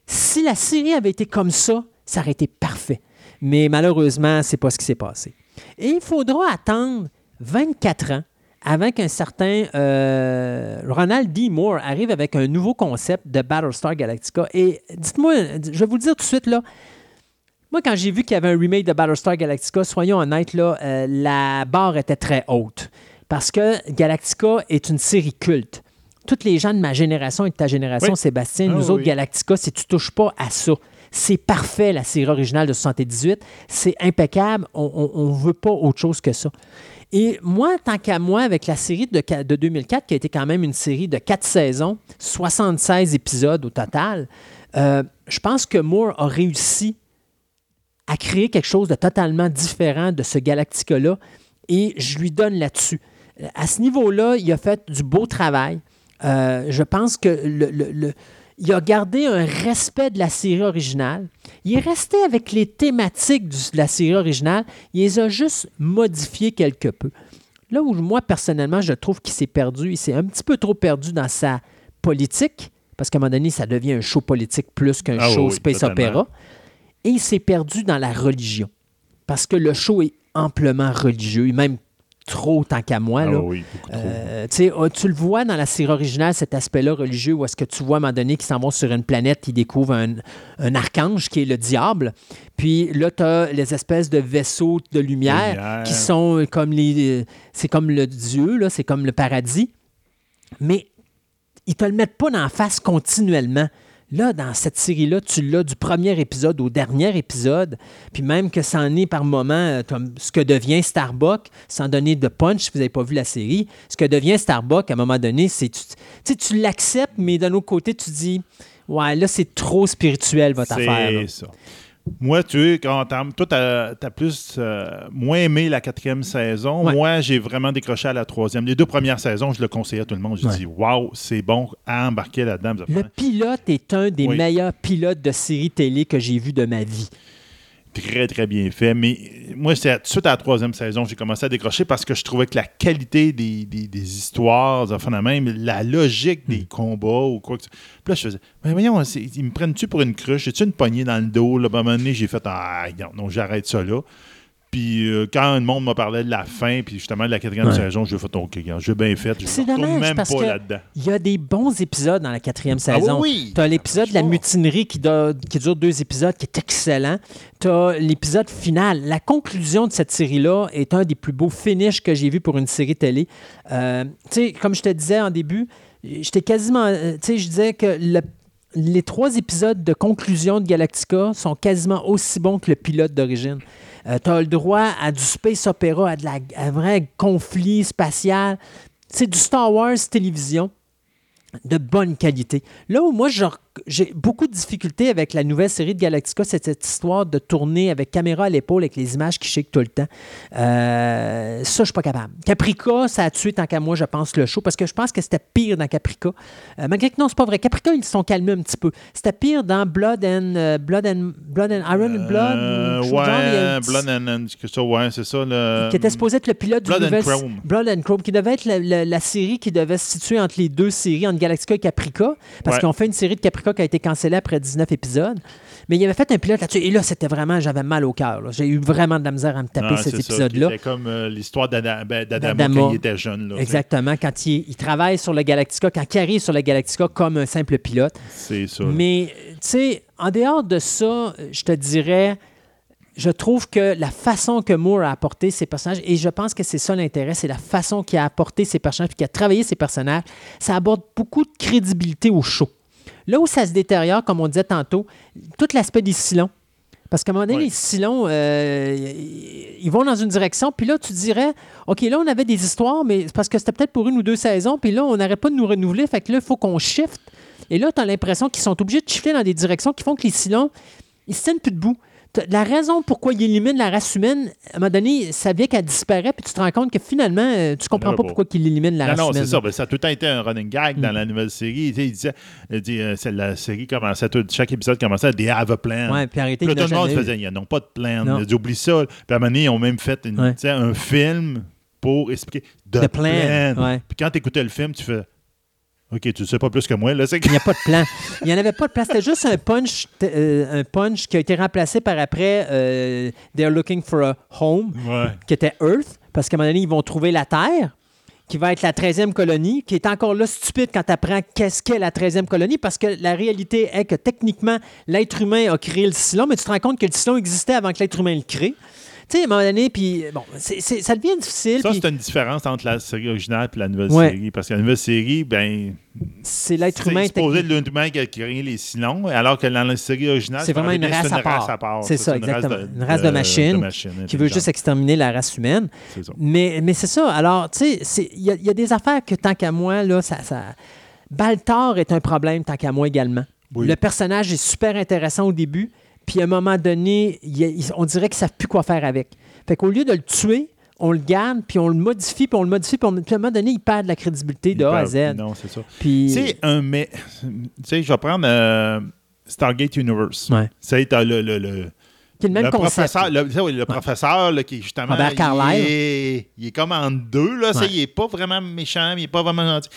si la série avait été comme ça, ça aurait été parfait. Mais malheureusement, c'est pas ce qui s'est passé. Et il faudra attendre 24 ans avant qu'un certain euh, Ronald D. Moore arrive avec un nouveau concept de Battlestar Galactica. Et dites-moi, je vais vous le dire tout de suite, là, moi, quand j'ai vu qu'il y avait un remake de Battlestar Galactica, soyons honnêtes, là, euh, la barre était très haute. Parce que Galactica est une série culte. Toutes les gens de ma génération et de ta génération, Oui. Sébastien, Ah nous autres. Galactica, si tu touches pas à ça, c'est parfait, la série originale de 78. C'est impeccable. On ne veut pas autre chose que ça. Et moi, tant qu'à moi, avec la série de 2004, qui a été quand même une série de quatre saisons, 76 épisodes au total, euh, je pense que Moore a réussi à créer quelque chose de totalement différent de ce Galactica-là et je lui donne là-dessus. À ce niveau-là, il a fait du beau travail. Euh, je pense que le, le- le- il a gardé un respect de la série originale. Il est resté avec les thématiques du- de la série originale. Il les a juste modifiées quelque peu. Là où moi, personnellement, je trouve qu'il s'est perdu, il s'est un petit peu trop perdu dans sa politique, parce qu'à un moment donné, ça devient un show politique plus qu'un Ah show oui, space totalement. opéra. Et il s'est perdu dans la religion. Parce que le show est amplement religieux, et même trop tant qu'à moi. Ah là. oui, beaucoup trop. Euh, euh, tu le vois dans la série originale, cet aspect-là religieux, où est-ce que tu vois à un moment donné qu'ils s'en vont sur une planète, ils découvrent un, un archange qui est le diable. Puis là, tu as les espèces de vaisseaux de lumière, Lumière. qui sont comme les. C'est comme le Dieu, là, c'est comme le paradis. Mais ils te le mettent pas dans la face continuellement. Là, dans cette série-là, tu l'as du premier épisode au dernier épisode, puis même que ça en est par moment, euh, comme ce que devient Starbuck, sans donner de punch si vous n'avez pas vu la série, ce que devient Starbuck, à un moment donné, c'est tu, tu l'acceptes, mais d'un autre côté, tu dis, ouais, là, c'est trop spirituel, votre affaire. C'est ça. Moi, tu sais, quand toi, t'as as plus euh, moins aimé la quatrième saison. Ouais. Moi, j'ai vraiment décroché à la troisième. Les deux premières saisons, je le conseillais à tout le monde. J'ai Ouais. dit, waouh, c'est bon à embarquer là-dedans. Le pilote est un des Oui. meilleurs pilotes de série télé que j'ai vu de ma vie. Très, très bien fait. Mais moi, c'est à- tout de suite à la troisième saison, j'ai commencé à décrocher parce que je trouvais que la qualité des, des- des histoires, de même, la logique Hmm. des combats ou quoi que ce Puis là, je faisais, mais voyons, ils me prennent-tu pour une cruche? J'ai-tu une poignée dans le dos? Là, à un moment donné, j'ai fait, ah, non, non, j'arrête ça là. Puis euh, quand le monde m'a parlé de la fin, puis justement de la quatrième Ouais. saison, j'ai fait OK, gars, j'ai bien fait. Je C'est dommage même parce pas là-dedans. il y a des bons épisodes dans la quatrième Ah oui, saison. oui. Tu as l'épisode de la mutinerie qui, do- qui dure deux épisodes, qui est excellent. Tu as l'épisode final. La conclusion de cette série-là est un des plus beaux finishes que j'ai vu pour une série télé. Euh, tu sais, comme je te disais en début, j'étais quasiment. euh, Tu sais, je disais que le- les trois épisodes de conclusion de Galactica sont quasiment aussi bons que le pilote d'origine. Tu as le droit à du space opéra, à, un vrai conflit spatial. C'est du Star Wars télévision de bonne qualité. Là où moi, je j'ai beaucoup de difficultés avec la nouvelle série de Galactica, c'est cette histoire de tourner avec caméra à l'épaule avec les images qui shake tout le temps. Euh, ça, je suis pas capable. Caprica, ça a tué tant qu'à moi, je pense, le show, parce que je pense que c'était pire dans Caprica. Euh, malgré que non, c'est pas vrai. Caprica, ils se sont calmés un petit peu. C'était pire dans Blood and, euh, Blood and, Blood and Iron and Blood. Euh, genre. Ouais, petit- Blood and, and- ça, ouais, c'est ça. Le, qui était supposé être le pilote Blood du and nouvel Chrome. Blood and Chrome, qui devait être la, la- la série qui devait se situer entre les deux séries, entre Galactica et Caprica, parce Ouais. qu'ils ont fait une série de Caprica qui a été cancellée après 19 épisodes. Mais il avait fait un pilote là-dessus. Et là, c'était vraiment, j'avais mal au cœur. J'ai eu vraiment de la misère à me taper Ah, cet épisode-là. C'était comme euh, l'histoire ben, D'Adama. quand il était jeune. Là, Exactement, quand il, il travaille sur le Galactica, quand il arrive sur le Galactica comme un simple pilote. C'est ça. Mais, tu sais, en dehors de ça, je te dirais, je trouve que la façon que Moore a apporté ses personnages, et je pense que c'est ça l'intérêt, c'est la façon qu'il a apporté ses personnages, puis qu'il a travaillé ses personnages, ça apporte beaucoup de crédibilité au show. Là où ça se détériore, comme on disait tantôt, tout l'aspect des silons. Parce qu'à un moment donné, les silons, euh, ils vont dans une direction, puis là, tu dirais, OK, là, on avait des histoires, mais c'est parce que c'était peut-être pour une ou deux saisons, puis là, on n'arrête pas de nous renouveler, fait que là, il faut qu'on shift. Et là, tu as l'impression qu'ils sont obligés de shifter dans des directions qui font que les silons, ils se tiennent plus debout. La raison pourquoi ils éliminent la race humaine, à un moment donné, ça vient qu'elle disparaît, puis tu te rends compte que finalement, euh, tu comprends pas pourquoi ils éliminent la Non, race non, humaine. c'est ça. Ben, ça a tout le temps été un running gag Mm. dans la nouvelle série. Tu sais, il disait, il euh, c'est- la série commençait, tout- chaque épisode commençait à They have a plan. Ouais, puis arrêtez, Puis il tout le monde eu. faisait, ils n'ont pas de plan. Non. Il a dit, oublie ça. Puis à un moment donné, ils ont même fait une- Ouais. un film pour expliquer The, The plan, ouais. Puis quand tu écoutais le film, tu fais, OK, tu ne sais pas plus que moi. Là, Il n'y a pas de plan. Il n'y en avait pas de plan. C'était juste un punch, euh, un punch qui a été remplacé par après euh, They're Looking for a Home, Ouais. qui était Earth, parce qu'à un moment donné, ils vont trouver la Terre, qui va être la 13e colonie, qui est encore là stupide quand tu apprends qu'est-ce qu'est la 13e colonie, parce que la réalité est que techniquement, l'être humain a créé le Silon, mais tu te rends compte que le Silon existait avant que l'être humain le crée. Tu sais, à un moment donné, puis bon, c'est- c'est- ça devient difficile. Ça, c'est une différence entre la série originale et la nouvelle Ouais. série. Parce que la nouvelle série, ben. C'est l'être c'est humain supposé technique. l'être humain qui a créé les silons, alors que dans la série originale, C'est vraiment une race, à part. C'est ça, une race exactement. de- une race de, de- machines de machines qui veut juste exterminer la race humaine. C'est ça. Mais, mais c'est ça. Alors, tu sais, c'est- il y, a- il y a des affaires que tant qu'à moi, là, ça, ça... Baltar est un problème tant qu'à moi également. Oui. Le personnage est super intéressant au début, puis à un moment donné, il il- on dirait qu'ils ne savent plus quoi faire avec. Fait qu'au lieu de le tuer, on le garde, puis on le modifie, puis on le modifie, puis, on- puis à un moment donné, il perd de la crédibilité de Ils A à Z. Non, c'est ça. Puis, Tu sais, un mais. Tu sais, je vais prendre euh, Stargate Universe. Ouais. C'est t'as le, le, le, qui est le même le concept. professeur, le, oui, le professeur là, qui est justement. Il est, il est comme en deux, là. ça. Il est pas vraiment méchant, mais il est pas vraiment gentil.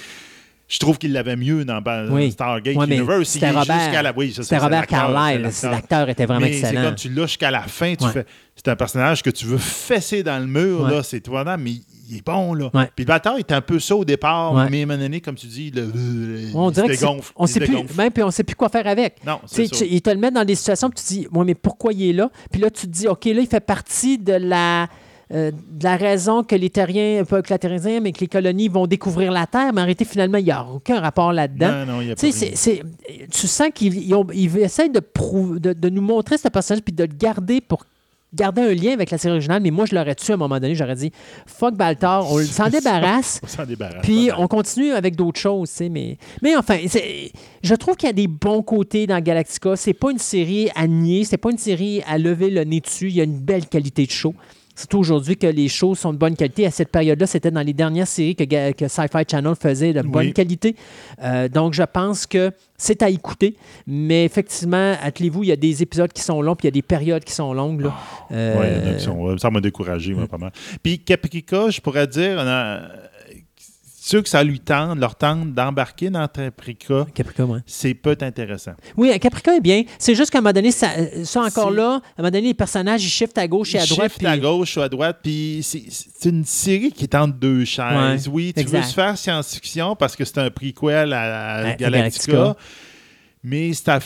Je trouve qu'il l'avait mieux dans Oui. Stargate Ouais, Universe. c'était Robert- la- oui, ça, c'était c'est Robert Carlyle. c'est L'acteur était vraiment mais C'est excellent. comme tu l'as jusqu'à la fin, tu Ouais. fais. C'est un personnage que tu veux fesser dans le mur, Ouais. là. C'est toi, mais il est bon, là. Puis le bâtard est un peu ça au départ, mais à un moment donné, comme tu dis, le, On il dirait se c'est- dégonfle. on sait plus, dégonfle. même puis on sait plus quoi faire avec. Non, c'est sais, ça. tu- il te le met dans des situations, puis tu te dis, ouais, mais pourquoi il est là? Puis là, tu te dis, OK, là, il fait partie de la, euh, de la raison que les terriens, pas que les terriens, mais que les colonies vont découvrir la Terre, mais en réalité, finalement, il n'y a aucun rapport là-dedans. Non, non, il y a pas c'est- c'est- tu sens qu'ils ils ont- ils essaient de, prou- de, de nous montrer ce personnage puis de le garder pour garder un lien avec la série originale, mais moi, je l'aurais tué à un moment donné. J'aurais dit, fuck Baltar, on s'en débarrasse. On s'en débarrasse. Puis on continue avec d'autres choses, tu sais, mais, mais enfin, c'est- je trouve qu'il y a des bons côtés dans Galactica. C'est pas une série à nier, c'est pas une série à lever le nez dessus. Il y a une belle qualité de show. Surtout aujourd'hui que les shows sont de bonne qualité. À cette période-là, c'était dans les dernières séries que, que Sci-Fi Channel faisait de bonne Oui. qualité. Euh, donc, je pense que c'est à écouter. Mais effectivement, attelez-vous, il y a des épisodes qui sont longs, puis il y a des périodes qui sont longues. Là. Euh, Ouais, il y en a qui sont- ça m'a découragé, moi, pas mal. Puis Caprica, je pourrais dire, on a- ceux que ça lui tente, leur tente d'embarquer dans Caprica, Caprica, ouais. c'est être intéressant. Oui, Caprica est bien. C'est juste qu'à un moment donné, ça, ça encore là, à un moment donné, les personnages, ils shiftent à gauche et à droite. Puis- à gauche ou à droite, puis c'est une série qui est entre deux chaises. Ouais, oui, tu exact. veux se faire science-fiction parce que c'est un prequel à, à À Galactica, Galactica. mais ça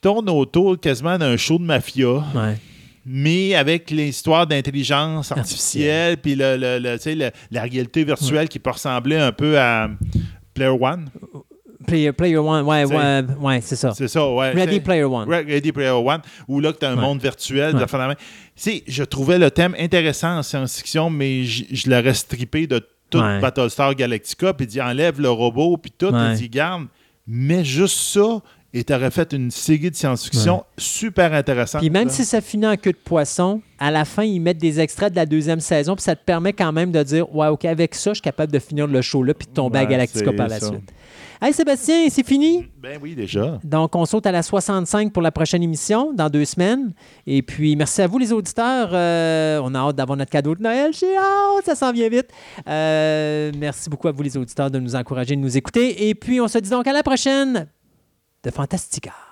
tourne autour quasiment d'un show de mafia. Ouais. Mais avec l'histoire d'intelligence artificielle, puis le, le- le- le- la réalité virtuelle qui peut ressembler un peu à Player One. Player, player One, ouais, ouais, ouais, c'est ça. C'est ça, ouais. Ready. Player One. Ready Player One, où là, tu as un Ouais. monde virtuel. Ouais. de sais, je trouvais le thème intéressant en science-fiction, mais je l'aurais strippé de tout. Battlestar Galactica, puis dit enlève le robot, puis tout, puis dit garde, mais juste ça, et tu aurais fait une série de science-fiction super intéressante. Puis même là. si ça finit en queue de poisson, à la fin, ils mettent des extraits de la deuxième saison, puis ça te permet quand même de dire Ouais, OK, avec ça, je suis capable de finir le show là, puis de tomber à Galactica par la ça. suite. Hey Sébastien, c'est fini? Ben oui, déjà. Donc, on saute à la 65 pour la prochaine émission, dans deux semaines. Et puis, merci à vous, les auditeurs. Euh, on a hâte d'avoir notre cadeau de Noël. J'ai hâte, ça s'en vient vite. Euh, merci beaucoup à vous, les auditeurs, de nous encourager, de nous écouter. Et puis, on se dit donc à la prochaine de Fantastica.